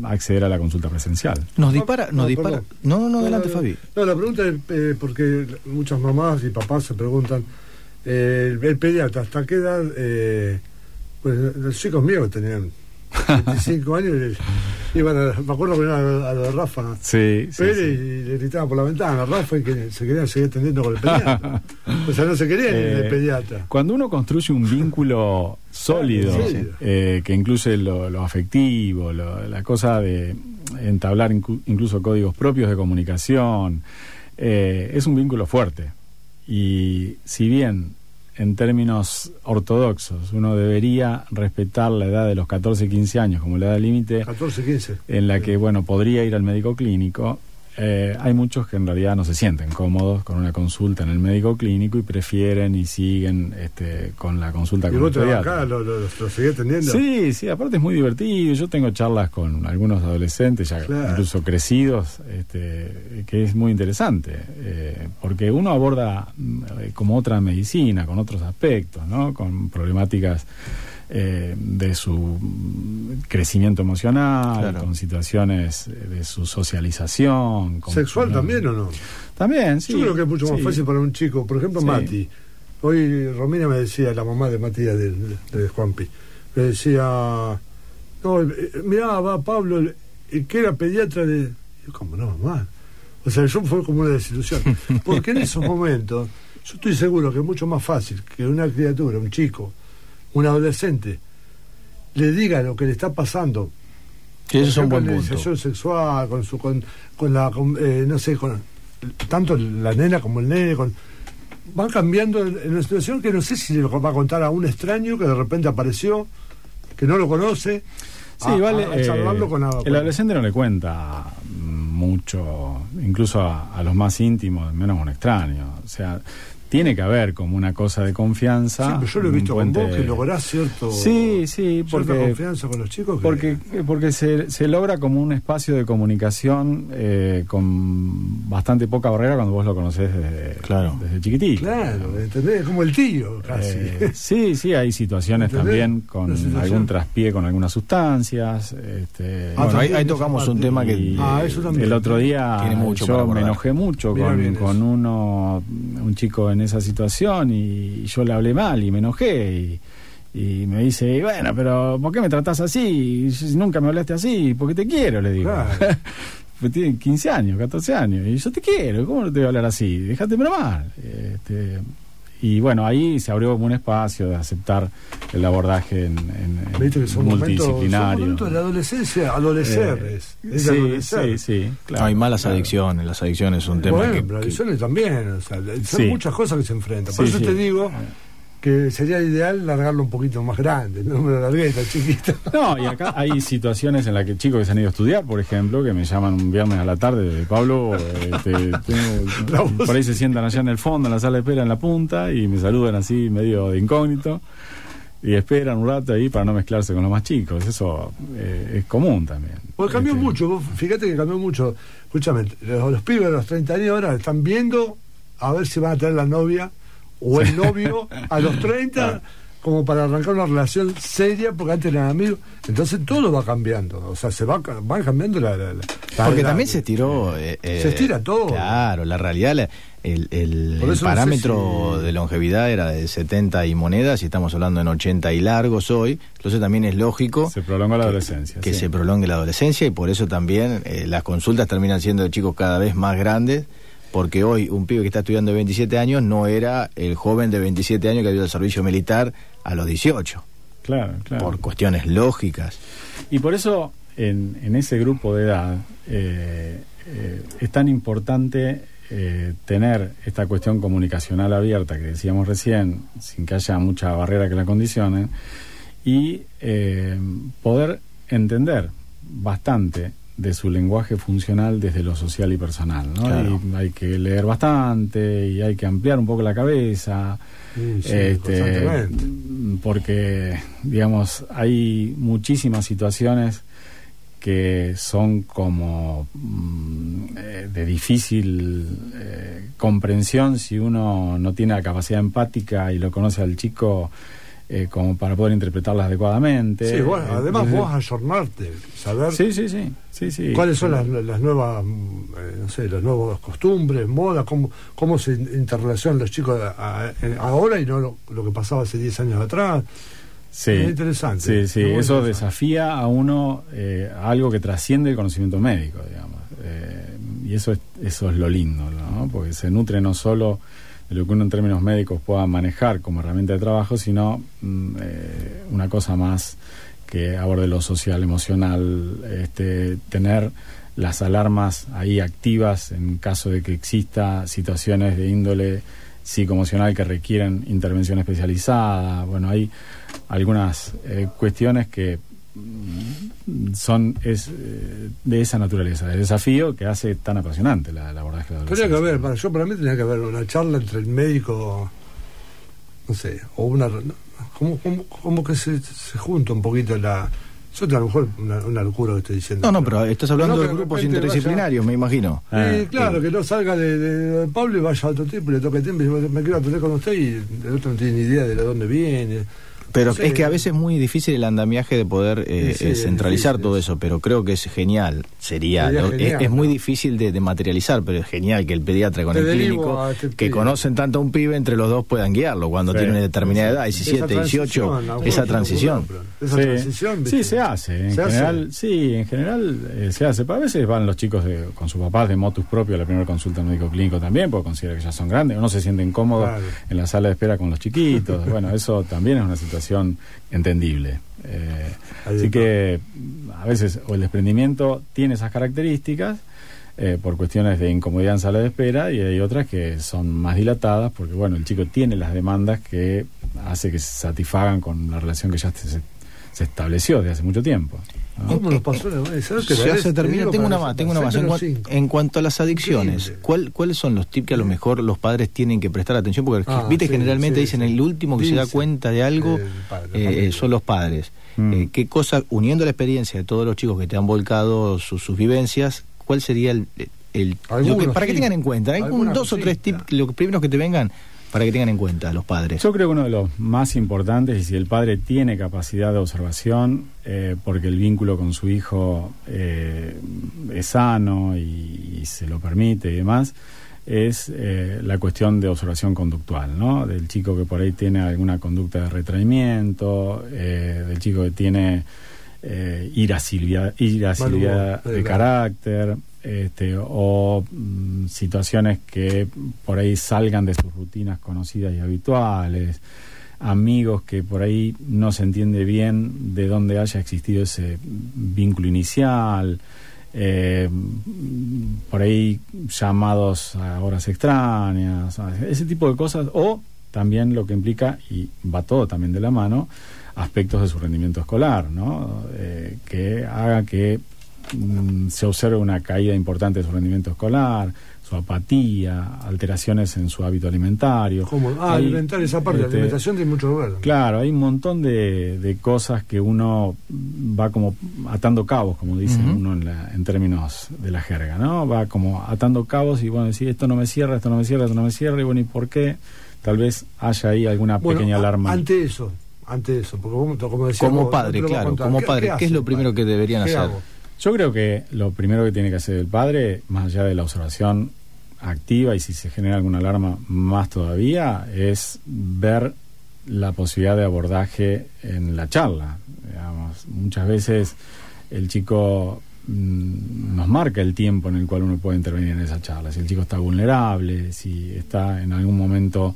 acceder a la consulta presencial. Nos dispara, nos no, dispara. perdón. No, no, adelante, no, Fabi. No, la pregunta es eh, porque muchas mamás y papás se preguntan, eh, el, el pediatra, ¿hasta qué edad? Eh, pues los chicos míos tenían 25 años y iban a, me acuerdo que iban a, a lo de Rafa Sí, sí, y le gritaban por la ventana a Rafa y que se querían seguir atendiendo con el pediatra. o sea, no se querían ir Eh, del pediatra. Cuando uno construye un vínculo sólido, eh, que incluye lo, lo afectivo, lo- la cosa de entablar incu- incluso códigos propios de comunicación, eh, es un vínculo fuerte. Y si bien en términos ortodoxos uno debería respetar la edad de los 14 15 años como la edad límite 14, 15. en la que bueno podría ir al médico clínico eh, hay muchos que en realidad no se sienten cómodos con una consulta en el médico clínico y prefieren y siguen este, con la consulta Y con vos el te acá, lo, lo, lo atendiendo. Sí, sí, aparte es muy divertido. Yo tengo charlas con algunos adolescentes, ya Claro. incluso crecidos, este, que es muy interesante, eh, porque uno aborda mm, eh, como otra medicina, con otros aspectos, ¿no? Con problemáticas eh, de su crecimiento emocional, Claro. con situaciones eh, de su socialización. con- ¿Sexual también o no? También, sí. Yo creo que es mucho más sí. fácil para un chico. Por ejemplo, Sí. Mati. Hoy Romina me decía, la mamá de Matías de, de, de Juanpi, me decía, no, eh, mirá, va Pablo, el- el que era pediatra de... Yo, ¿cómo no, mamá? O sea, yo fue como una desilusión. Porque en esos momentos, yo estoy seguro que es mucho más fácil que una criatura, un chico, un adolescente, le diga lo que le está pasando. Sí, ese es un buen punto. sexual, con su, con, con la, con, eh, no sé, con tanto la nena como el nene, con, van cambiando en, una situación que no sé si le va a contar a un extraño que de repente apareció, que no lo conoce. Sí, a- vale. a- a charlarlo eh, con la- el adolescente no le cuenta mucho, incluso a, a los más íntimos, menos a un extraño. O sea, tiene que haber como una cosa de confianza. Sí, pero yo lo he visto con vos que lográs cierto, Sí, sí, cierta porque confianza con los chicos. que- porque, porque se, se logra como un espacio de comunicación eh, con bastante poca barrera cuando vos lo conocés desde, desde chiquitito. Claro, ¿entendés? Como el tío, casi. Eh, sí, sí, hay situaciones ¿Entendés? también con situación. algún traspié con algunas sustancias. Este, Ah, Bueno, ahí- tocamos un tema que- y, Ah, eso también. El otro día yo me enojé mucho bien con, con uno, un chico en esa situación y yo le hablé mal y me enojé y, y me dice, bueno, pero ¿por qué me tratás así? Si Nunca me hablaste así, porque te quiero, le digo. Pues tiene 15 años, 14 años, y yo te quiero, ¿cómo no te voy a hablar así? Déjate mal. Este, y bueno, ahí se abrió como un espacio de aceptar el abordaje en, en- en Viste que son momentos, son multidisciplinario. momentos de la adolescencia, adolecer Eh, es, es sí, adolecer. sí, sí, claro. No, hay malas adicciones, las adicciones son un tema bueno, que, pero que- adicciones también, o sea, son Sí. muchas cosas que se enfrentan. Por Sí, eso sí. te digo que sería ideal largarlo un poquito más grande, no me lo largué tan chiquito. No, y acá hay situaciones en las que chicos que se han ido a estudiar, por ejemplo, que me llaman un viernes a la tarde, Pablo, este, tengo- por ahí se sientan allá en el fondo, en la sala de espera, en la punta, y me saludan así medio de incógnito, y esperan un rato ahí para no mezclarse con los más chicos. Eso eh, es común también. Pues cambió Este, mucho, fíjate que cambió mucho. Escúchame, los, los pibes de los 30 años ahora están viendo a ver si van a tener la novia o el novio a los 30 como para arrancar una relación seria porque antes eran amigos. Entonces todo va cambiando, o sea, se va, van cambiando la... la- la- Porque la- también se estiró. eh, eh, Se estira todo. Claro, la realidad, la- el, el- el eso no sé parámetro si- de longevidad era de 70 y monedas y estamos hablando en 80 y largos hoy. Entonces también es lógico. Se prolonga la adolescencia. Que sí. se prolongue la adolescencia y por eso también eh, las consultas terminan siendo de chicos cada vez más grandes. Porque hoy un pibe que está estudiando de 27 años no era el joven de 27 años que había al servicio militar a los 18. Claro, claro. Por cuestiones lógicas. Y por eso, en, en ese grupo de edad, eh, eh, es tan importante eh, tener esta cuestión comunicacional abierta que decíamos recién, sin que haya mucha barrera que la condicione, y eh, poder entender bastante de su lenguaje funcional desde lo social y personal. ¿no? Claro. Y hay que leer bastante y hay que ampliar un poco la cabeza. Sí, sí, este, porque, digamos, hay muchísimas situaciones que son como mm, eh, de difícil eh, comprensión si uno no tiene la capacidad empática y lo conoce al chico eh, como para poder interpretarlas adecuadamente. Sí, bueno, además Desde- vos ayornarte, saber Sí, sí, sí, sí, sí. cuáles son las, las nuevas, mm, eh, no sé, las nuevas costumbres, modas, cómo, cómo se interrelacionan los chicos a- a- en- ahora y no lo, lo que pasaba hace 10 años atrás. Sí, Es interesante. Sí, sí, eso interesante. desafía a uno eh, a algo que trasciende el conocimiento médico, digamos. Eh, y eso es, eso es lo lindo, ¿no? Porque se nutre no solo lo que uno en términos médicos pueda manejar como herramienta de trabajo, sino mm, eh, una cosa más que aborde lo social, emocional, este, tener las alarmas ahí activas en caso de que exista situaciones de índole psicoemocional que requieren intervención especializada. Bueno, hay algunas eh, cuestiones que son es, eh, de esa naturaleza, el desafío que hace tan apasionante la, el abordaje de la Tendría que haber, para, yo para mí tenía que haber una charla entre el médico, no sé, o una... Como, como, como que se, se junta un poquito la... Yo a lo mejor una, una locura que estoy diciendo. No, no, pero estás hablando No, de grupos interdisciplinarios, me imagino. Sí, claro, que no salga de, de- de Pablo y vaya a otro tipo y le toque el timbre y dice, me quiero atender con usted y el otro no tiene ni idea de dónde viene. Pero Sí. es que a veces es muy difícil el andamiaje de poder eh, Sí, sí, eh, es centralizar difícil todo eso, pero creo que es genial, sería, Sería ¿no? genial, es, es muy difícil de, de materializar, pero es genial que el pediatra con Te el clínico, este que conocen tanto a un pibe, entre los dos puedan guiarlo cuando Sí. tiene una determinada edad, Esa 17, 18, transición, esa transición. Esa Sí. transición, Sí, se hace. En ¿Se hace? general, sí, en general eh, se hace. Pero a veces van los chicos de- con sus papás de motus propio a la primera consulta médico clínico también, porque consideran que ya son grandes, o no se sienten cómodos Claro. en la sala de espera con los chiquitos. bueno, eso también es una situación entendible. Eh, así que a veces o el desprendimiento tiene esas características. eh, por cuestiones de incomodidad en sala de espera y hay otras que son más dilatadas porque bueno el chico tiene las demandas que hace que se satisfagan con la relación que ya se, se estableció desde hace mucho tiempo ¿no? ¿Cómo nos pasó? ¿Sabes que la Ya vez- se te termina, digo tengo una más, tengo una más. En, cinco. cuanto a las adicciones, Increíble. ¿cuál, ¿cuáles son los tips que a lo mejor los padres tienen que prestar atención? Porque Ah, viste, sí, generalmente sí, dicen sí. el último que se da cuenta de algo eh, familia. son los padres. Mm. Eh, ¿Qué cosa, uniendo la experiencia de todos los chicos que te han volcado sus, sus vivencias, cuál sería el... el- lo que- Algunos para que tengan en cuenta, ¿hay un dos o tres tips, los primeros que te vengan, para que tengan en cuenta los padres? Yo creo que uno de los más importantes, y si el padre tiene capacidad de observación, eh, porque el vínculo con su hijo eh, es sano y, y se lo permite y demás, es eh, la cuestión de observación conductual, ¿no? Del chico que por ahí tiene alguna conducta de retraimiento, eh, del chico que tiene eh, irascibilidad, irascibilidad de carácter, este, o mm, situaciones que por ahí salgan de sus rutinas conocidas y habituales, amigos que por ahí no se entiende bien de dónde haya existido ese vínculo inicial, eh, por ahí llamados a horas extrañas, ese tipo de cosas, o también lo que implica, y va todo también de la mano, aspectos de su rendimiento escolar, ¿no? Eh, que haga que mm, se observe una caída importante de su rendimiento escolar, su apatía, alteraciones en su hábito alimentario. ¿Cómo? Ah, Hay, alimentar esa parte, este, la alimentación tiene mucho ver. Claro, hay un montón de, de cosas que uno va como atando cabos, como dice uno en, la- en términos de la jerga, ¿no? Va como atando cabos y bueno, decir esto no me cierra, esto no me cierra, esto no me cierra, y bueno, ¿y por qué? Tal vez haya ahí alguna Bueno, pequeña a- alarma. Ante eso, ante eso, porque vos, como decías Como padre, claro, como padre, ¿qué es lo primero padre? que deberían ¿Qué hacer? hago? Yo creo que lo primero que tiene que hacer el padre, más allá de la observación activa y si se genera alguna alarma más todavía, es ver la posibilidad de abordaje en la charla. Muchas veces el chico mm, nos marca el tiempo en el cual uno puede intervenir en esa charla. Si el chico está vulnerable, si está en algún momento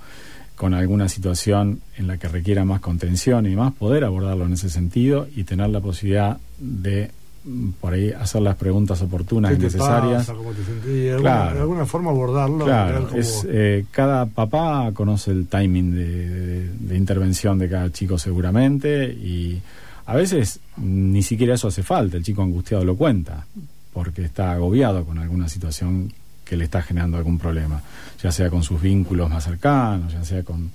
con alguna situación en la que requiera más contención y más, poder abordarlo en ese sentido y tener la posibilidad de por ahí hacer las preguntas oportunas ¿Qué y necesarias. pasa? ¿Cómo te? De alguna, Claro. de alguna forma abordarlo. Claro, es, eh, cada papá conoce el timing de, de- de intervención de cada chico seguramente y a veces ni siquiera eso hace falta, el chico angustiado lo cuenta. porque está agobiado con alguna situación que le está generando algún problema, ya sea con sus vínculos más cercanos, ya sea con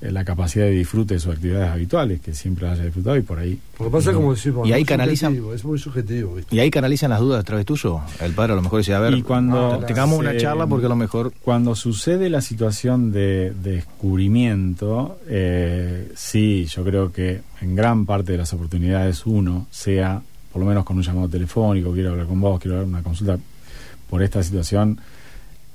la capacidad de disfrute de sus actividades habituales, que siempre haya disfrutado y por ahí. Lo que pasa es no. como decimos, Y ahí es canalizan- subjetivo, Es muy subjetivo, ¿viste? Y ahí canalizan las dudas a través tuyo. El padre a lo mejor dice, a ver, y cuando tengamos una charla porque a lo mejor... Cuando sucede la situación de, de descubrimiento, eh, sí, yo creo que en gran parte de las oportunidades uno, sea por lo menos con un llamado telefónico, quiero hablar con vos, quiero dar una consulta por esta situación,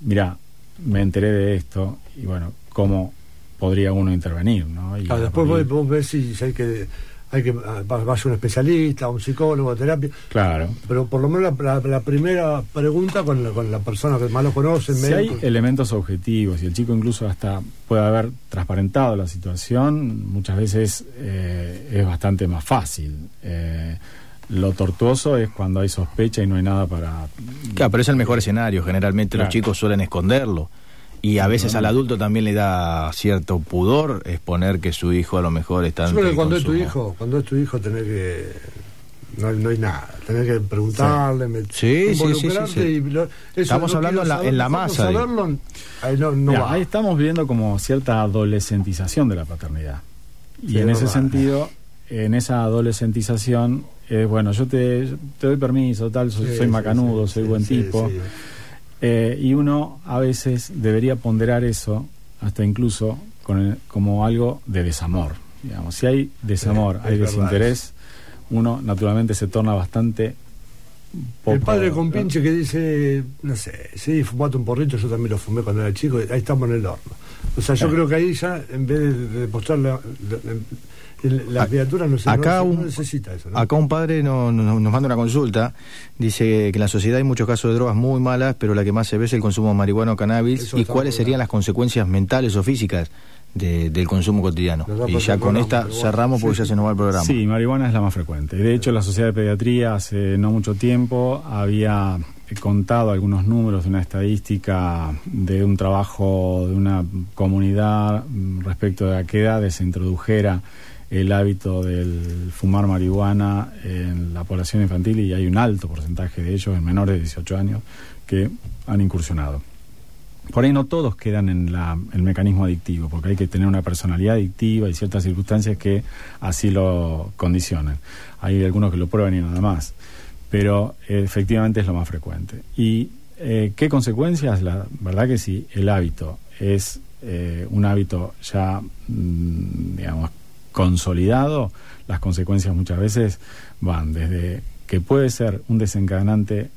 mira, me enteré de esto y bueno, cómo podría uno intervenir, ¿no? Y Claro, a después vos ves si, si hay que hay que ah, va- vaya un especialista, un psicólogo, terapia. Claro. Pero por lo menos la, la- la primera pregunta con la, con la persona que más lo conoce, Si hay elementos objetivos y el chico incluso hasta puede haber transparentado la situación, muchas veces eh, es bastante más fácil. Eh, lo tortuoso es cuando hay sospecha y no hay nada para... Claro, pero es el mejor escenario. Generalmente los chicos suelen esconderlo. Y a veces No, al adulto también le da cierto pudor exponer que su hijo a lo mejor está Yo creo que cuando es tu hijo, cuando es tu hijo tenés que no, hay- no hay nada, tenés que preguntarle, met- Sí, sí, sí, sí, y lo- eso Estamos hablando en la- en la masa, saberlo, ahí no, no Mira, ahí estamos viendo como cierta adolescentización de la paternidad. Y Sí, en es ese sentido, en esa adolescentización, es bueno, yo te, te doy permiso, tal, soy, Sí, soy macanudo, sí, soy sí, buen sí, tipo. Eh, y uno a veces debería ponderar eso, hasta incluso con el- como algo de desamor. Digamos, si hay desamor, Sí, hay desinterés, uno naturalmente se torna bastante. poco- El padre con pinche que dice, no sé, sí, fumate un porrito, yo también lo fumé cuando era chico, ahí estamos en el horno. O sea, yo Eh. creo que ahí ya, en vez de, de demostrar la, la, la- la A- criatura, no, se, acá no, un- no necesita eso. ¿no? Acá un padre no- no- nos manda una consulta, dice que en la sociedad hay muchos casos de drogas muy malas, pero la que más se ve es el consumo de marihuana o cannabis. Eso ¿Y cuáles serían las consecuencias mentales o físicas de- del consumo cotidiano? Y ya con esta cerramos porque Sí. ya se nos va el programa. Sí, marihuana es la más frecuente. De hecho, la Sociedad de Pediatría hace no mucho tiempo había contado algunos números de una estadística de un trabajo de una comunidad respecto de a qué edades se introdujera el hábito del fumar marihuana en la población infantil y hay un alto porcentaje de ellos en menores de 18 años que han incursionado. Por ahí no todos quedan en la- el mecanismo adictivo, porque hay que tener una personalidad adictiva y ciertas circunstancias que así lo condicionan. Hay algunos que lo prueban y nada más, pero eh, efectivamente es lo más frecuente. ¿Y eh, qué consecuencias? La verdad que sí, el hábito es eh, un hábito ya, mm, digamos, consolidado, las consecuencias muchas veces van desde que puede ser un desencadenante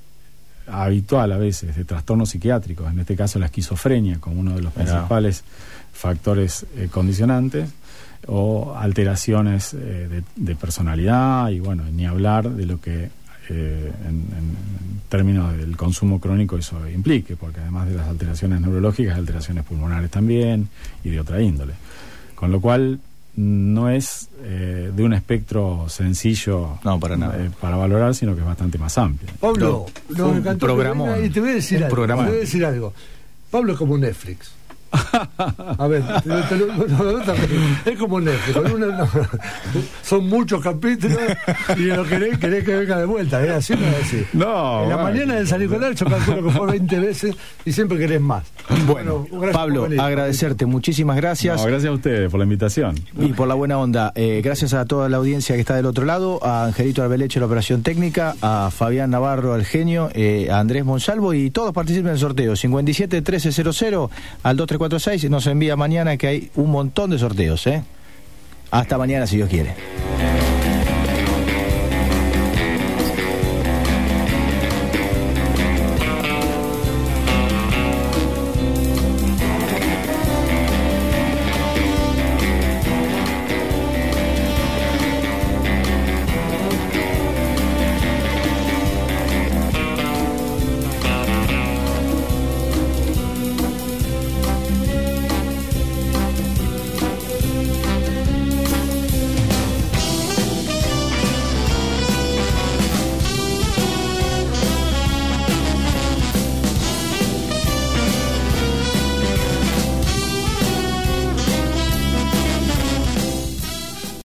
habitual a veces de trastornos psiquiátricos, en este caso la esquizofrenia como uno de los principales factores eh, condicionantes, o alteraciones eh, de, de personalidad y bueno, ni hablar de lo que eh, en, en- en términos del consumo crónico eso implique, porque además de las alteraciones neurológicas, hay alteraciones pulmonares también y de otra índole. Con lo cual no es eh, de un espectro sencillo No, para nada. eh, para valorar, sino que es bastante más amplio. Pablo, No, nos un encantó y te voy a decir algo. Te voy a decir algo. Pablo es como Netflix. A ver, te lo- te lo- no, no, no, es como Netflix. con una- no, son muchos capítulos y lo querés, querés que venga de vuelta. ¿Es así no es así? No, En la bueno. mañana de San Nicolás yo calculo que fue 20 veces y siempre querés más. Bueno, gracias Pablo, agradecerte, muchísimas gracias. No, gracias a ustedes por la invitación. Y por la buena onda. Eh, gracias a toda la audiencia que está del otro lado, a Angelito Arbeleche, la operación técnica, a Fabián Navarro, el genio, eh, a Andrés Monsalvo y todos participen en el sorteo. 57 1300 al 2346. Nos envía mañana que hay un montón de sorteos. ¿eh? Hasta mañana, si Dios quiere.